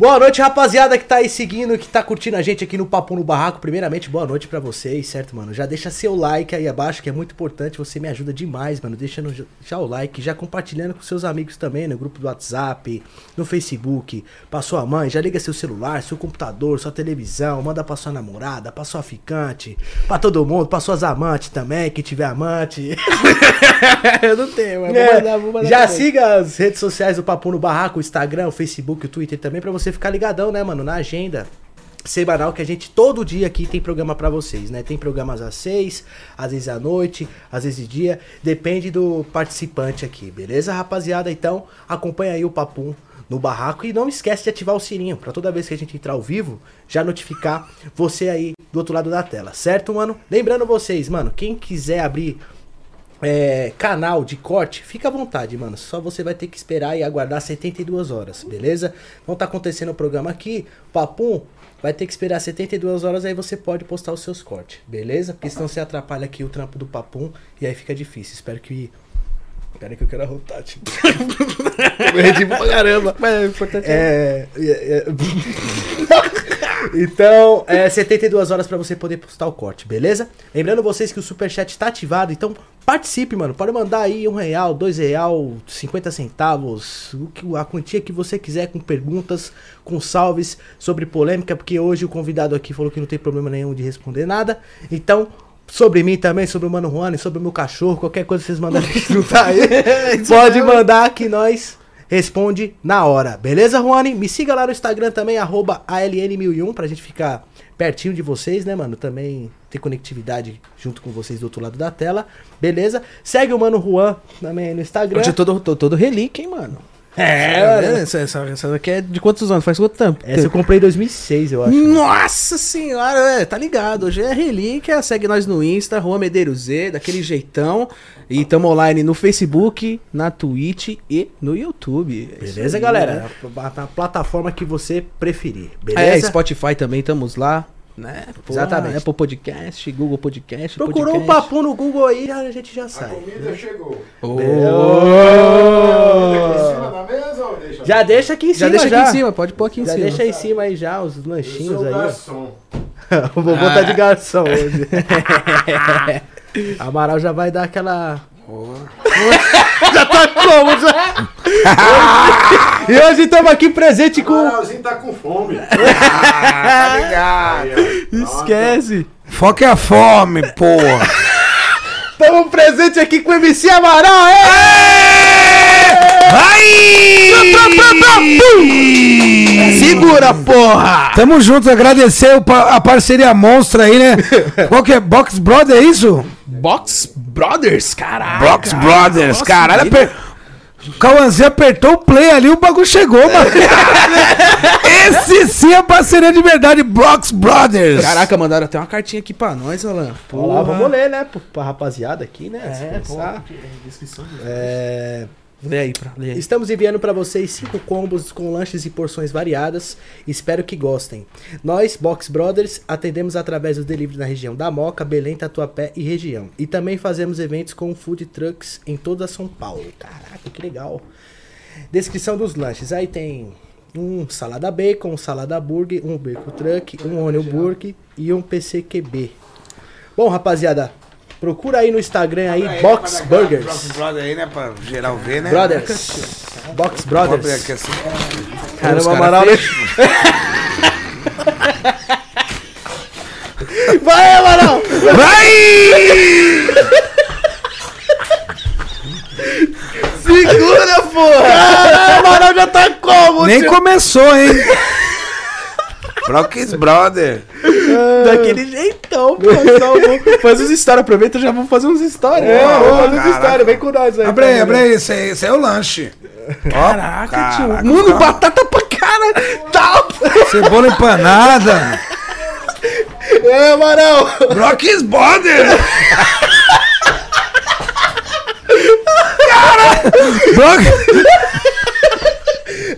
Boa noite, rapaziada que tá aí seguindo, que tá curtindo a gente aqui no Papo no Barraco. Primeiramente, boa noite pra vocês, certo, mano? Já deixa seu like aí abaixo, que é muito importante, você me ajuda demais, mano. Deixa no, já o like, já compartilhando com seus amigos também, no grupo do WhatsApp, no Facebook, pra sua mãe, já liga seu celular, seu computador, sua televisão, manda pra sua namorada, pra sua ficante, pra todo mundo, pra suas amantes também, que tiver amante. Eu não tenho, mas É, vou mandar, vou mandar já siga as redes sociais do Papo no Barraco, o Instagram, o Facebook, o Twitter também, pra você ficar ligadão, né, mano, na agenda semanal que a gente todo dia aqui tem programa pra vocês, né? Tem programas às seis, às vezes à noite, às vezes de dia, depende do participante aqui, beleza, rapaziada? Então, acompanha aí o Papum no barraco e não esquece de ativar o sininho pra toda vez que a gente entrar ao vivo, já notificar você aí do outro lado da tela, certo, mano? Lembrando vocês, mano, quem quiser abrir é, canal de corte, fica à vontade, mano. Só você vai ter que esperar e aguardar 72 horas, beleza? Então tá acontecendo o programa aqui, papum, vai ter que esperar 72 horas, aí você pode postar os seus cortes, beleza? Porque senão você atrapalha aqui o trampo do papum e aí fica difícil. Espero que. Aí que eu quero arrotar, tipo. Perdi pra caramba. Mas o importante é... É, é, é. então, é 72 horas pra você poder postar o corte, beleza? Lembrando vocês que o superchat tá ativado, então participe, mano. Pode mandar aí um real, dois real, 50 centavos, o que, a quantia que você quiser com perguntas, com salves sobre polêmica, porque hoje o convidado aqui falou que não tem problema nenhum de responder nada. Então, sobre mim também, sobre o Mano Juan, sobre o meu cachorro, qualquer coisa que vocês mandarem juntar aí, pode mandar que nós responde na hora. Beleza, Juani? Me siga lá no Instagram também, arroba ALN1001, pra gente ficar pertinho de vocês, né, mano? Também ter conectividade junto com vocês do outro lado da tela. Beleza? Segue o Mano Juan também no Instagram. Hoje é todo, todo, todo relíquia, hein, mano. É, É, mano. essa, essa, essa daqui é de quantos anos? Faz quanto tempo? Essa eu comprei em 2006, eu acho. Nossa senhora, é, tá ligado. Hoje é relíquia. Segue nós no Insta, Rua Medeiros Z, daquele jeitão. E tamo online no Facebook, na Twitch e no YouTube. É Beleza, aí, galera? né? A, a plataforma que você preferir. É, Beleza? Spotify também, estamos lá. Né? Porra, Exatamente. Apple Podcast, Google Podcast. Procurou um papo no Google aí, já- a gente já A sai. comida chegou. Ô, Aqui em cima da mesa ou deixa? Já deixa aqui em Já cima, deixa já. aqui em cima, pode pôr aqui em Já cima. deixa aí em cima aí já, os Eu sou lanchinhos o aí. garçom. o vovô tá de garçom hoje. Amaral já vai dar aquela. já tá como? Já... e hoje estamos aqui presente O com. Maralzinho tá com fome. tá ligado. Aí. Esquece. Foca é a fome, porra. Estamos presente aqui com o MC Amaral! Vai! Segura, porra! Tamo juntos, agradecer o a parceria monstra aí, né? Qual que é? Box Brother, é isso? Box Brothers, caralho. Box Brothers, Nossa, caralho. aper- O Cauãzinho apertou o play ali, o bagulho chegou, mano. Esse sim é parceria de verdade, Box Brothers. Caraca, mandaram até uma cartinha aqui pra nós, Alan. Vamos lá, vamos ler, né? Pra, rapaziada aqui, né? É, Descansar. É, Lê aí, pra, lê aí. Estamos enviando para vocês cinco combos com lanches e porções variadas. Espero que gostem. Nós, Box Brothers, atendemos através do delivery na região da Moca, Belém, Tatuapé e região. E também fazemos eventos com food trucks em toda São Paulo. Caraca, que legal. Descrição dos lanches. Aí tem um salada bacon, um salada burger, um bacon truck, um onion burger e um PCQB. Bom, rapaziada, procura aí no Instagram aí, Aí, Box Burgers. Box Brother aí, né? Pra geral ver, né? Brothers. Box Brothers. assim. Caramba, cara Amaral. fecham. Vai, Amaral! Vai! Segura, porra! Caralho, Amaral já tá como? Nem tio? começou, hein? Box Brother. Daquele jeitão, pô. Faz uns stories, aproveita e já vamos fazer uns stories. É, vamos fazer caraca. essa história, vem com nós aí. Abre aí, abre aí. Esse, esse é o lanche. Ó, Caraca, tio. caraca, Mano, cara. batata pra cara. Tá. Cebola empanada. É, Amaral! Brox Brother. Brox,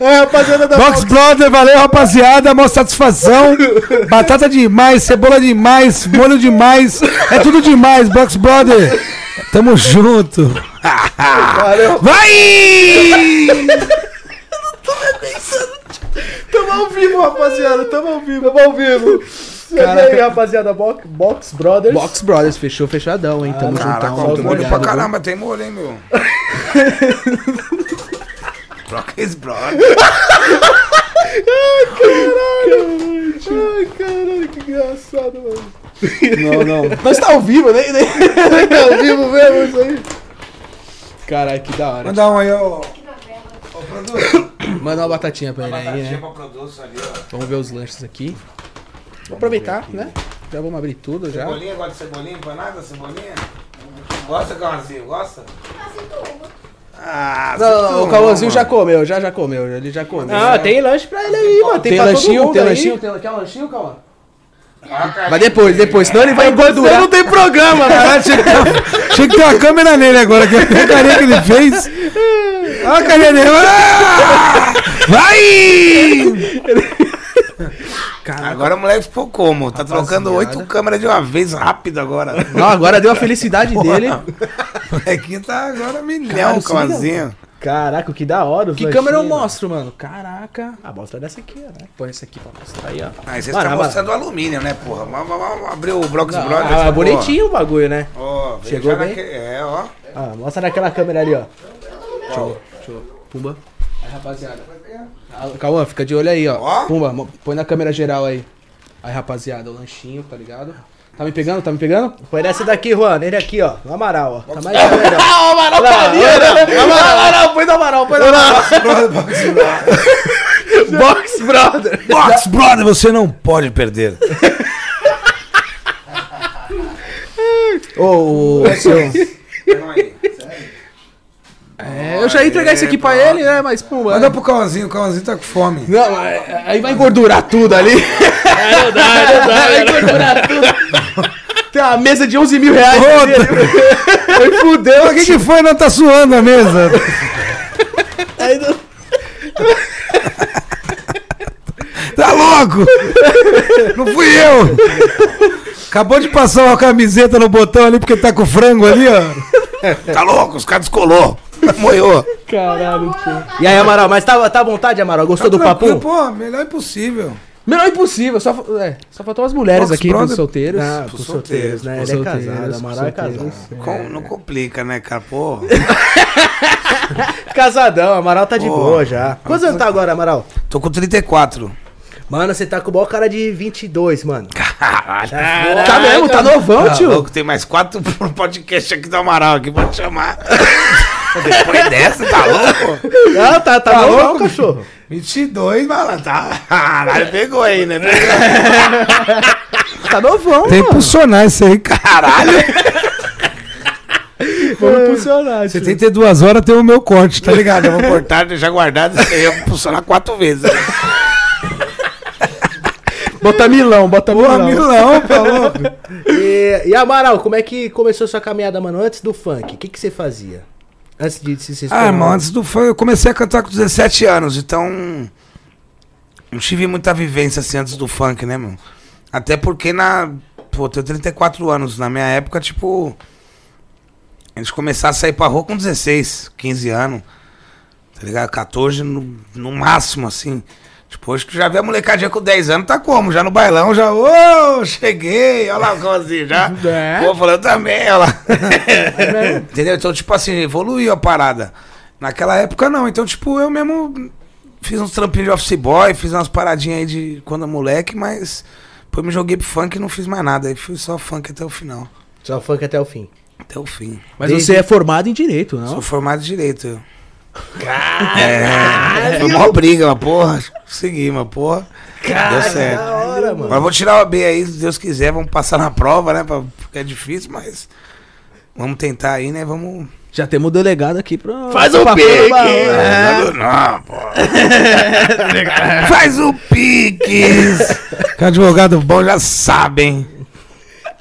É, rapaziada da Box Brother, valeu rapaziada, mó satisfação. Batata demais, cebola demais, molho demais, é tudo demais, Box Brother. Tamo junto. Valeu. Vai! Tamo ao vivo, rapaziada. Tamo ao vivo. Tamo ao vivo. Caraca. aí, rapaziada. Box, Box Brothers. Box Brothers, fechou, fechadão, hein? Tamo Caraca, juntão. tem molho pra caramba, tem molho, hein, meu? Troca esse brother. Ai, caralho, que engraçado, mano. Não, não. Nós tá ao vivo, né? né? Tá ao vivo mesmo isso aí. Caralho, que da hora. Manda um aí. Ô, produto. Manda uma batatinha pra ele aí, Batatinha né? produto ali, ó. Vamos ver os lanches aqui. Vou aproveitar, né? Já vamos abrir tudo já. Cebolinha, gosta de cebolinha? Pra nada, cebolinha? Gosta, Cauãzinho? Gosta? Ah, Não, o Cauãzinho já comeu, já já comeu, ele já comeu. Ah, tem lanche pra ele aí, mano. Tem, Tem lanchinho, tem aí. lanchinho, tem quer um lanchinho, Cauã? Mas depois, depois, senão ele vai engordurar. Não tem programa, mano. Tinha que, ter, tinha que ter uma câmera nele agora, que a carinha que ele fez. Olha a carinha dele. Ah! Vai! Agora o moleque ficou como? Tá trocando oito câmeras de uma vez, rápido agora. Não, agora deu a felicidade dele. O molequinho tá agora milhão, isso Cauãzinho. Caraca, que da hora. os Que câmera eu mostro, mano? Caraca. Ah, mostra dessa aqui, ó, né? Põe esse aqui pra mostrar. Aí, ó. Aí vocês Mano, estão mas- mostrando o alumínio, né, porra? Vamos, vamos, vamos abrir o Brox Brothers. Ah, bonitinho o bagulho, né? Ó, Chegou bem? naque- É, ó. Ah, mostra naquela câmera ali, ó. Show, show. Pumba. Aí, rapaziada. Cauã, fica de olho aí, ó. Ó. Pumba, põe na câmera geral aí. Aí, rapaziada, o lanchinho, tá ligado? Tá me pegando? Tá me pegando? Põe nessa daqui, Juan. Ele aqui, ó. No Amaral, ó. Tá mais melhor. Ah, o Amaral tá ali, né? Amaral, põe no Amaral, põe no Amaral. Box Brother. Box Brother, você não pode perder. Ô, o seu. Aí. É, eu já ia entregar isso aqui pra ele, né? Mas, pumba. Manda pro Cauãzinho, o Cauãzinho tá com fome. Não, é- aí vai engordurar tudo ali. não dá, não dá. Vai engordurar tudo. Tem uma mesa de 11 mil reais. Foi fudeu. O que, que foi? Não tá suando a mesa. Aí não- Tá louco? Não fui eu. Acabou de passar uma camiseta no botão ali porque tá com frango ali, ó. Tá louco? Os caras descolou. Moiou. Caralho, tio. E aí, Amaral, mas tá, tá à vontade, Amaral? Gostou do Tranquilo, papo? Pô, melhor impossível. Melhor impossível, só, é, só faltou as mulheres Box aqui Brother- pros solteiros. Ah, Pros pros solteiros, né? Ele é solteiros, casado, Amaral é casado. Com- não complica, né, cara? Porra. Casadão, Amaral tá de Pô. boa já. Quantos anos tá agora, Amaral? Tô com 34. Mano, você tá com o maior cara de 22, mano. Caralho. Tá mesmo, tá novão, Tá tio. louco, tem mais quatro podcast aqui do Amaral aqui pra te chamar. Depois dessa, tá louco? Ah, tá, tá, Tá louco, louco, cachorro. 22, malandro. Tá. Caralho, pegou aí, né? Tá novão, Tem que mano. impulsionar isso aí, cara. Caralho. Vamos funcionar, Você tem que ter duas horas, tem o meu corte, tá ligado? Eu vou cortar, deixar guardado. Isso aí vai funcionar quatro vezes. Bota milão, bota milão. Milão, tá louco? E, e Amaral, como é que começou sua caminhada, mano, antes do funk? O que, que você fazia? Antes de se se Ah, irmão, antes do funk, eu comecei a cantar com 17 anos, então. Não tive muita vivência assim antes do funk, né, meu? Até porque na. Pô, tenho 34 anos. Na minha época, tipo. A gente começava a sair pra rua com 16, 15 anos. Tá ligado? 14 no, no máximo, assim. Tipo, hoje tu já vê a molecadinha com 10 anos, tá como? Já no bailão, já, ô, cheguei, olha lá como assim, já. É. Pô, falando também, olha lá. Entendeu? Então, tipo assim, evoluiu a parada. Naquela época, não. Então, tipo, eu mesmo fiz uns trampinhos de office boy, fiz umas paradinhas aí de quando moleque, mas depois me joguei pro funk e não fiz mais nada. Aí fui só funk até o final. Só funk até o fim. Até o fim. Mas Desde- você é formado em direito, não? Sou formado em direito. eu. É, foi uma briga, mas porra, consegui, mas porra. deu certo. Da hora, mano. Mas vou tirar o AB aí, se Deus quiser, vamos passar na prova, né? pra- Porque é difícil, mas vamos tentar aí, né? Vamos. Já temos o delegado aqui pro. Faz o pra pique! provar, É. né? Não, porra. Faz o piques! Que advogado bom. Já sabem.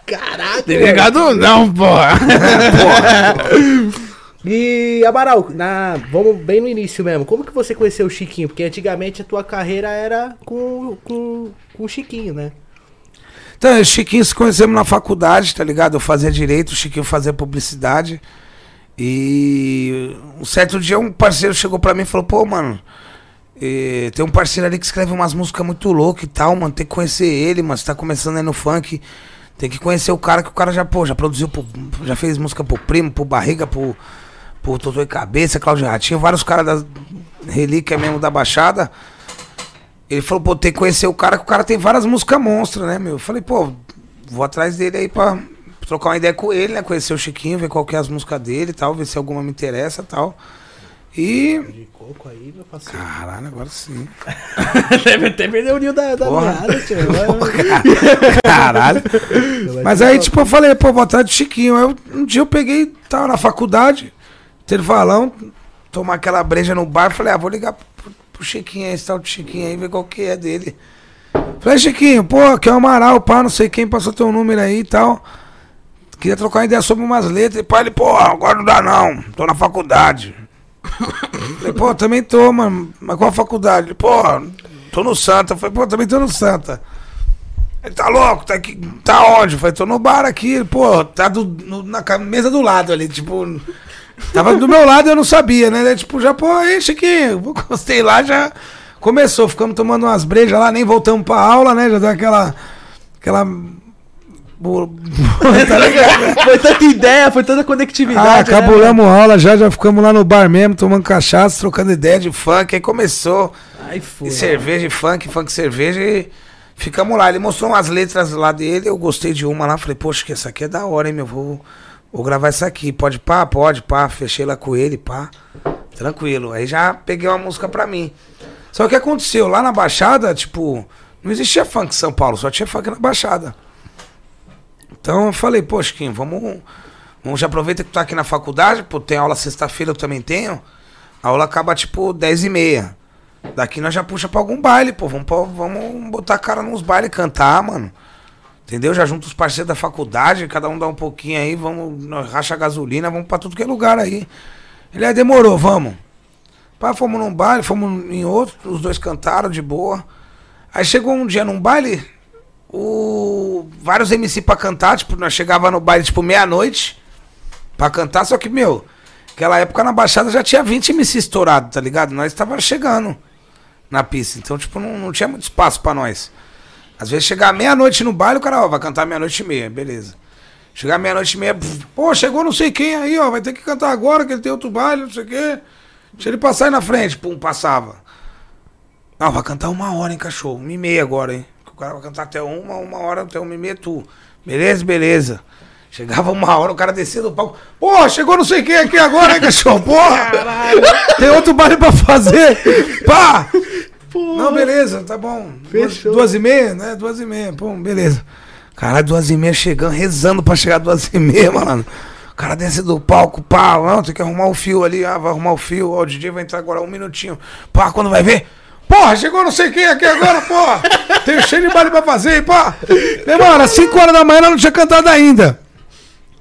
Caraca! Delegado não, porra. E, Amaral, na, vamos bem no início mesmo. Como que você conheceu o Chiquinho? Porque antigamente a tua carreira era com, com, com o Chiquinho, né? Então, o Chiquinho se conhecemos na faculdade, tá ligado? Eu fazia direito, o Chiquinho fazia publicidade. E um certo dia um parceiro chegou pra mim e falou, pô, mano, E tem um parceiro ali que escreve umas músicas muito loucas e tal, mano. Tem que conhecer ele, mano. Você tá começando aí no funk. Tem que conhecer o cara que o cara já, pô, já produziu, pro- já fez música pro Primo, pro Barriga, pro, pro Totô e Cabeça, Cláudio Ratinho, vários caras da relíquia mesmo da Baixada. Ele falou, pô, tem que conhecer o cara, que o cara tem várias músicas monstras, né, meu? Eu falei, pô, vou atrás dele aí pra trocar uma ideia com ele, né? Conhecer o Chiquinho, ver qual que é as músicas dele e tal, ver se alguma me interessa e tal. E. De coco aí, meu parceiro. Caralho, agora sim. Deve até perder o ninho da, da meada, tio. Caralho. Mas aí, tipo, eu falei, pô, vou atrás de Chiquinho. Aí, um dia eu peguei, tava na faculdade, intervalão, tomar aquela breja no bar, falei, ah, vou ligar pro, pro Chiquinho aí, esse tal de Chiquinho aí, ver qual que é dele. Falei, Chiquinho, pô, aqui é o Amaral, pá, não sei quem passou teu número aí e tal. Queria trocar uma ideia sobre umas letras. E pá, ele, pô, agora não dá não, tô na faculdade. Falei, pô, também tô, mano, mas qual faculdade? Ele, pô, tô no Santa. Falei, pô, também tô no Santa. Ele tá louco, tá aqui, tá onde? Falei, tô no bar aqui, Ele, pô, tá do, no- na mesa do lado ali, tipo. Tava do meu lado e eu não sabia, né? Ele, tipo, já, pô, aí, Chiquinho, gostei lá, já começou, ficamos tomando umas brejas lá, nem voltamos pra aula, né? Já deu aquela. aquela. tá ligado? Foi tanta ideia, foi tanta Ah, conectividade. né, cabulamos aula, já, já ficamos lá no bar mesmo, tomando cachaça, trocando ideia de funk, aí começou. Aí foi. E cerveja, e funk, funk, cerveja e ficamos lá. Ele mostrou umas letras lá dele, eu gostei de uma lá, falei, poxa, que essa aqui é da hora, hein, meu, vou, vou gravar essa aqui. Pode pá? Pode pá. Fechei lá com ele, pá. Tranquilo. Aí já peguei uma música pra mim. Só que aconteceu? Lá na Baixada, tipo, não existia funk em São Paulo, só tinha funk na Baixada. Então eu falei, pô, Chiquinho, vamos, vamos já aproveita que tu tá aqui na faculdade, pô, tem aula sexta-feira, eu também tenho. A aula acaba tipo 10 e meia. Daqui nós já puxa pra algum baile, pô. Vamos, vamos botar a cara nos bailes cantar, mano. Entendeu? Já junta os parceiros da faculdade, cada um dá um pouquinho aí, vamos, racha gasolina, vamos pra tudo que é lugar aí. Ele aí demorou, vamos. Pá, fomos num baile, fomos em outro, os dois cantaram de boa. Aí chegou um dia num baile, o... vários MC pra cantar, tipo, nós chegava no baile tipo meia-noite pra cantar, só que, meu, aquela época na Baixada já tinha 20 MC estourado, tá ligado? Nós tava chegando na pista, então, tipo, não, não tinha muito espaço pra nós. Às vezes chegar meia-noite no baile, o cara, ó, vai cantar meia-noite e meia, beleza. Chegar meia-noite e meia, pô, chegou não sei quem aí, ó, vai ter que cantar agora, que ele tem outro baile, não sei o quê. Deixa ele passar aí na frente, pum, passava. Não, vai cantar uma hora, hein, cachorro, uma e meia agora, hein. O cara vai cantar até uma, uma hora, até uma e meia tu. Beleza, beleza. Chegava uma hora, o cara descia do palco. Porra, chegou não sei quem aqui agora, hein, cachorro? Porra! Tem outro baile pra fazer. Pá! Não, beleza, tá bom. Fechou. duas e meia, né? Duas e meia, pô, beleza. Caralho, duas e meia chegando, rezando pra chegar duas e meia, mano. O cara desce do palco, pá, não, tem que arrumar o fio ali, ah, vai arrumar o fio, ó, o DJ vai entrar agora um minutinho. Pá, quando vai ver, porra, chegou não sei quem aqui agora, porra. Tem cheio de baile pra fazer, pá. Às 5 horas da manhã não tinha cantado ainda.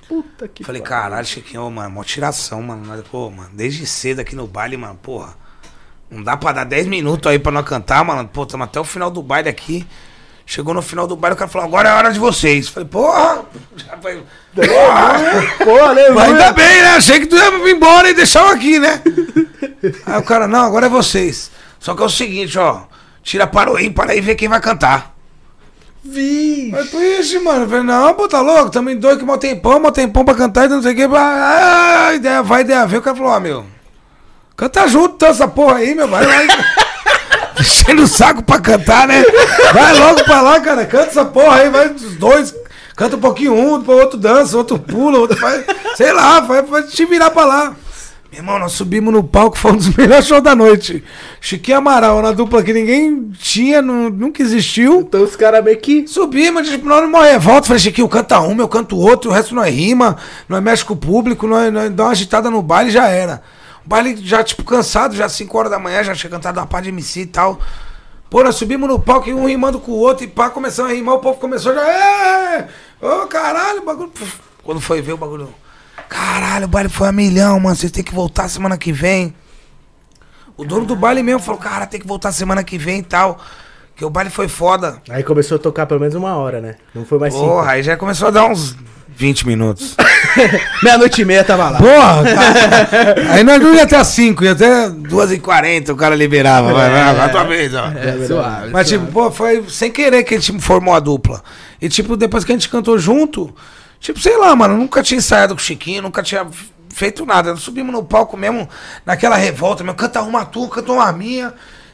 Puta que Falei, caralho, Chiquinho, mano, mó tiração, mano. Mas, Pô, mano, desde cedo aqui no baile, mano, porra. Não dá pra dar 10 minutos aí pra nós cantar, mano. Pô, estamos até o final do baile aqui. Chegou no final do baile, o cara falou, agora é a hora de vocês. Falei, porra! Já foi. Porra! Pô, né, Mas ainda bem, né? Achei que tu ia vir embora e deixar eu aqui, né? Aí o cara, não, agora é vocês. Só que é o seguinte, ó. Tira para o ímpar aí vê quem vai cantar. Vi. Mas por isso, mano. Eu falei, não, pô, tá louco? Tamo em dois que mal tempão, mal tempão pra cantar e não sei o que. Ah, ideia vai, ideia vem. O cara falou, ó, meu. Canta junto, então, essa porra aí, meu. Vai lá. Enchendo o saco pra cantar, né? Vai logo pra lá, cara. Canta essa porra aí, vai os dois. Canta um pouquinho um, outro dança, outro pula, outro faz. Sei lá, vai, vai te virar pra lá. Meu irmão, nós subimos no palco, foi um dos melhores shows da noite. Chiquinho Amaral, na dupla que ninguém tinha, nu- nunca existiu. Então os caras meio que. Subimos, tipo, nós não morrer. Volta, falei, Chiquinho, canta um, eu canto outro, o resto nós rima, nós mexe com o público, nós, nós dá uma agitada no baile e já era. O baile já, tipo, cansado, já 5 horas da manhã, já tinha cantado uma parte de MC e tal. Pô, nós subimos no palco e um rimando com o outro e pá, começamos a rimar, o povo começou já. "É! Ô, caralho, o bagulho. Quando foi ver o bagulho. Caralho, o baile foi a milhão, mano. Vocês têm que voltar semana que vem. O dono do baile mesmo falou, cara, tem que voltar semana que vem e tal. Que o baile foi foda. Aí começou a tocar pelo menos uma hora, né? Não foi mais cinco. Porra, aí já começou a dar uns 20 minutos. Meia-noite e meia tava lá. Porra, cara. Aí nós não ia até as 5, ia até. 2h40 o cara liberava. Vai, vai, vai, tua vez, ó. É, suave. Mas, tipo, pô, foi sem querer que a gente formou a dupla. E, tipo, depois que a gente cantou junto, tipo, sei lá, mano, nunca tinha ensaiado com o Chiquinho, nunca tinha feito nada. Nós subimos no palco mesmo, naquela revolta, meu, canta uma tua, canta uma minha.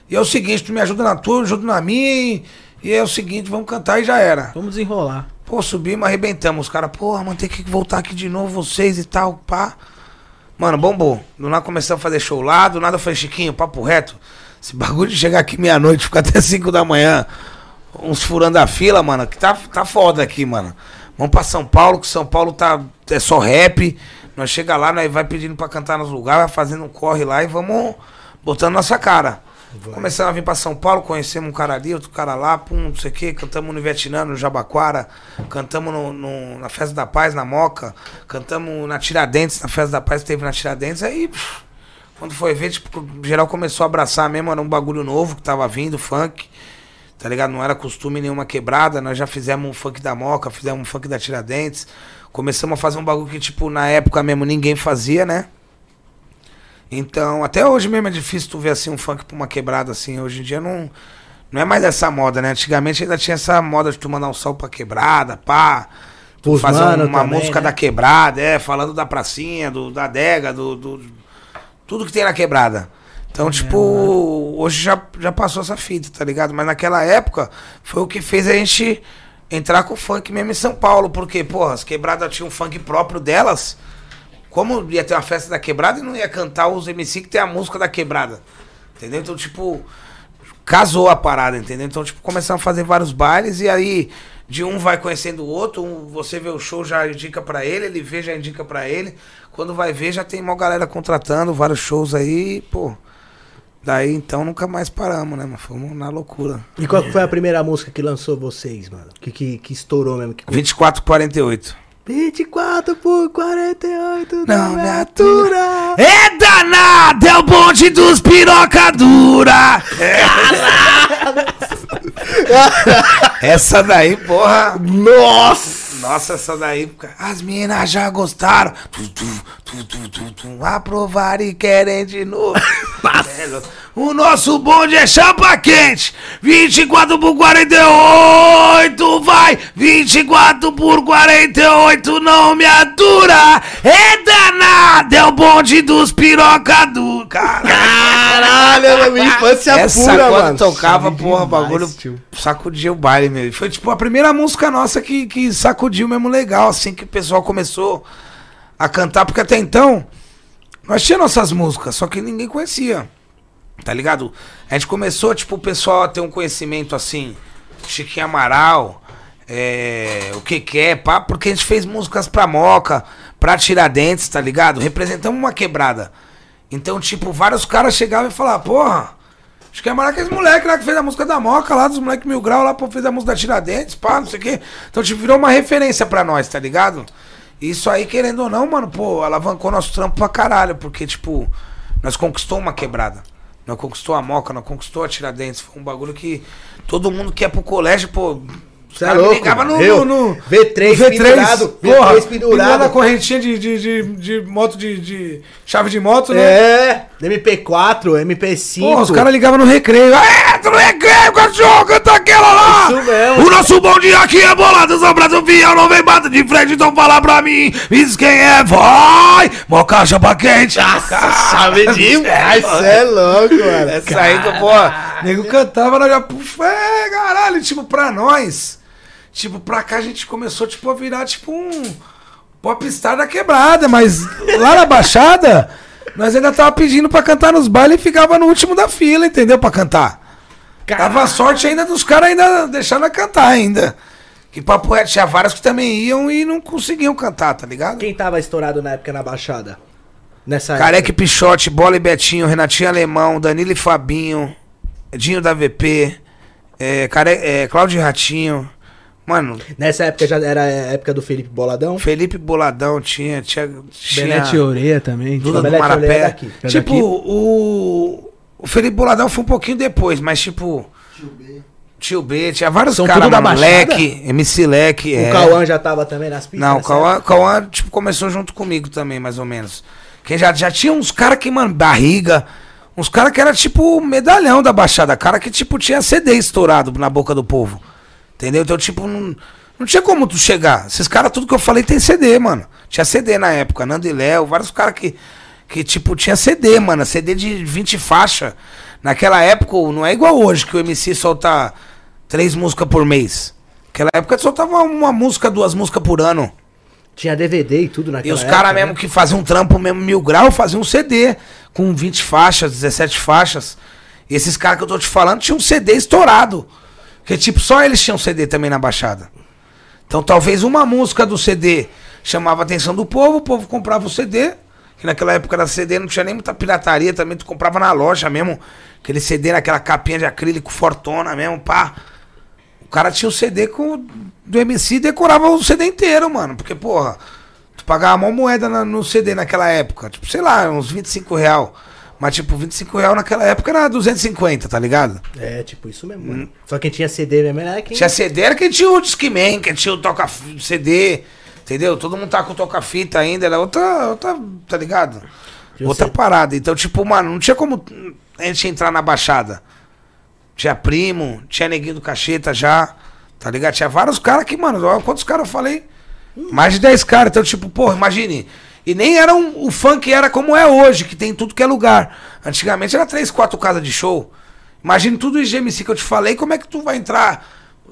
E é o seguinte, tu me ajuda na tua, eu ajudo na minha e, e é o seguinte, vamos cantar e já era. Vamos desenrolar. Pô, subimos, arrebentamos. Os caras, porra, mano, tem que voltar aqui de novo, vocês e tal, pá. Mano, bombou. Do nada começamos a fazer show lá, do nada falei, Chiquinho, papo reto. Esse bagulho de chegar aqui meia-noite, ficar até 5 da manhã, uns furando a fila, mano, que tá, tá foda aqui, mano. Vamos pra São Paulo, que São Paulo tá, é só rap. Nós chega lá, nós vai pedindo pra cantar nos lugares, vai fazendo um corre lá e vamos botando nossa cara. Começamos a vir pra São Paulo, conhecemos um cara ali, outro cara lá, pum, não sei o que, cantamos no Vietnã, no Jabaquara, cantamos no, no- na Festa da Paz, na Moca, cantamos na Tiradentes, na Festa da Paz que teve na Tiradentes, aí quando foi ver, tipo, geral começou a abraçar mesmo, era um bagulho novo que tava vindo, funk, tá ligado? Não era costume nenhuma quebrada, nós já fizemos um funk da Moca, fizemos um funk da Tiradentes, começamos a fazer um bagulho que, tipo, na época mesmo ninguém fazia, né? Então, até hoje mesmo é difícil tu ver assim um funk pra uma quebrada assim. Hoje em dia não, não é mais essa moda, né? Antigamente ainda tinha essa moda de tu mandar um sol pra quebrada, pá. Tu fazer uma também, música né? da quebrada, é, falando da pracinha, do, da adega, do, do. Tudo que tem na quebrada. Então, tipo, hoje já, já passou essa fita, tá ligado? Mas naquela época foi o que fez a gente entrar com o funk mesmo em São Paulo. Porque, porra, as quebradas tinham um funk próprio delas. Como ia ter uma festa da quebrada e não ia cantar os MC que tem a música da quebrada. Entendeu? Então, tipo, casou a parada, entendeu? Então, tipo, começamos a fazer vários bailes e aí de um vai conhecendo o outro, um, você vê o show, já indica pra ele, ele vê, já indica pra ele. Quando vai ver, já tem uma galera contratando, vários shows aí, pô. Daí então nunca mais paramos, né, mano? Fomos na loucura. E qual foi a primeira música que lançou vocês, mano? Que, que, que estourou mesmo? Que... 2448. 24 por 48 Não não me me atura. É danado, é o bonde dos piroca dura. Essa daí, porra. Nossa! Nossa, essa daí. As meninas já gostaram. Tu, tu, tu, tu, tu, tu, aprovaram e querem de novo. O nosso bonde é chapa quente. 24 por 48, vai. 24 por 48, não me atura. É danado, é o bonde dos piroca do. Caralho. Caralho, minha infância Essa pura, quando mano. tocava, Sabe porra, o demais, bagulho tio. sacudia o baile. E Foi tipo a primeira música nossa que, que sacudiu mesmo legal, assim, que o pessoal começou a cantar, porque até então nós tínhamos nossas músicas, só que ninguém conhecia. Tá ligado? A gente começou, tipo, o pessoal a ter um conhecimento assim, Chiquinho Amaral, é, o que que é, pá, porque a gente fez músicas pra Moca, pra Tiradentes, tá ligado? Representamos uma quebrada. Então, tipo, vários caras chegavam e falavam, porra, acho que é que esse moleque lá que fez a música da Moca, lá dos moleques Mil Grau, lá, pô, fez a música da Tiradentes, pá, não sei o quê. Então, tipo, virou uma referência pra nós, tá ligado? Isso aí, querendo ou não, mano, pô, alavancou nosso trampo pra caralho, porque, tipo, nós conquistou uma quebrada. Nós conquistou a Moca, nós conquistou a Tiradentes. Foi um bagulho que todo mundo que ia pro colégio, pô. Os Cê é louco, ligavam mano. no, no, no- V3 no pendurado, porra, V3 pendurado. na correntinha de, de, de, de moto, de, de chave de moto, né? É, MP4, MP5. Porra, os caras ligavam no recreio. É, tu no recreio, cachorro, canta aquela lá. Isso mesmo. O nosso bom dia aqui é bolado, São Brasil fiel, não vem bata de frente, então fala pra mim. Diz quem é, vai. Mó caixa pra quente. Sabe demais, cê é louco, mano. Essa aí que, pô, nego cantava, nós já, é, caralho, tipo, pra nós, tipo, pra cá a gente começou, tipo, a virar, tipo, um popstar da quebrada, mas lá na Baixada, nós ainda tava pedindo pra cantar nos bailes e ficava no último da fila, entendeu, pra cantar. Tava sorte ainda dos caras ainda deixando cantar ainda. Que papo reto, tinha vários que também iam e não conseguiam cantar, tá ligado? Quem tava estourado na época na Baixada? Nessa Careca e Pichote, Bola e Betinho, Renatinho Alemão, Danilo e Fabinho, Dinho da VP, é, Care... é, Cláudio e Ratinho. Mano, Nessa época já era a época do Felipe Boladão? Felipe Boladão tinha. Tinha. tinha Benete Oreia também. Duda do Belete Marapé. daqui. Tipo, daqui. o. O Felipe Boladão foi um pouquinho depois, mas tipo. Tio B, tinha vários caras, da mano. Baixada? Leque, MC Leque. O é. Cauã já tava também nas pistas? Não, o nessa Cauã? Cauã, tipo, começou junto comigo também, mais ou menos. Que já, já tinha uns caras que, mano, barriga. Uns caras que era tipo medalhão da Baixada. Cara que, tipo, tinha CD estourado na boca do povo. Entendeu? Então, tipo, não, não tinha como tu chegar. Esses caras, tudo que eu falei tem CD, mano. Tinha CD na época. Nando e Léo, vários caras que, que, tipo, tinha CD, mano. CD de 20 faixa. Naquela época, não é igual hoje, que o MC solta três músicas por mês. Naquela época, soltava uma música, duas músicas por ano. Tinha DVD e tudo E naquela os caras época, mesmo né? que faziam um trampo mesmo mil grau, faziam um CD com 20 faixas, 17 faixas. E esses caras que eu tô te falando tinham um CD estourado. Porque, tipo, só eles tinham CD também na Baixada. Então, talvez uma música do CD chamava a atenção do povo, o povo comprava o CD. Que naquela época era CD, não tinha nem muita pirataria também, tu comprava na loja mesmo. Aquele CD naquela capinha de acrílico fortona mesmo, pá. O cara tinha o CD com, do MC e decorava o CD inteiro, mano. Porque, porra, tu pagava uma moeda na- no CD naquela época. Tipo, sei lá, uns 25 real. Mas, tipo, 25 real naquela época era 250, tá ligado? É, tipo, isso mesmo. mano. Só quem tinha CD mesmo era quem. Hum. Tinha CD, era quem tinha o Discman, quem tinha o toca CD, entendeu? Todo mundo tá com toca-fita ainda, era outra, outra, tá ligado? Outra parada. Então, tipo, mano, não tinha como a gente entrar na Baixada. Tinha primo, tinha neguinho do cacheta já, tá ligado? Tinha vários caras que, mano, olha quantos caras eu falei? Mais de 10 caras. Então, tipo, porra, imagine. E nem era um, o funk era como é hoje, que tem em tudo que é lugar. Antigamente era 3, 4 casas de show. Imagine tudo isso de MC que eu te falei, como é que tu vai entrar?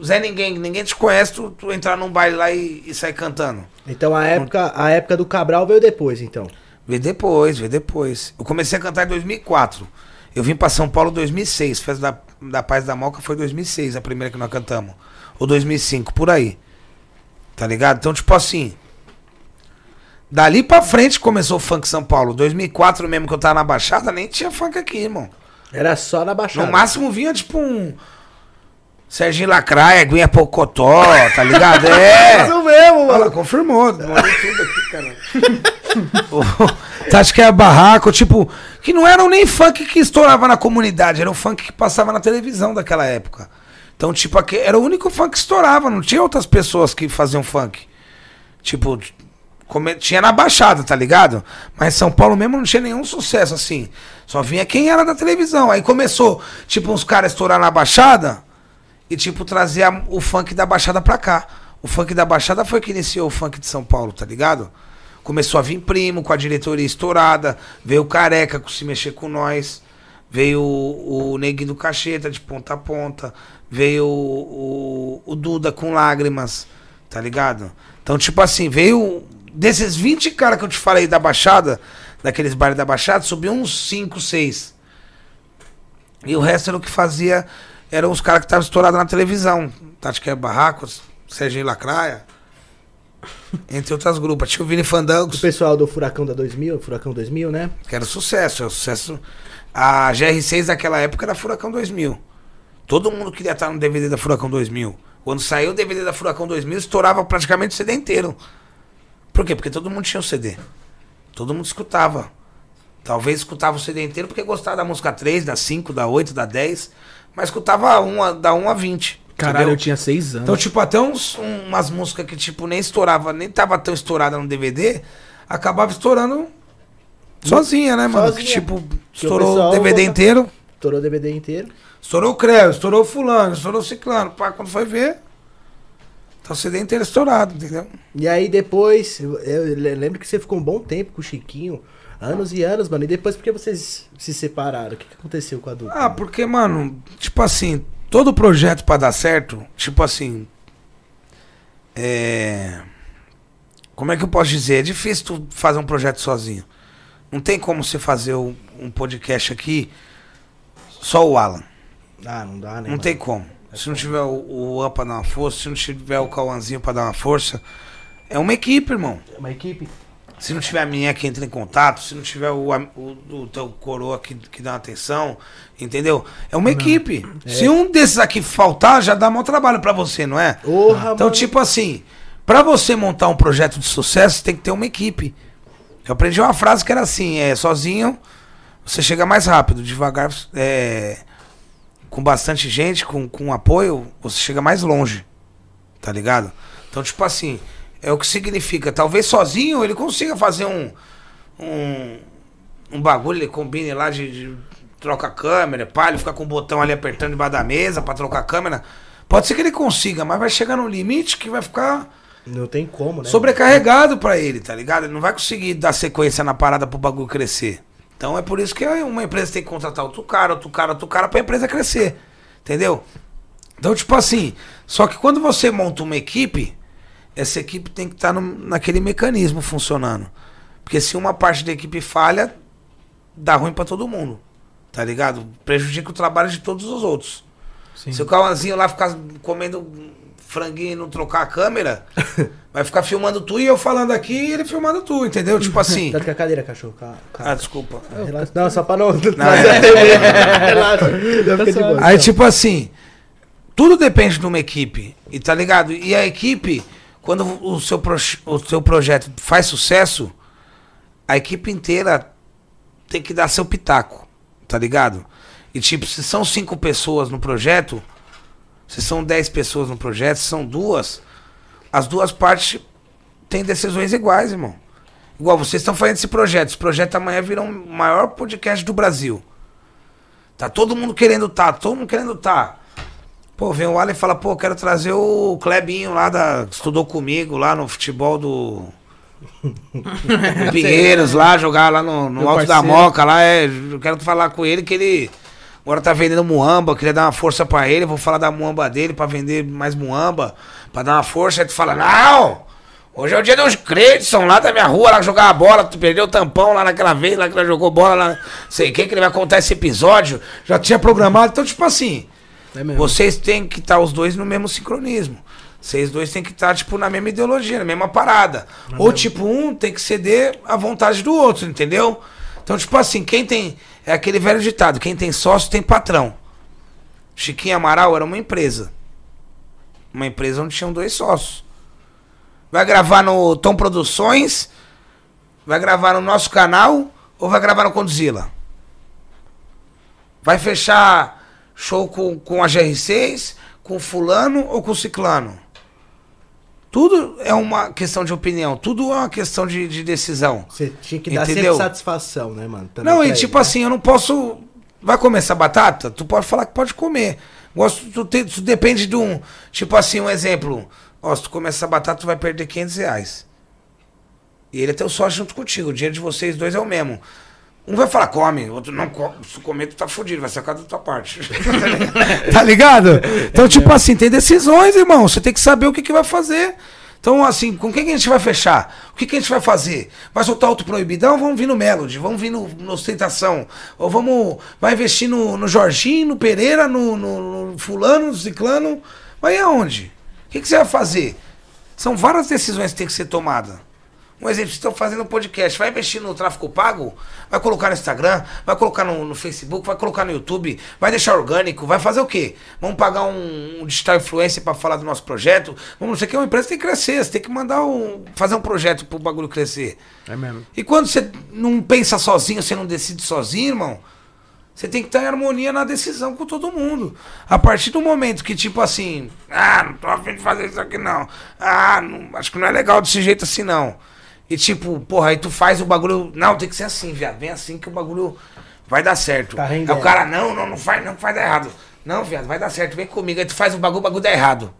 Zé Ninguém, ninguém te conhece, tu, tu entrar num baile lá e, e sair cantando. Então a época, a época do Cabral veio depois, então. Vê depois, vê depois. Eu comecei a cantar em 2004. Eu vim pra São Paulo em 2006. Festa da, da Paz da Moca foi 2006, a primeira que nós cantamos. Ou 2005, por aí. Tá ligado? Então, tipo assim. Dali pra frente começou o funk São Paulo. 2004 mesmo que eu tava na Baixada, nem tinha funk aqui, irmão. Era só na Baixada. No máximo vinha tipo um. Serginho Lacraia, Guinha Pocotó, tá ligado? É. Isso mesmo, mano. confirmou. Demorei tudo aqui, cara. Tá, acho que é barraco, tipo, que não eram nem funk que estourava na comunidade, era o funk que passava na televisão daquela época. Então, tipo, era o único funk que estourava, não tinha outras pessoas que faziam funk. Tipo, come- tinha na Baixada, tá ligado? Mas São Paulo mesmo não tinha nenhum sucesso assim. Só vinha quem era da televisão. Aí começou, tipo, uns caras estourar na Baixada e, tipo, trazer a- o funk da Baixada pra cá. O funk da Baixada foi que iniciou o funk de São Paulo, tá ligado? Começou a vir primo com a diretoria estourada, veio o Careca com se mexer com nós, veio o, o Neguinho do Cacheta de ponta a ponta, veio o, o, o Duda com lágrimas, tá ligado? Então, tipo assim, veio desses 20 caras que eu te falei da Baixada, daqueles bares da Baixada, subiu uns 5, 6. E o resto era o que fazia, eram os caras que estavam estourados na televisão. Tática Barracos, Serginho Lacraia, entre outras grupos. Tinha o Vini O Fandangos, pessoal do Furacão da 2000, Furacão 2000, né? que era sucesso, era sucesso. A GR6 daquela época era Furacão 2000. Todo mundo queria estar no DVD da Furacão 2000. Quando saiu o DVD da Furacão 2000, estourava praticamente o CD inteiro. Por quê? Porque todo mundo tinha o CD. Todo mundo escutava. Talvez escutava o CD inteiro porque gostava da música 3, da 5, da 8, da 10. Mas escutava uma, da 1 a 20. Caralho, entendeu? eu tinha seis anos. Então, tipo, até uns, um- umas músicas que, tipo, nem estourava, nem tava tão estourada no DVD, acabava estourando sozinha, né, mano? Sozinha. Que, tipo, Que o estourou o DVD inteiro, Estourou o DVD inteiro. estourou o Creu, estourou o fulano, estourou o ciclano. Pá, quando foi ver, tá o CD inteiro estourado, entendeu? E aí depois, eu, eu le- lembro que você ficou um bom tempo com o Chiquinho. Anos e anos, mano. E depois, por que vocês se separaram? O que, que aconteceu com a dupla? Ah, porque, mano, tipo assim, todo projeto pra dar certo, tipo assim. É. Como é que eu posso dizer? É difícil tu fazer um projeto sozinho. Não tem como você fazer um, um podcast aqui só o Alan. Ah, não dá, né? Não mano? tem como. Se não tiver o, o An pra dar uma força, se não tiver o Cauãzinho pra dar uma força. É uma equipe, irmão. É Uma equipe? Se não tiver a minha que entra em contato, se não tiver o, o, o teu coroa que, que dá uma atenção, entendeu? É uma equipe. Se um desses aqui faltar, já dá mau trabalho pra você, não é? Porra, Então, mano. tipo assim, pra você montar um projeto de sucesso, tem que ter uma equipe. Eu aprendi uma frase que era assim, é sozinho você chega mais rápido, devagar é com bastante gente, com, com apoio, você chega mais longe. Tá ligado? Então, tipo assim, é o que significa. Talvez sozinho ele consiga fazer um. Um, um bagulho, ele combine lá de, de troca câmera, pá, ele fica com o botão ali apertando debaixo da mesa pra trocar a câmera. Pode ser que ele consiga, mas vai chegar num limite que vai ficar Não tem como, né? sobrecarregado pra ele, tá ligado? Ele não vai conseguir dar sequência na parada pro bagulho crescer. Então é por isso que uma empresa tem que contratar outro cara, outro cara, outro cara pra empresa crescer. Entendeu? Então, tipo assim, só que quando você monta uma equipe, essa equipe tem que estar naquele mecanismo funcionando. Porque se uma parte da equipe falha, dá ruim pra todo mundo. Tá ligado? Prejudica o trabalho de todos os outros. Se o Cauãzinho lá ficar comendo franguinho e não trocar a câmera, vai ficar filmando tu e eu falando aqui e ele filmando tu, entendeu? Tipo assim. Dá com a cadeira, cachorro. Calma, calma. Ah, desculpa. Relaxa. Não, só pra não. é. Relaxa. Boa. Aí, tipo assim, tudo depende de uma equipe, e tá ligado? E a equipe, quando o seu, proje- o seu projeto faz sucesso, a equipe inteira tem que dar seu pitaco, tá ligado? E tipo, se são cinco pessoas no projeto, se são dez pessoas no projeto, se são duas, as duas partes têm decisões iguais, irmão. Igual vocês estão fazendo esse projeto. Esse projeto amanhã vira um maior podcast do Brasil. Tá todo mundo querendo tá, todo mundo querendo tá. Pô, vem o Alan e fala, pô, quero trazer o Clebinho lá da. estudou comigo lá no futebol do. Pinheiros lá, jogar lá no, no Alto da parceiro. Moca lá. É, eu quero falar com ele que ele agora tá vendendo muamba, queria dar uma força pra ele, vou falar da muamba dele pra vender mais muamba, pra dar uma força. Aí tu fala, não! Hoje é o dia dos Credson lá da minha rua, lá jogar a bola, tu perdeu o tampão lá naquela vez, lá que ela jogou bola lá, sei quem que ele vai contar esse episódio, já tinha programado. Então, tipo assim, É mesmo. vocês têm que estar os dois no mesmo sincronismo. Vocês dois têm que estar, tipo, na mesma ideologia, na mesma parada. Ou, tipo, um tem que ceder à vontade do outro, entendeu? Então, tipo assim, quem tem. É aquele velho ditado: quem tem sócio tem patrão. Chiquinho Amaral era uma empresa. Uma empresa onde tinham dois sócios. Vai gravar no Tom Produções? Vai gravar no nosso canal? Ou vai gravar no Condzilla? Vai fechar show com, com a GR6, com fulano ou com ciclano? Tudo é uma questão de opinião, tudo é uma questão de, de decisão. Você tinha que dar Entendeu? sempre satisfação, né, mano? Também Não, e ele, tipo né? assim, eu não posso. Vai comer essa batata? Tu pode falar que pode comer. Gosto, tu, te- tu depende de um. Tipo assim, um exemplo. Ó, se tu comer essa batata, tu vai perder 500 reais. E ele é teu sócio junto contigo. O dinheiro de vocês dois é o mesmo. Um vai falar, come, o outro não come. Se comer, tu tá fudido, vai sacar da tua parte. tá ligado? Então, tipo assim, tem decisões, irmão. Você tem que saber o que, que vai fazer. Então, assim, com quem que a gente vai fechar? O que, que a gente vai fazer? Vai soltar outro proibidão? Vamos vir no Melody, vamos vir no, no Ostentação. Ou vamos. Vai investir no, no Jorginho, no Pereira, no, no, no Fulano, no Ciclano. Vai aonde? O que, que você vai fazer? São várias decisões que tem que ser tomadas. Um exemplo, vocês estão fazendo um podcast, vai investir no tráfego pago? Vai colocar no Instagram, vai colocar no, no Facebook, vai colocar no YouTube, vai deixar orgânico, vai fazer o quê? Vamos pagar um, um digital influencer para falar do nosso projeto? Vamos, não sei o que, uma empresa tem que crescer, você tem que mandar um. fazer um projeto pro bagulho crescer. É mesmo. E quando você não pensa sozinho, você não decide sozinho, irmão, você tem que estar em harmonia na decisão com todo mundo. A partir do momento que, tipo assim, ah, não tô afim de fazer isso aqui não. Ah, não- acho que não é legal desse jeito assim não. E tipo, porra, aí tu faz o bagulho. Não, tem que ser assim, viado. Vem assim que o bagulho vai dar certo. Tá aí o cara, não, não, não faz, não faz dar errado. Não, viado, vai dar certo, vem comigo. Aí tu faz o bagulho, o bagulho dá errado.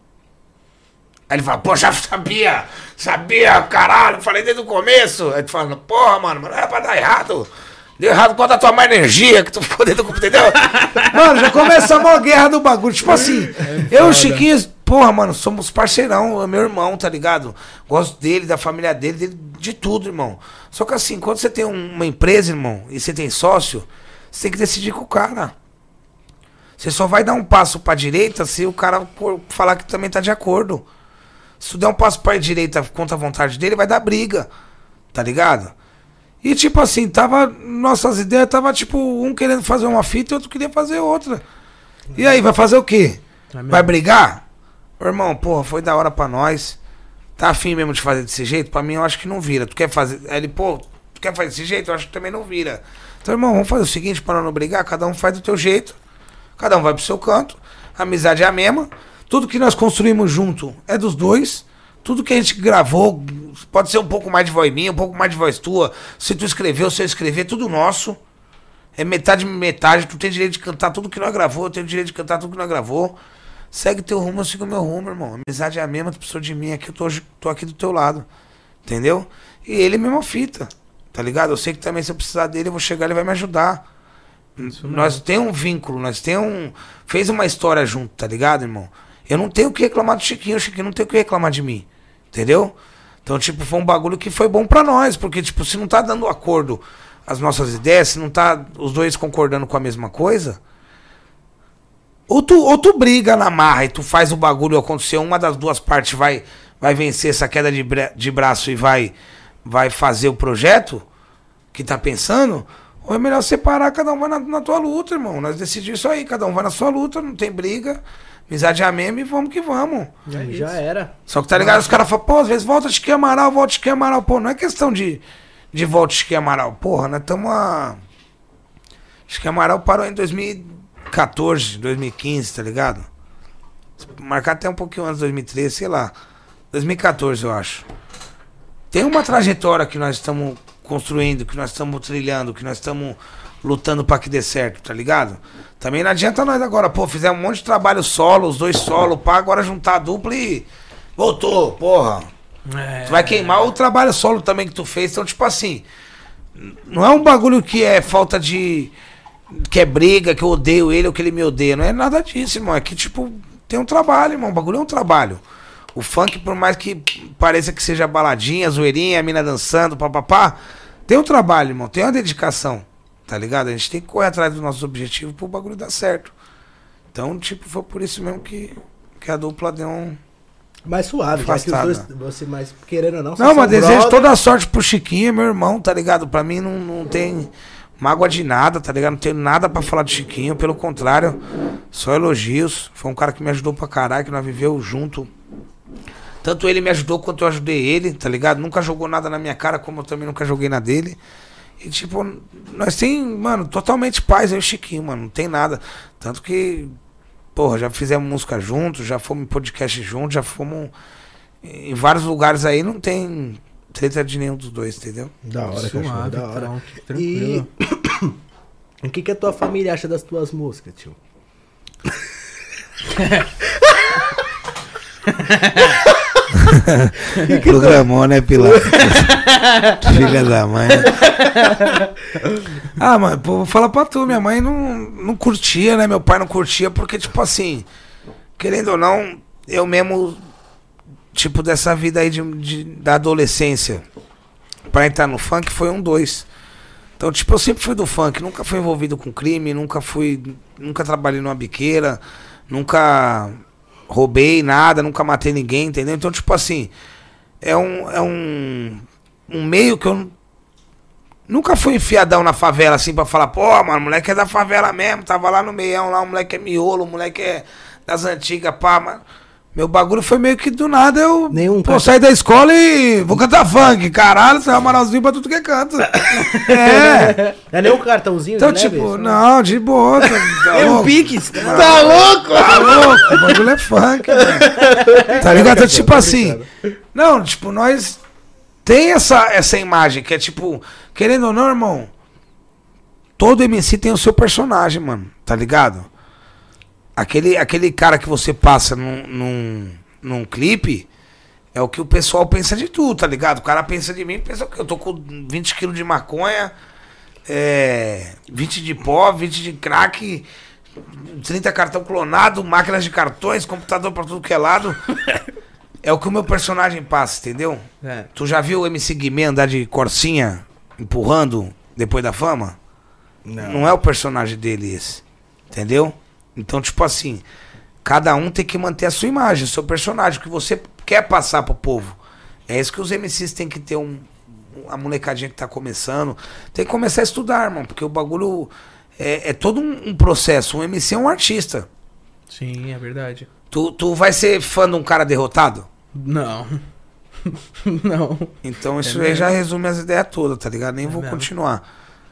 Aí ele fala, pô, já sabia, sabia, caralho, falei desde o começo. Aí tu fala, porra, mano, mas não era pra dar errado. Deu errado quanto a tua má energia que tu ficou dentro do computador, entendeu? mano, já começa a mó guerra do bagulho. Tipo assim, eu e o Chiquinho, porra, mano, somos parceirão, é meu irmão, tá ligado? Gosto dele, da família dele, dele, de tudo, irmão. Só que assim, quando você tem um- uma empresa, irmão, e você tem sócio, você tem que decidir com o cara. Você só vai dar um passo pra direita se o cara falar que também tá de acordo. Se tu der um passo pra direita contra a vontade dele, vai dar briga. Tá ligado? E tipo assim, tava. Nossas ideias tava tipo, um querendo fazer uma fita e outro queria fazer outra. E aí, vai fazer o quê? Vai brigar? Irmão, porra, foi da hora pra nós. Tá afim mesmo de fazer desse jeito? Pra mim eu acho que não vira. Tu quer fazer. Aí ele, pô, tu quer fazer desse jeito? Eu acho que também não vira. Então, irmão, vamos fazer o seguinte, para não brigar, cada um faz do teu jeito. Cada um vai pro seu canto. A amizade é a mesma. Tudo que nós construímos junto é dos dois. Tudo que a gente gravou, pode ser um pouco mais de voz minha, um pouco mais de voz tua. Se tu escreveu, se eu escrever, é tudo nosso. É metade metade. Tu tem direito de cantar tudo que nós gravou, eu tenho direito de cantar tudo que nós gravou. Segue teu rumo, eu sigo meu rumo, irmão. A amizade é a mesma, tu precisou de mim aqui, eu tô, tô aqui do teu lado. Entendeu? E ele é a mesma fita. Tá ligado? Eu sei que também se eu precisar dele, eu vou chegar, ele vai me ajudar. Nós tem um vínculo, nós tem um. Fez uma história junto, tá ligado, irmão? Eu não tenho o que reclamar do Chiquinho, o Chiquinho não tem o que reclamar de mim. Entendeu? Então, tipo, foi um bagulho que foi bom pra nós, porque, tipo, se não tá dando acordo as nossas ideias, se não tá os dois concordando com a mesma coisa, ou tu, ou tu briga na marra e tu faz o bagulho acontecer, uma das duas partes vai, vai vencer essa queda de, bra- de braço e vai, vai fazer o projeto que tá pensando, ou é melhor separar, cada um vai na, na tua luta, irmão. Nós decidimos isso aí, cada um vai na sua luta, não tem briga, amizade é a mesma e vamos que vamos. Já era. Só que tá ligado? Os caras falam, pô, às vezes volta Chiquinho Amaral, volta Chiquinho Amaral. Pô, não é questão de, de volta Chiquinho Amaral. Porra, nós estamos a. Chiquinho Amaral parou em 2014, 2015, tá ligado? Marcar até um pouquinho antes de 2013, sei lá. 2014, eu acho. Tem uma trajetória que nós estamos construindo, que nós estamos trilhando, que nós estamos lutando pra que dê certo, tá ligado? Também não adianta nós agora, pô, fizemos um monte de trabalho solo, os dois solo, pá, agora juntar a dupla e voltou, porra. Tu vai queimar o trabalho solo também que tu fez, então tipo assim, não é um bagulho que é falta de que é briga, que eu odeio ele ou que ele me odeia, não é nada disso, irmão, é que tipo tem um trabalho, irmão, o bagulho é um trabalho. O funk, por mais que pareça que seja baladinha, zoeirinha, a mina dançando, papapá, tem um trabalho, irmão, tem uma dedicação, tá ligado? A gente tem que correr atrás dos nossos objetivos pro bagulho dar certo. Então, tipo, foi por isso mesmo que, que a dupla deu um. Mais suave, já que os dois, você mais querendo ou não. Não, mas desejo brother. toda a sorte pro Chiquinho, meu irmão, tá ligado? Pra mim não, não tem mágoa de nada, tá ligado? Não tenho nada pra falar do Chiquinho, pelo contrário, só elogios. Foi um cara que me ajudou pra caralho, que nós viveu junto. Tanto ele me ajudou quanto eu ajudei ele, tá ligado? Nunca jogou nada na minha cara, como eu também nunca joguei na dele. E tipo, nós tem, mano, totalmente paz, eu e Chiquinho, mano, não tem nada. Tanto que, porra, já fizemos música juntos, já fomos em podcast juntos, já fomos em vários lugares aí, não tem treta de nenhum dos dois, entendeu? Da hora, cachorro, Suave, da hora. então, E tranquilo. o que, que a tua família acha das tuas músicas, tio? Programou, né, Pilar? Filha da mãe. ah, mano, vou falar pra tu, minha mãe não, não curtia, né? Meu pai não curtia, porque, tipo assim, querendo ou não, eu mesmo, tipo, dessa vida aí de, de- da adolescência pra entrar no funk foi um dois. Então, tipo, eu sempre fui do funk, nunca fui envolvido com crime, nunca fui. Nunca trabalhei numa biqueira, nunca roubei nada, nunca matei ninguém, entendeu? Então, tipo assim, é um, é um, um meio que eu nu- nunca fui enfiadão na favela assim pra falar, pô, mano, o moleque é da favela mesmo, tava lá no meião lá, o moleque é miolo, o moleque é das antigas, pá, mano. Meu bagulho foi meio que do nada eu Nenhum pô, saí da escola e vou cantar funk, caralho, você é amaralzinho pra tudo que é canto. é. É nem um cartãozinho Então, tipo, leve? não, de boa. Tá, tá É um louco. Pix? Tá louco? Tá louco, o bagulho é funk, mano. Tá ligado? Então, tipo assim. Não, tipo, nós tem essa, essa imagem que é tipo, querendo ou não, irmão, todo MC tem o seu personagem, mano. Tá ligado? Aquele, aquele cara que você passa num, num, num clipe é o que o pessoal pensa de tu, tá ligado? O cara pensa de mim, pensa que eu tô com 20 quilos de maconha, é, 20 de pó, 20 de crack, 30 cartão clonado, máquinas de cartões, computador pra tudo que é lado. É o que o meu personagem passa, entendeu? É. Tu já viu o MC Guimê andar de corsinha empurrando depois da fama? Não. é o personagem dele esse. Entendeu? Então, tipo assim, cada um tem que manter a sua imagem, o seu personagem, o que você quer passar pro povo. É isso que os MCs têm que ter um. A molecadinha que tá começando. Tem que começar a estudar, irmão, porque o bagulho é, é todo um, um processo. Um MC é um artista. Sim, é verdade. Tu, tu vai ser fã de um cara derrotado? Não. não. Então isso É aí já resume as ideias todas, tá ligado? Nem É vou mesmo. continuar.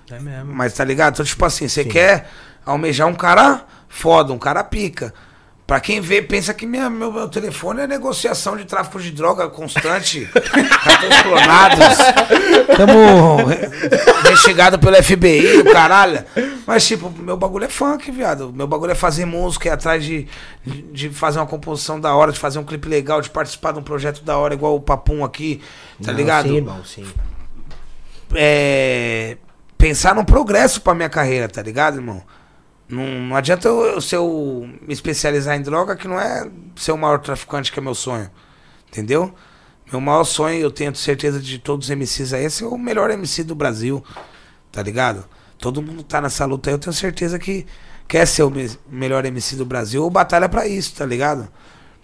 É mesmo. Mas tá ligado? Então, tipo assim, você quer almejar um cara foda, um cara pica. Pra quem vê, pensa que minha, meu, meu telefone é negociação de tráfico de droga constante. cartões clonados. Tamo investigado pelo FBI, o caralho. Mas, tipo, meu bagulho é funk, viado. Meu bagulho é fazer música, é atrás de, de, de fazer uma composição da hora, de fazer um clipe legal, de participar de um projeto da hora, igual o Papum aqui, tá Não, ligado? Sim, irmão, sim. é, pensar no progresso pra minha carreira, tá ligado, irmão? Não, não adianta eu, eu, se eu me especializar em droga, que não é ser o maior traficante que é meu sonho. Entendeu? Meu maior sonho, eu tenho certeza de todos os MCs aí, é ser o melhor MC do Brasil. Tá ligado? Todo mundo tá nessa luta aí, eu tenho certeza que quer ser o me- melhor MC do Brasil ou batalha pra isso, tá ligado?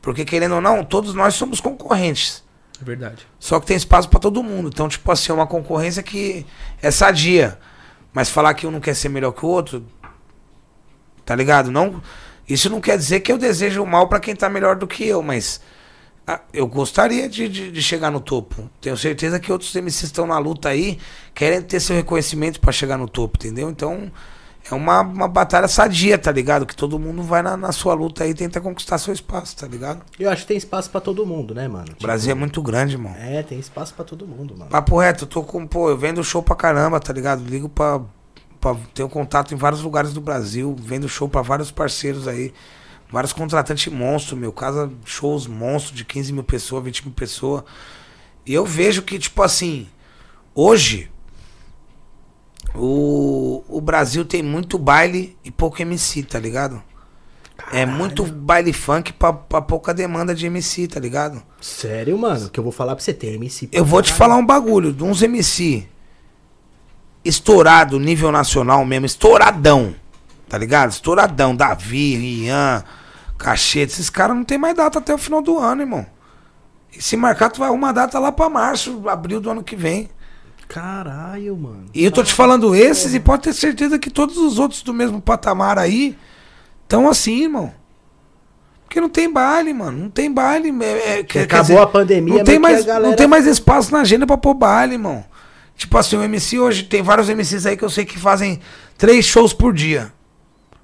Porque querendo ou não, todos nós somos concorrentes. É verdade. Só que tem espaço pra todo mundo. Então, tipo assim, é uma concorrência que é sadia. Mas falar que um não quer ser melhor que o outro, tá ligado? Não, isso não quer dizer que eu desejo o mal pra quem tá melhor do que eu, mas ah, eu gostaria de, de, de chegar no topo. Tenho certeza que outros MCs estão na luta aí, querem ter seu reconhecimento pra chegar no topo, entendeu? Então, é uma, uma batalha sadia, tá ligado? Que todo mundo vai na, na sua luta aí e tenta conquistar seu espaço, tá ligado? Eu acho que tem espaço pra todo mundo, né, mano? O Brasil é muito grande, irmão. É, tem espaço pra todo mundo, mano. Papo reto, eu tô com, pô, eu vendo show pra caramba, tá ligado? Ligo pra, pra um contato em vários lugares do Brasil, vendo show pra vários parceiros aí. Vários contratantes monstros, meu. Casa shows monstros de 15 mil pessoas, 20 mil pessoas. E eu vejo que, tipo assim, hoje o, o Brasil tem muito baile e pouco MC, tá ligado? É muito baile funk pra, pra pouca demanda de MC, tá ligado? Sério, mano, que eu vou falar pra você, tem MC. Eu vou te caralho. falar um bagulho, de uns MC estourado, nível nacional mesmo, estouradão. Tá ligado? Estouradão. Davi, Rian, Cachete. Esses caras não tem mais data até o final do ano, irmão. E se marcar, tu vai uma data lá pra março, abril do ano que vem. Caralho, mano. E eu tô te falando esses e pode ter certeza que todos os outros do mesmo patamar aí estão assim, irmão. Porque não tem baile, mano. Não tem baile. É, é, Acabou dizer, a pandemia, não tem, mais, não tem mais espaço na agenda pra pôr baile, irmão. Tipo assim, o MC hoje, tem vários MCs aí que eu sei que fazem três shows por dia.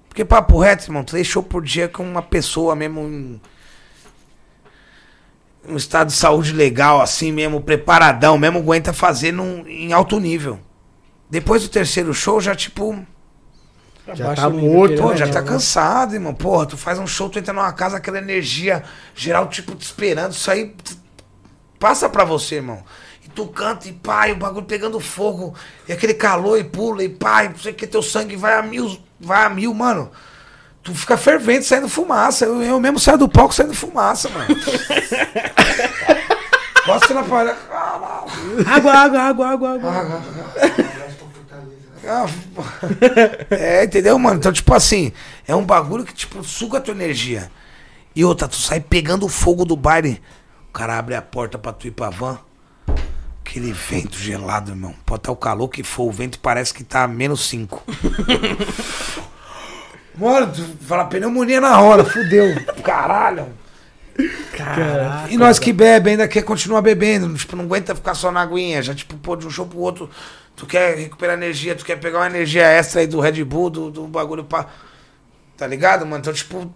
Porque papo reto, irmão, três shows por dia com uma pessoa mesmo em um estado de saúde legal, assim mesmo, preparadão, mesmo aguenta fazer num, em alto nível. Depois do terceiro show, já tipo, Já tá morto, Pô, ele já tá né? cansado, irmão. Porra, tu faz um show, tu entra numa casa, aquela energia geral, tipo, te esperando. Isso aí passa pra você, irmão. Tu canta e pá, e o bagulho pegando fogo, e aquele calor, e pula, e pá, e não sei o que, teu sangue vai a mil, vai a mil, mano. Tu fica fervente saindo fumaça. Eu, eu mesmo saio do palco saindo fumaça, mano. Gosto na palha. Água, água, água, água, água. Ah, É, entendeu, mano? Então, tipo assim, é um bagulho que, tipo, suga a tua energia. E outra, tu sai pegando o fogo do baile. O cara abre a porta pra tu ir pra van. Aquele vento gelado, irmão. Pode estar o calor que for, o vento parece que tá a menos 5. Mano, tu fala pneumonia na hora, fudeu. Caralho. Caraca. E nós que bebem ainda quer continuar bebendo. Tipo, não aguenta ficar só na aguinha. Já, tipo, pô, de um show pro outro, tu quer recuperar energia, tu quer pegar uma energia extra aí do Red Bull, do, do bagulho pra. Tá ligado, mano? Então, tipo.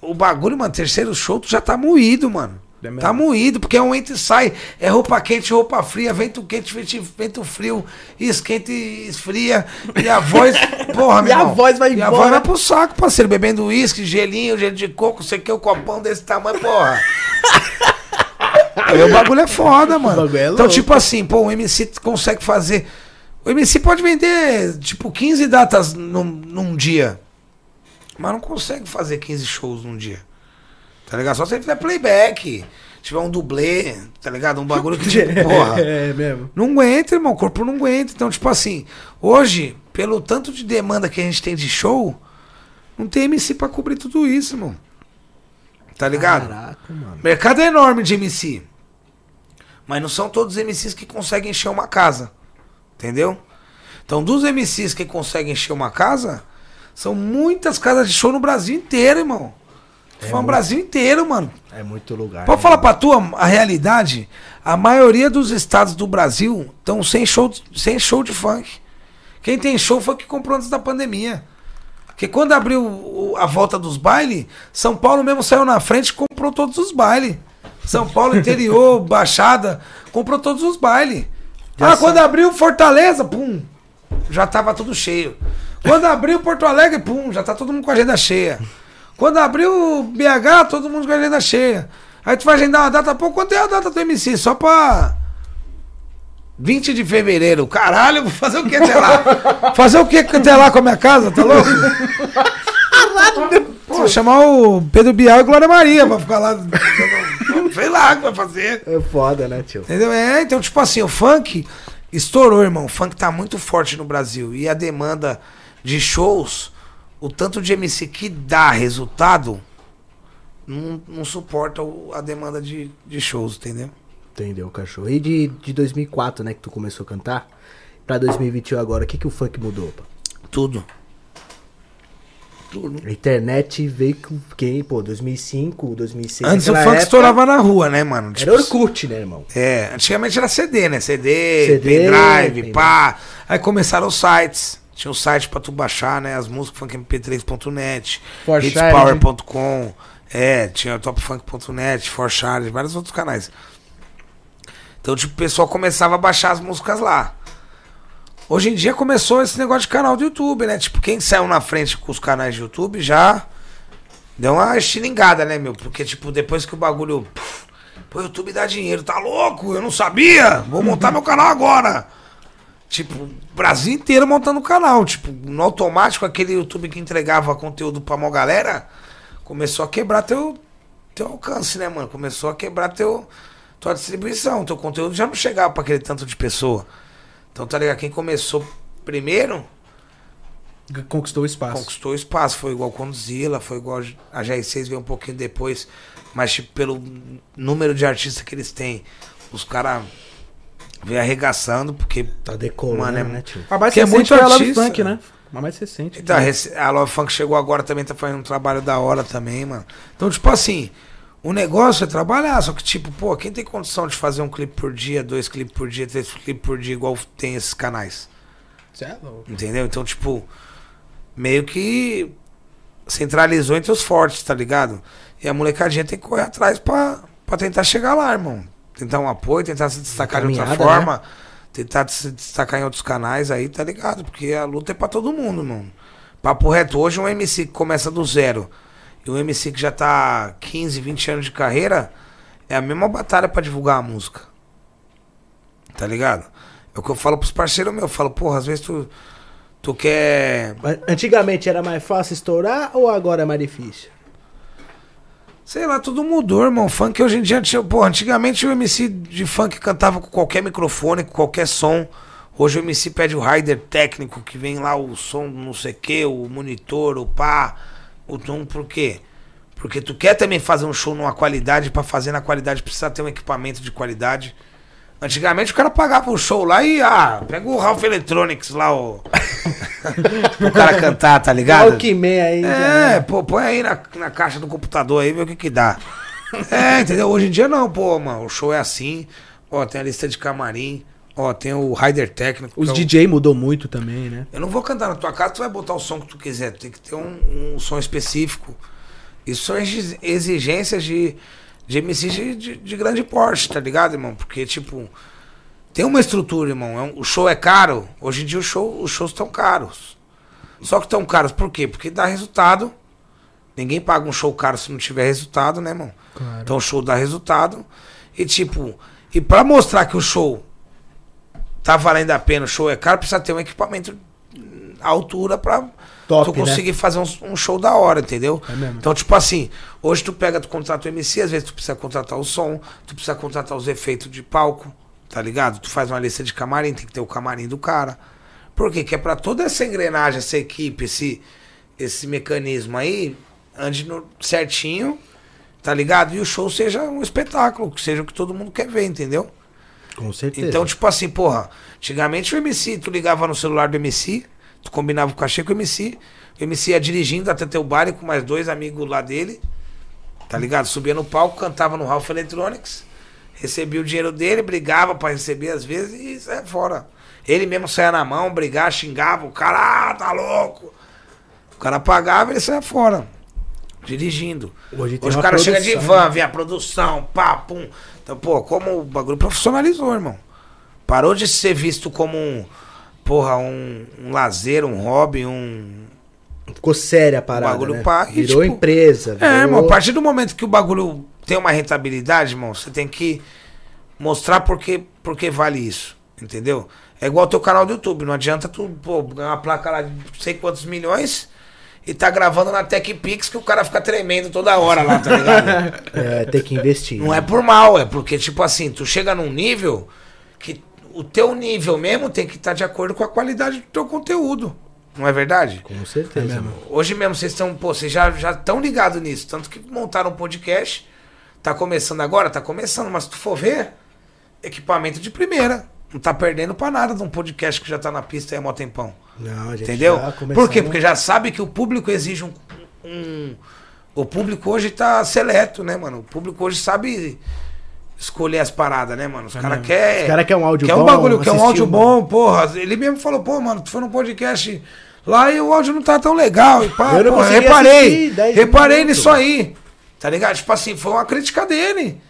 O bagulho, mano, terceiro show, tu já tá moído, mano. É? Tá moído, porque é um entra e sai. É roupa quente, roupa fria, vento quente, vento, vento frio, esquenta e esfria. E a voz, porra, meu E a irmão. voz vai E a embora. voz vai pro saco, parceiro. Bebendo uísque, gelinho, gelo de coco, sei que, o copão desse tamanho, porra. Aí o bagulho é foda, mano. é então, tipo assim, pô, o MC consegue fazer. O MC pode vender, tipo, 15 datas num, num dia. Mas não consegue fazer 15 shows num dia. Tá ligado? Só se ele fizer playback. Tiver um dublê, tá ligado? Um bagulho que, tipo, porra. É mesmo. Não aguenta, irmão. O corpo não aguenta. Então, tipo assim, hoje, pelo tanto de demanda que a gente tem de show, não tem MC pra cobrir tudo isso, irmão. Tá ligado? Caraca, mano. Mercado é enorme de MC. Mas não são todos os MCs que conseguem encher uma casa. Entendeu? Então, dos MCs que conseguem encher uma casa, são muitas casas de show no Brasil inteiro, irmão. Tô falando Brasil inteiro, mano. É muito lugar. Pode né, falar pra tua a realidade? A maioria dos estados do Brasil estão sem show, sem show de funk. Quem tem show foi que comprou antes da pandemia. Porque quando abriu o- a volta dos bailes, São Paulo mesmo saiu na frente e comprou todos os bailes. São Paulo, interior, Baixada, comprou todos os bailes. Ah, quando abriu Fortaleza, pum, já tava tudo cheio. Quando abriu Porto Alegre, pum, já tá todo mundo com a agenda cheia. Quando abriu BH, todo mundo com a agenda cheia. Aí tu vai agendar uma data, pô, quanto é a data do MC? Só pra 20 de fevereiro. Caralho, vou fazer o que até lá? Fazer o que até lá com a minha casa, tá louco? Pô, chamar o Pedro Bial e Glória Maria pra ficar lá. Sei lá o que vai fazer. É foda, né, tio? Entendeu? É, então, tipo assim, o funk estourou, irmão. O funk tá muito forte no Brasil. E a demanda de shows, o tanto de MC que dá resultado, não, não suporta o- a demanda de, de shows, entendeu? Entendeu, cachorro? E de, de 2004, né, que tu começou a cantar, pra 2021 agora, o que que o funk mudou, pá? Tudo. Tudo. A internet veio com quem, pô, 2005, 2006. Antes o funk época, estourava na rua, né, mano? Era Tipo, Orkut, né, irmão? É, antigamente era CD, né? CD, CD, pendrive, pendrive. pá. Aí começaram os sites. Tinha um site pra tu baixar, né? As músicas funkmp3.net, Forchard. hitspower.com. É, tinha topfunk.net, Forchard, vários outros canais. Então, tipo, o pessoal começava a baixar as músicas lá. Hoje em dia começou esse negócio de canal do YouTube, né? Tipo, quem saiu na frente com os canais de YouTube já deu uma estilingada, né, meu? Porque, tipo, depois que o bagulho. Pô, o YouTube dá dinheiro, tá louco? Eu não sabia. Vou montar meu canal agora. Tipo, o Brasil inteiro montando o canal. Tipo, no automático, aquele YouTube que entregava conteúdo pra mó galera começou a quebrar teu, teu alcance, né, mano? Começou a quebrar teu, tua distribuição. Teu conteúdo já não chegava pra aquele tanto de pessoa. Então, tá ligado? Quem começou primeiro Conquistou o espaço. conquistou o espaço. Foi igual Condzilla, foi igual a GR6 veio um pouquinho depois. Mas, tipo, pelo número de artistas que eles têm, os caras vêm arregaçando, porque. Tá decolando, Mano, é né, tio? A mais Que é recente muito foi a Love. Funk, né? A mais recente. Então, rece- a Love Funk chegou agora também, tá fazendo um trabalho da hora também, mano. Então, tipo assim, o negócio é trabalhar, só que, tipo, pô, quem tem condição de fazer um clipe por dia, dois clipes por dia, três clipes por dia, igual tem esses canais? Cê é louco. Entendeu? Então, tipo, meio que centralizou entre os fortes, tá ligado? E a molecadinha tem que correr atrás pra, pra tentar chegar lá, irmão. Tentar um apoio, tentar se destacar de outra forma, tentar se destacar em outros canais aí, tá ligado? Porque a luta é pra todo mundo, mano. Papo reto, hoje um MC que começa do zero e um MC que já tá 15, 20 anos de carreira, é a mesma batalha pra divulgar a música. Tá ligado? É o que eu falo pros parceiros meus, eu falo, porra, às vezes tu, tu quer. Antigamente era mais fácil estourar ou agora é mais difícil? Sei lá, tudo mudou, irmão. Funk hoje em dia. Pô, antigamente o MC de funk cantava com qualquer microfone, com qualquer som. Hoje o MC pede o rider técnico, que vem lá o som, não sei o que, o monitor, o pá, o tom, por quê? Porque tu quer também fazer um show numa qualidade, pra fazer na qualidade precisa ter um equipamento de qualidade. Antigamente o cara pagava o show lá e, ah, pega o Ralph Electronics lá, o. o cara cantar, tá ligado? Alckmin aí. já, É, né? pô, põe aí na, na caixa do computador aí, vê o que que dá. É, entendeu? Hoje em dia não, pô, mano, o show é assim. Ó, tem a lista de camarim. Ó, tem o rider técnico. Os que é o- DJ mudou muito também, né? Eu não vou cantar na tua casa, tu vai botar o som que tu quiser. Tem que ter um, um som específico. Isso são exi- exigências de, de MC de, de, de grande porte, tá ligado, irmão? Porque, tipo, tem uma estrutura, irmão. É um- o show é caro. Hoje em dia o show, os shows estão caros. Só que estão caros por quê? Porque dá resultado. Ninguém paga um show caro se não tiver resultado, né, irmão? Claro. Então o show dá resultado. E tipo, e pra mostrar que o show tá valendo a pena, o show é caro, precisa ter um equipamento à altura pra Top, tu né? conseguir fazer um, um show da hora, entendeu? É mesmo. Então, tipo assim, hoje tu pega, tu contrata o MC, às vezes tu precisa contratar o som, tu precisa contratar os efeitos de palco, tá ligado? Tu faz uma lista de camarim, tem que ter o camarim do cara. Por quê? Que é pra toda essa engrenagem, essa equipe, esse, esse mecanismo aí, ande no, certinho, tá ligado? E o show seja um espetáculo, que seja o que todo mundo quer ver, entendeu? Com certeza. Então, tipo assim, porra, antigamente o MC, tu ligava no celular do MC, tu combinava o cachê com o MC, o MC ia dirigindo até teu baile com mais dois amigos lá dele, tá ligado? Subia no palco, cantava no Ralph Electronics, recebia o dinheiro dele, brigava pra receber às vezes e saia fora. Ele mesmo saia na mão, brigava, xingava, o cara, ah, tá louco. O cara pagava e ele saia fora. Dirigindo. Hoje Hoje o cara chega de produção, né? van, vem a produção, pá, pum. Então, pô, como o bagulho profissionalizou, irmão. Parou de ser visto como um, porra, um, um lazer, um hobby, um. Ficou séria a parada, bagulho né? pá, Virou tipo, empresa. Virou... É, irmão, a partir do momento que o bagulho tem uma rentabilidade, irmão, você tem que mostrar por que, por que vale isso. Entendeu? É igual o teu canal do YouTube. Não adianta tu, pô, ganhar uma placa lá de não sei quantos milhões e tá gravando na TechPix que o cara fica tremendo toda hora lá, tá ligado? É, tem que investir. Não né? é por mal, é porque, tipo assim, tu chega num nível o teu nível mesmo tem que estar de acordo com a qualidade do teu conteúdo. Não é verdade? Com certeza. mano. Hoje mesmo vocês estão, pô, vocês já já estão ligados nisso, tanto que montaram um podcast. Tá começando agora, tá começando, mas se tu for ver, equipamento de primeira. Não tá perdendo pra nada de um podcast que já tá na pista aí há mó tempão. Não, a gente Entendeu? já Por quê? Porque já sabe que o público exige um, um- O público hoje tá seleto, né, mano? O público hoje sabe escolher as paradas, né, mano? Os caras querem. Os caras querem um áudio Quer bom. um bagulho, quer um áudio bom, porra. Ele mesmo falou, pô, mano, tu foi num podcast lá e o áudio não tá tão legal. E pá, Eu reparei. assistir 10 Reparei minutos, nisso aí. Tá ligado? Tipo assim, foi uma crítica dele.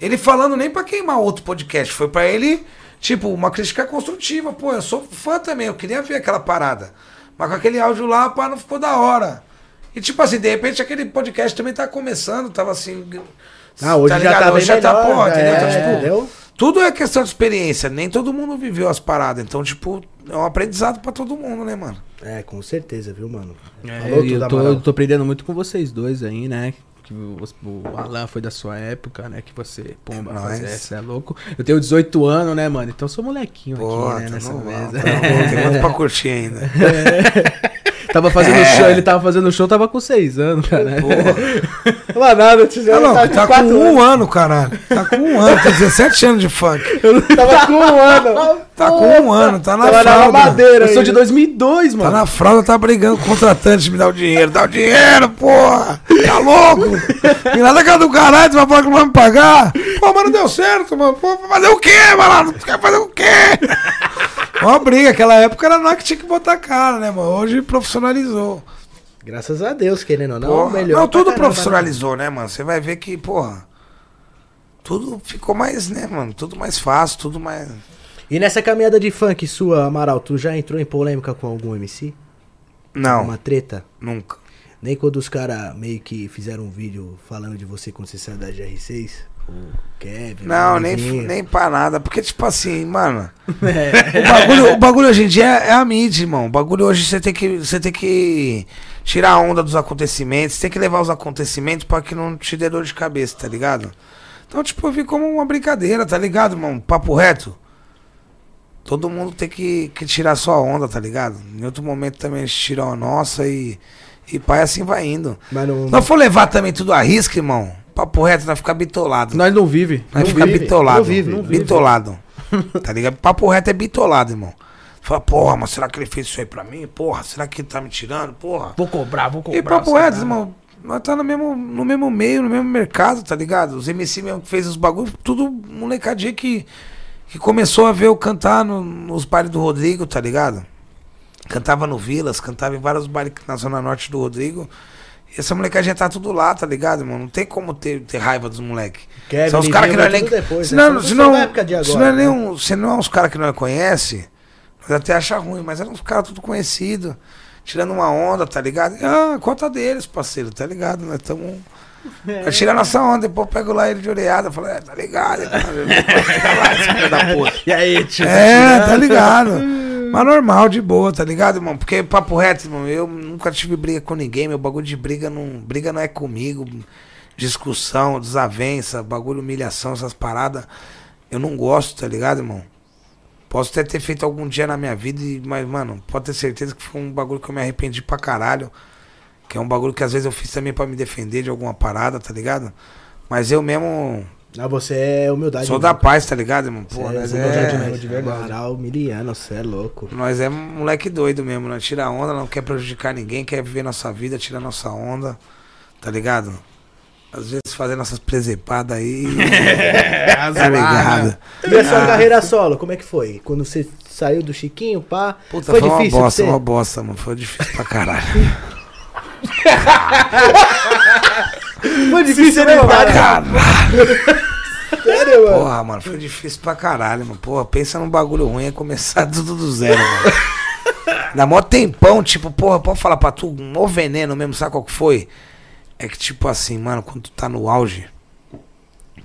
Ele falando nem pra queimar outro podcast. Foi pra ele, tipo, uma crítica construtiva. Pô, eu sou fã também, eu queria ver aquela parada. Mas com aquele áudio lá, pá, não ficou da hora. E tipo assim, de repente aquele podcast também tá começando, tava assim. Ah, hoje já ligado? tá bem Hoje já tá, melhor, já entendeu? é, Então, tipo, entendeu? tudo é questão de experiência, nem todo mundo viveu as paradas. Então, tipo, é um aprendizado pra todo mundo, né, mano? É, com certeza, viu, mano? É, Falou tudo, eu tô, eu tô aprendendo muito com vocês dois aí, né? Que o, o Alan foi da sua época, né? Que você, pomba, É fazer essa é louco. Eu tenho 18 anos, né, mano? Então eu sou molequinho Pô, aqui, né? tá Nessa mesa. tá tem muito pra curtir ainda. tava fazendo É. show, ele tava fazendo show, tava com 6 anos, cara. Porra. Não é nada, tio. Tá, louco, tá tá com com 4 um anos. ano, caralho. Tá com um ano, tem 17 anos de funk. Tava com um ano. Tá com um ano, tá na Tava na fralda. madeira Eu sou de ainda. 2002, Tá mano. na fralda, tá brigando com o contratante, me dá o dinheiro. Dá o dinheiro, porra! Tá louco? Me dá da casa do caralho, tu vai falar que não vai me pagar? Pô, mas não deu certo, mano. Pô, fazer o quê, mano? Tu quer fazer o quê? Uma briga, aquela época era nós que tinha que botar a cara, né, mano? Hoje profissionalizou. Graças a Deus, querendo ou não, Porra. melhor. não, tudo caramba, profissionalizou, né, mano? Você vai ver que, porra. Tudo ficou mais, né, mano? Tudo mais fácil, tudo mais. né? E nessa caminhada de funk sua, Amaral, tu já entrou em polêmica com algum MC? Não, Uma treta? nunca. Nem quando os caras meio que fizeram um vídeo falando de você quando você saiu da GR6? O Kevin, Não, o nem, nem pra nada. Porque, tipo assim, mano. É. O, bagulho, o bagulho hoje em dia é, é a mídia, irmão. O bagulho hoje você tem que, você tem que tirar a onda dos acontecimentos. Tem que levar os acontecimentos pra que não te dê dor de cabeça, tá ligado? Então, tipo, eu vi como uma brincadeira, tá ligado, irmão? Papo reto. Todo mundo tem que, que tirar sua onda, tá ligado? Em outro momento também a gente tira a nossa e. E pai assim vai indo. Mas não. Não for levar também tudo a risco, irmão. Papo reto, nós ficar bitolado. Nós não vive. Vai Não ficar vive, bitolado. não vive, não vive. bitolado. tá ligado? Papo reto é bitolado, irmão. Fala, porra, mas será que ele fez isso aí pra mim? Porra, será que ele tá me tirando? Porra. Vou cobrar, vou cobrar. E papo reto, irmão. Nós tá no mesmo, no mesmo meio, no mesmo mercado, tá ligado? Os MC mesmo que fez os bagulhos, tudo molecadinha que, que começou a ver eu cantar no- nos bailes do Rodrigo, tá ligado? Cantava no Vilas, cantava em vários bailes na Zona Norte do Rodrigo. Essa molecadinha tá tudo lá, tá ligado, irmão? Não tem como ter, ter raiva dos moleques. São os caras que não é nem. depois, se né? não, Não se época de agora, é né? nenhum, não é uns caras que nós conhece, nós até acha ruim, mas eram uns caras tudo conhecidos, tirando uma onda, tá ligado? Ah, conta deles, parceiro, tá ligado? Nós estamos. É. Tira nossa onda, depois eu pego lá ele de orelhada, falo, é, tá ligado? Lá, da puta. E aí, tio? É, tá ligado? Mas normal, de boa, tá ligado, irmão? Porque, papo reto, irmão, eu nunca tive briga com ninguém. Meu bagulho de briga não. Briga não é comigo. Discussão, desavença, bagulho, humilhação, essas paradas. Eu não gosto, tá ligado, irmão? Posso até ter feito algum dia na minha vida, mas, mano, pode ter certeza que foi um bagulho que eu me arrependi pra caralho. Que é um bagulho que às vezes eu fiz também pra me defender de alguma parada, tá ligado? Mas eu mesmo Ah, você é humildade. sou mesmo, da cara. paz, tá ligado, irmão? Pô, é nós é. mesmo, de verdade. Amaral, miliano, você é louco. Nós é moleque doido mesmo, nós tira onda, não quer prejudicar ninguém, quer viver nossa vida, tira nossa onda, tá ligado? Às vezes fazer nossas presepadas aí. tá ligado? E a sua carreira solo, como é que foi? Quando você saiu do Chiquinho, pá. Puta, foi, foi, difícil uma bosta, pra você? uma bosta, mano. Foi difícil pra caralho. Foi difícil, né, mano? caralho. Sério, mano. Porra, mano, foi difícil pra caralho, mano. Porra, pensa num bagulho ruim, é começar tudo do zero, mano. Na mó tempão, tipo, porra, pode falar pra tu, um veneno mesmo, sabe qual que foi? É que, tipo assim, mano, quando tu tá no auge,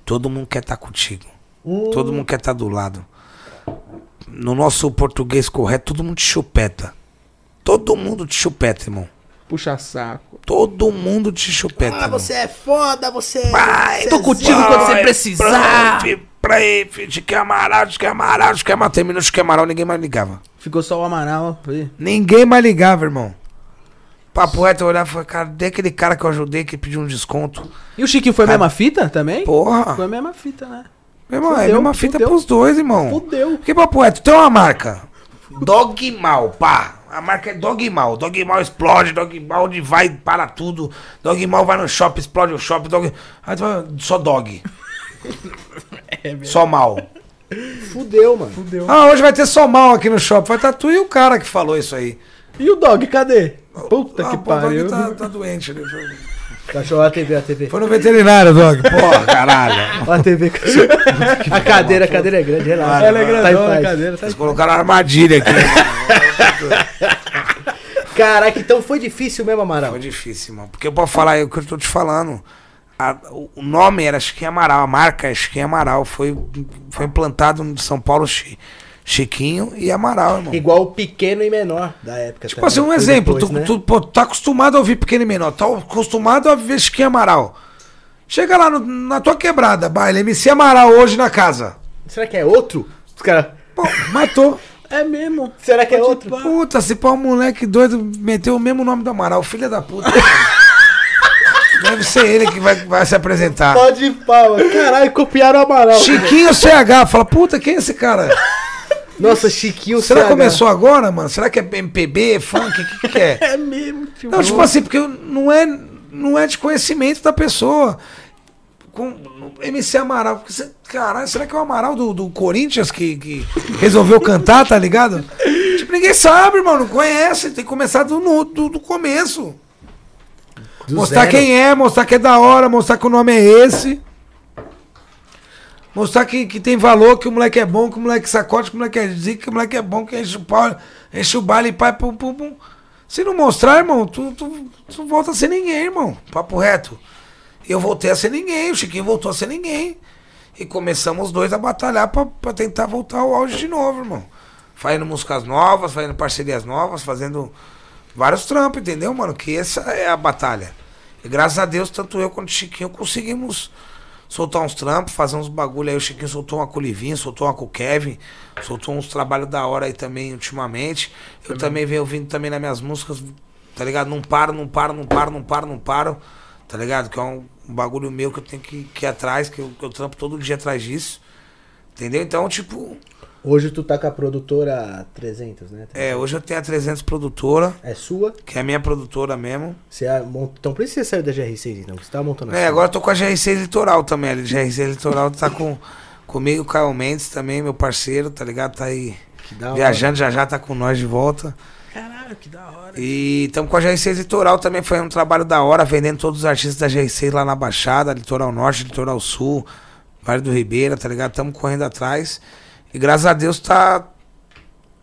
todo mundo quer estar contigo. Todo mundo quer estar do lado. No nosso português correto, todo mundo te chupeta. Todo mundo te chupeta, irmão. Puxa saco. Todo mundo te chupeta. Ah, você é foda, você é. Vai, tô é contigo quando você precisar. Prof, de que Amaral, de que Amaral, de que Amaral. Terminou de que Amaral, ninguém mais ligava. Ficou só o Amaral. foi. Ninguém mais ligava, irmão. Papo reto, eu olhava e falei, cara, cadê aquele cara que eu ajudei que pediu um desconto? E o Chiquinho foi a mesma fita também? Porra, Foi a mesma fita, né? meu irmão, é a mesma fita fudeu. pros dois, irmão. Fudeu. Porque, papo reto, tem uma marca. Dogmal, pá. A marca é Dogmal. Dogmal explode, Dogmal onde vai, para tudo. Dogmal vai no shopping, explode o shopping. Dog... Aí tu fala, só dog. só mal. Fudeu, mano. Ah, hoje vai ter só mal aqui no shopping. Vai estar tu e o cara que falou isso aí. E o dog, cadê? Puta ah, que pô, o pariu. dog tá, tá doente. Né? Cachorro, a TV, a TV. Foi no veterinário, Dog. Porra, caralho. Ó, a TV, cachorro. A cadeira, a cadeira é grande, relaxa. Ela é Tá grandona, paz. a cadeira. Tá Vocês colocaram armadilha aqui. Caraca, então foi difícil mesmo, Amaral. Foi difícil, mano. Porque eu posso falar é o que eu tô te falando. A- o nome era Chiquinho Amaral, a marca Chiquinho Amaral. Foi, foi implantado no São Paulo Chiquinho e Amaral, irmão. Igual o pequeno e menor da época. Tipo assim, um exemplo. tu, tu, pô, tá acostumado a ouvir pequeno e menor, tá acostumado a ver Chiquinho Amaral. Chega lá no- na tua quebrada, baile, MC Amaral hoje na casa. Será que é outro? Os caras. Pô, matou. É mesmo. Será que é outro? Puta, se pô, um moleque doido meteu o mesmo nome do Amaral, filho da puta. Deve ser ele que vai, vai se apresentar. Pode pau. Caralho, copiaram o Amaral. Chiquinho CH, fala, puta, quem é esse cara? Nossa, Chiquinho Será que começou agora, mano? Será que é MPB, funk, o que, que, que é? É mesmo, tio. Não, tipo assim, porque não é, não é de conhecimento da pessoa. Com MC Amaral. porque você- Caralho, será que é o Amaral do, do Corinthians que, que resolveu cantar, tá ligado? Tipo, ninguém sabe, irmão, não conhece. Tem que começar do, no- do, do começo. Do mostrar zero. quem é, mostrar que é da hora, mostrar que o nome é esse. Mostrar que, que tem valor, que o moleque é bom, que o moleque sacode, que o moleque é zica, que o moleque é bom, que enche o pau, enche o baile, pai, pum, pum, pum. Se não mostrar, irmão, tu, tu, tu volta a ser ninguém, irmão. Papo reto. Eu voltei a ser ninguém, o Chiquinho voltou a ser ninguém. E começamos os dois a batalhar pra, pra tentar voltar ao auge de novo, irmão. Fazendo músicas novas, fazendo parcerias novas, fazendo vários trampos, entendeu, mano? Que essa é a batalha. E graças a Deus, tanto eu quanto o Chiquinho conseguimos soltar uns trampos, fazer uns bagulho aí. O Chiquinho soltou uma com o Livinho, soltou uma com o Kevin, soltou uns trabalhos da hora aí também ultimamente. Eu também venho ouvindo também nas minhas músicas, tá ligado? Não paro, não paro, não paro, não paro, não paro, tá ligado? Que é um, um bagulho meu que eu tenho que, que ir atrás, que eu, que eu trampo todo dia atrás disso. Entendeu? Então, tipo, Hoje tu tá com a produtora 300, né? é, hoje eu tenho a 300 produtora, É sua. que é a minha produtora mesmo. Você a- monta- Então por isso você saiu da GR6, então. Você tava montando a É, sua. agora eu tô com a GR6 Litoral também. A GR6 Litoral tá com, comigo, o Caio Mendes também, meu parceiro, tá ligado? Tá aí Que da hora. viajando, já já tá com nós de volta. Caralho, que da hora. E estamos com a GR6 Litoral também, foi um trabalho da hora, vendendo todos os artistas da GR6 lá na Baixada, Litoral Norte, Litoral Sul, Vale do Ribeira, tá ligado? Estamos correndo atrás. E graças a Deus tá.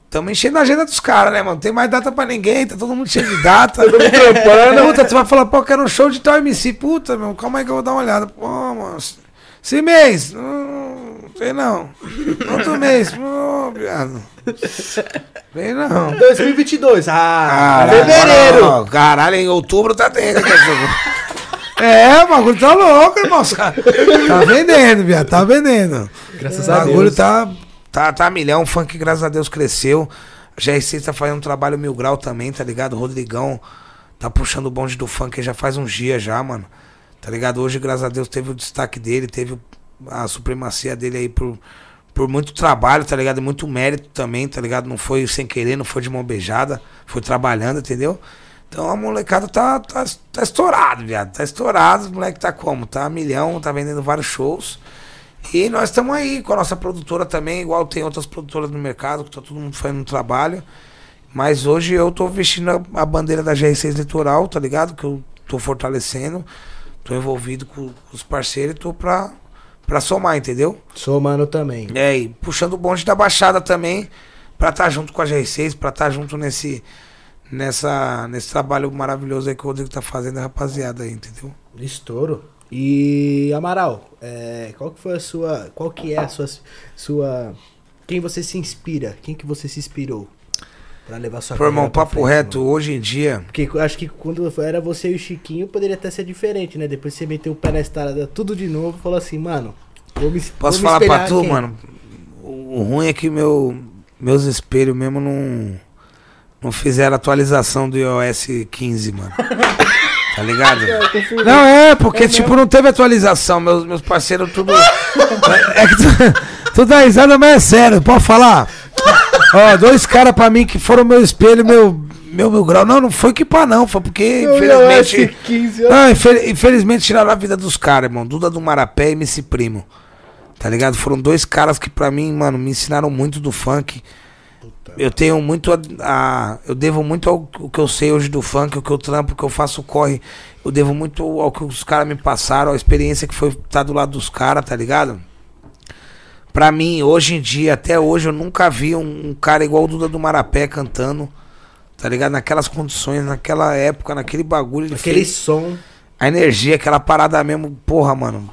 Estamos enchendo a agenda dos caras, né, mano? Tem mais data pra ninguém, tá todo mundo cheio de data. todo mundo trampando. Puta, tu vai falar, pô, quero um show de tal MC. Puta, meu, calma aí que eu vou dar uma olhada. Pô, mano. Esse mês? Não sei não. Outro mês? Pô, viado. Vem não. 2022. Ah, Caralho, fevereiro. ó, Caralho, em outubro tá tendo, cachorro. É, o bagulho tá louco, irmão. Tá vendendo, viado, tá vendendo. Graças O a bagulho Deus. tá, tá, tá milhão. O funk, graças a Deus, cresceu. A GR6 tá fazendo um trabalho mil grau também, tá ligado? O Rodrigão tá puxando o bonde do funk já faz uns dias já, mano. Tá ligado? Hoje, graças a Deus, teve o destaque dele, teve a supremacia dele aí por, por muito trabalho, tá ligado? E muito mérito também, tá ligado? Não foi sem querer, não foi de mão beijada, foi trabalhando, entendeu? Então a molecada tá, tá, tá estourado, viado. Tá estourado, o moleque tá como? Tá milhão, tá vendendo vários shows. E nós estamos aí com a nossa produtora também, igual tem outras produtoras no mercado, que tá todo mundo fazendo um trabalho. Mas hoje eu tô vestindo a, a bandeira da GR6 Litoral, tá ligado? Que eu tô fortalecendo, tô envolvido com, com os parceiros e tô pra, pra somar, entendeu? Sou mano também. É, e puxando o bonde da Baixada também, pra estar junto com a GR6, pra estar junto nesse, nessa, nesse trabalho maravilhoso aí que o Rodrigo tá fazendo, rapaziada aí, entendeu? Estouro. E Amaral, é, qual que foi a sua, qual que é a sua, sua, quem você se inspira? Quem que você se inspirou pra levar sua Pô, irmão, papo frente, reto, mano? hoje em dia, Porque eu acho que quando era você e o Chiquinho poderia até ser diferente, né? Depois você meteu o pé na estrada tudo de novo falou assim, mano, vou me Posso vou falar pra espelhar tu, quem? mano? O o ruim é que meu, meus espelhos mesmo não, não fizeram atualização do iOS 15, mano. Tá ligado? Não, é, porque, tipo, não teve atualização. Meus, meus parceiros tudo. É que tu, tu dá risada, mas é sério, pode falar? Ó, dois caras pra mim que foram meu espelho, meu, meu, meu grau. Não, não foi que pá, não. Foi porque, infelizmente. 15 anos. Não, infel- infelizmente tiraram a vida dos caras, irmão. Duda do Marapé e MC Primo. Tá ligado? Foram dois caras que pra mim, mano, me ensinaram muito do funk. Eu tenho muito a, a- Eu devo muito ao que eu sei hoje do funk, o que eu trampo, o que eu faço corre. Eu devo muito ao que os caras me passaram, a experiência que foi estar do lado dos caras, tá ligado? Pra mim, hoje em dia, até hoje, eu nunca vi um, um cara igual o Duda do Marapé cantando, tá ligado? Naquelas condições, naquela época, naquele bagulho. Ele Aquele fez som. a energia, aquela parada mesmo, porra, mano.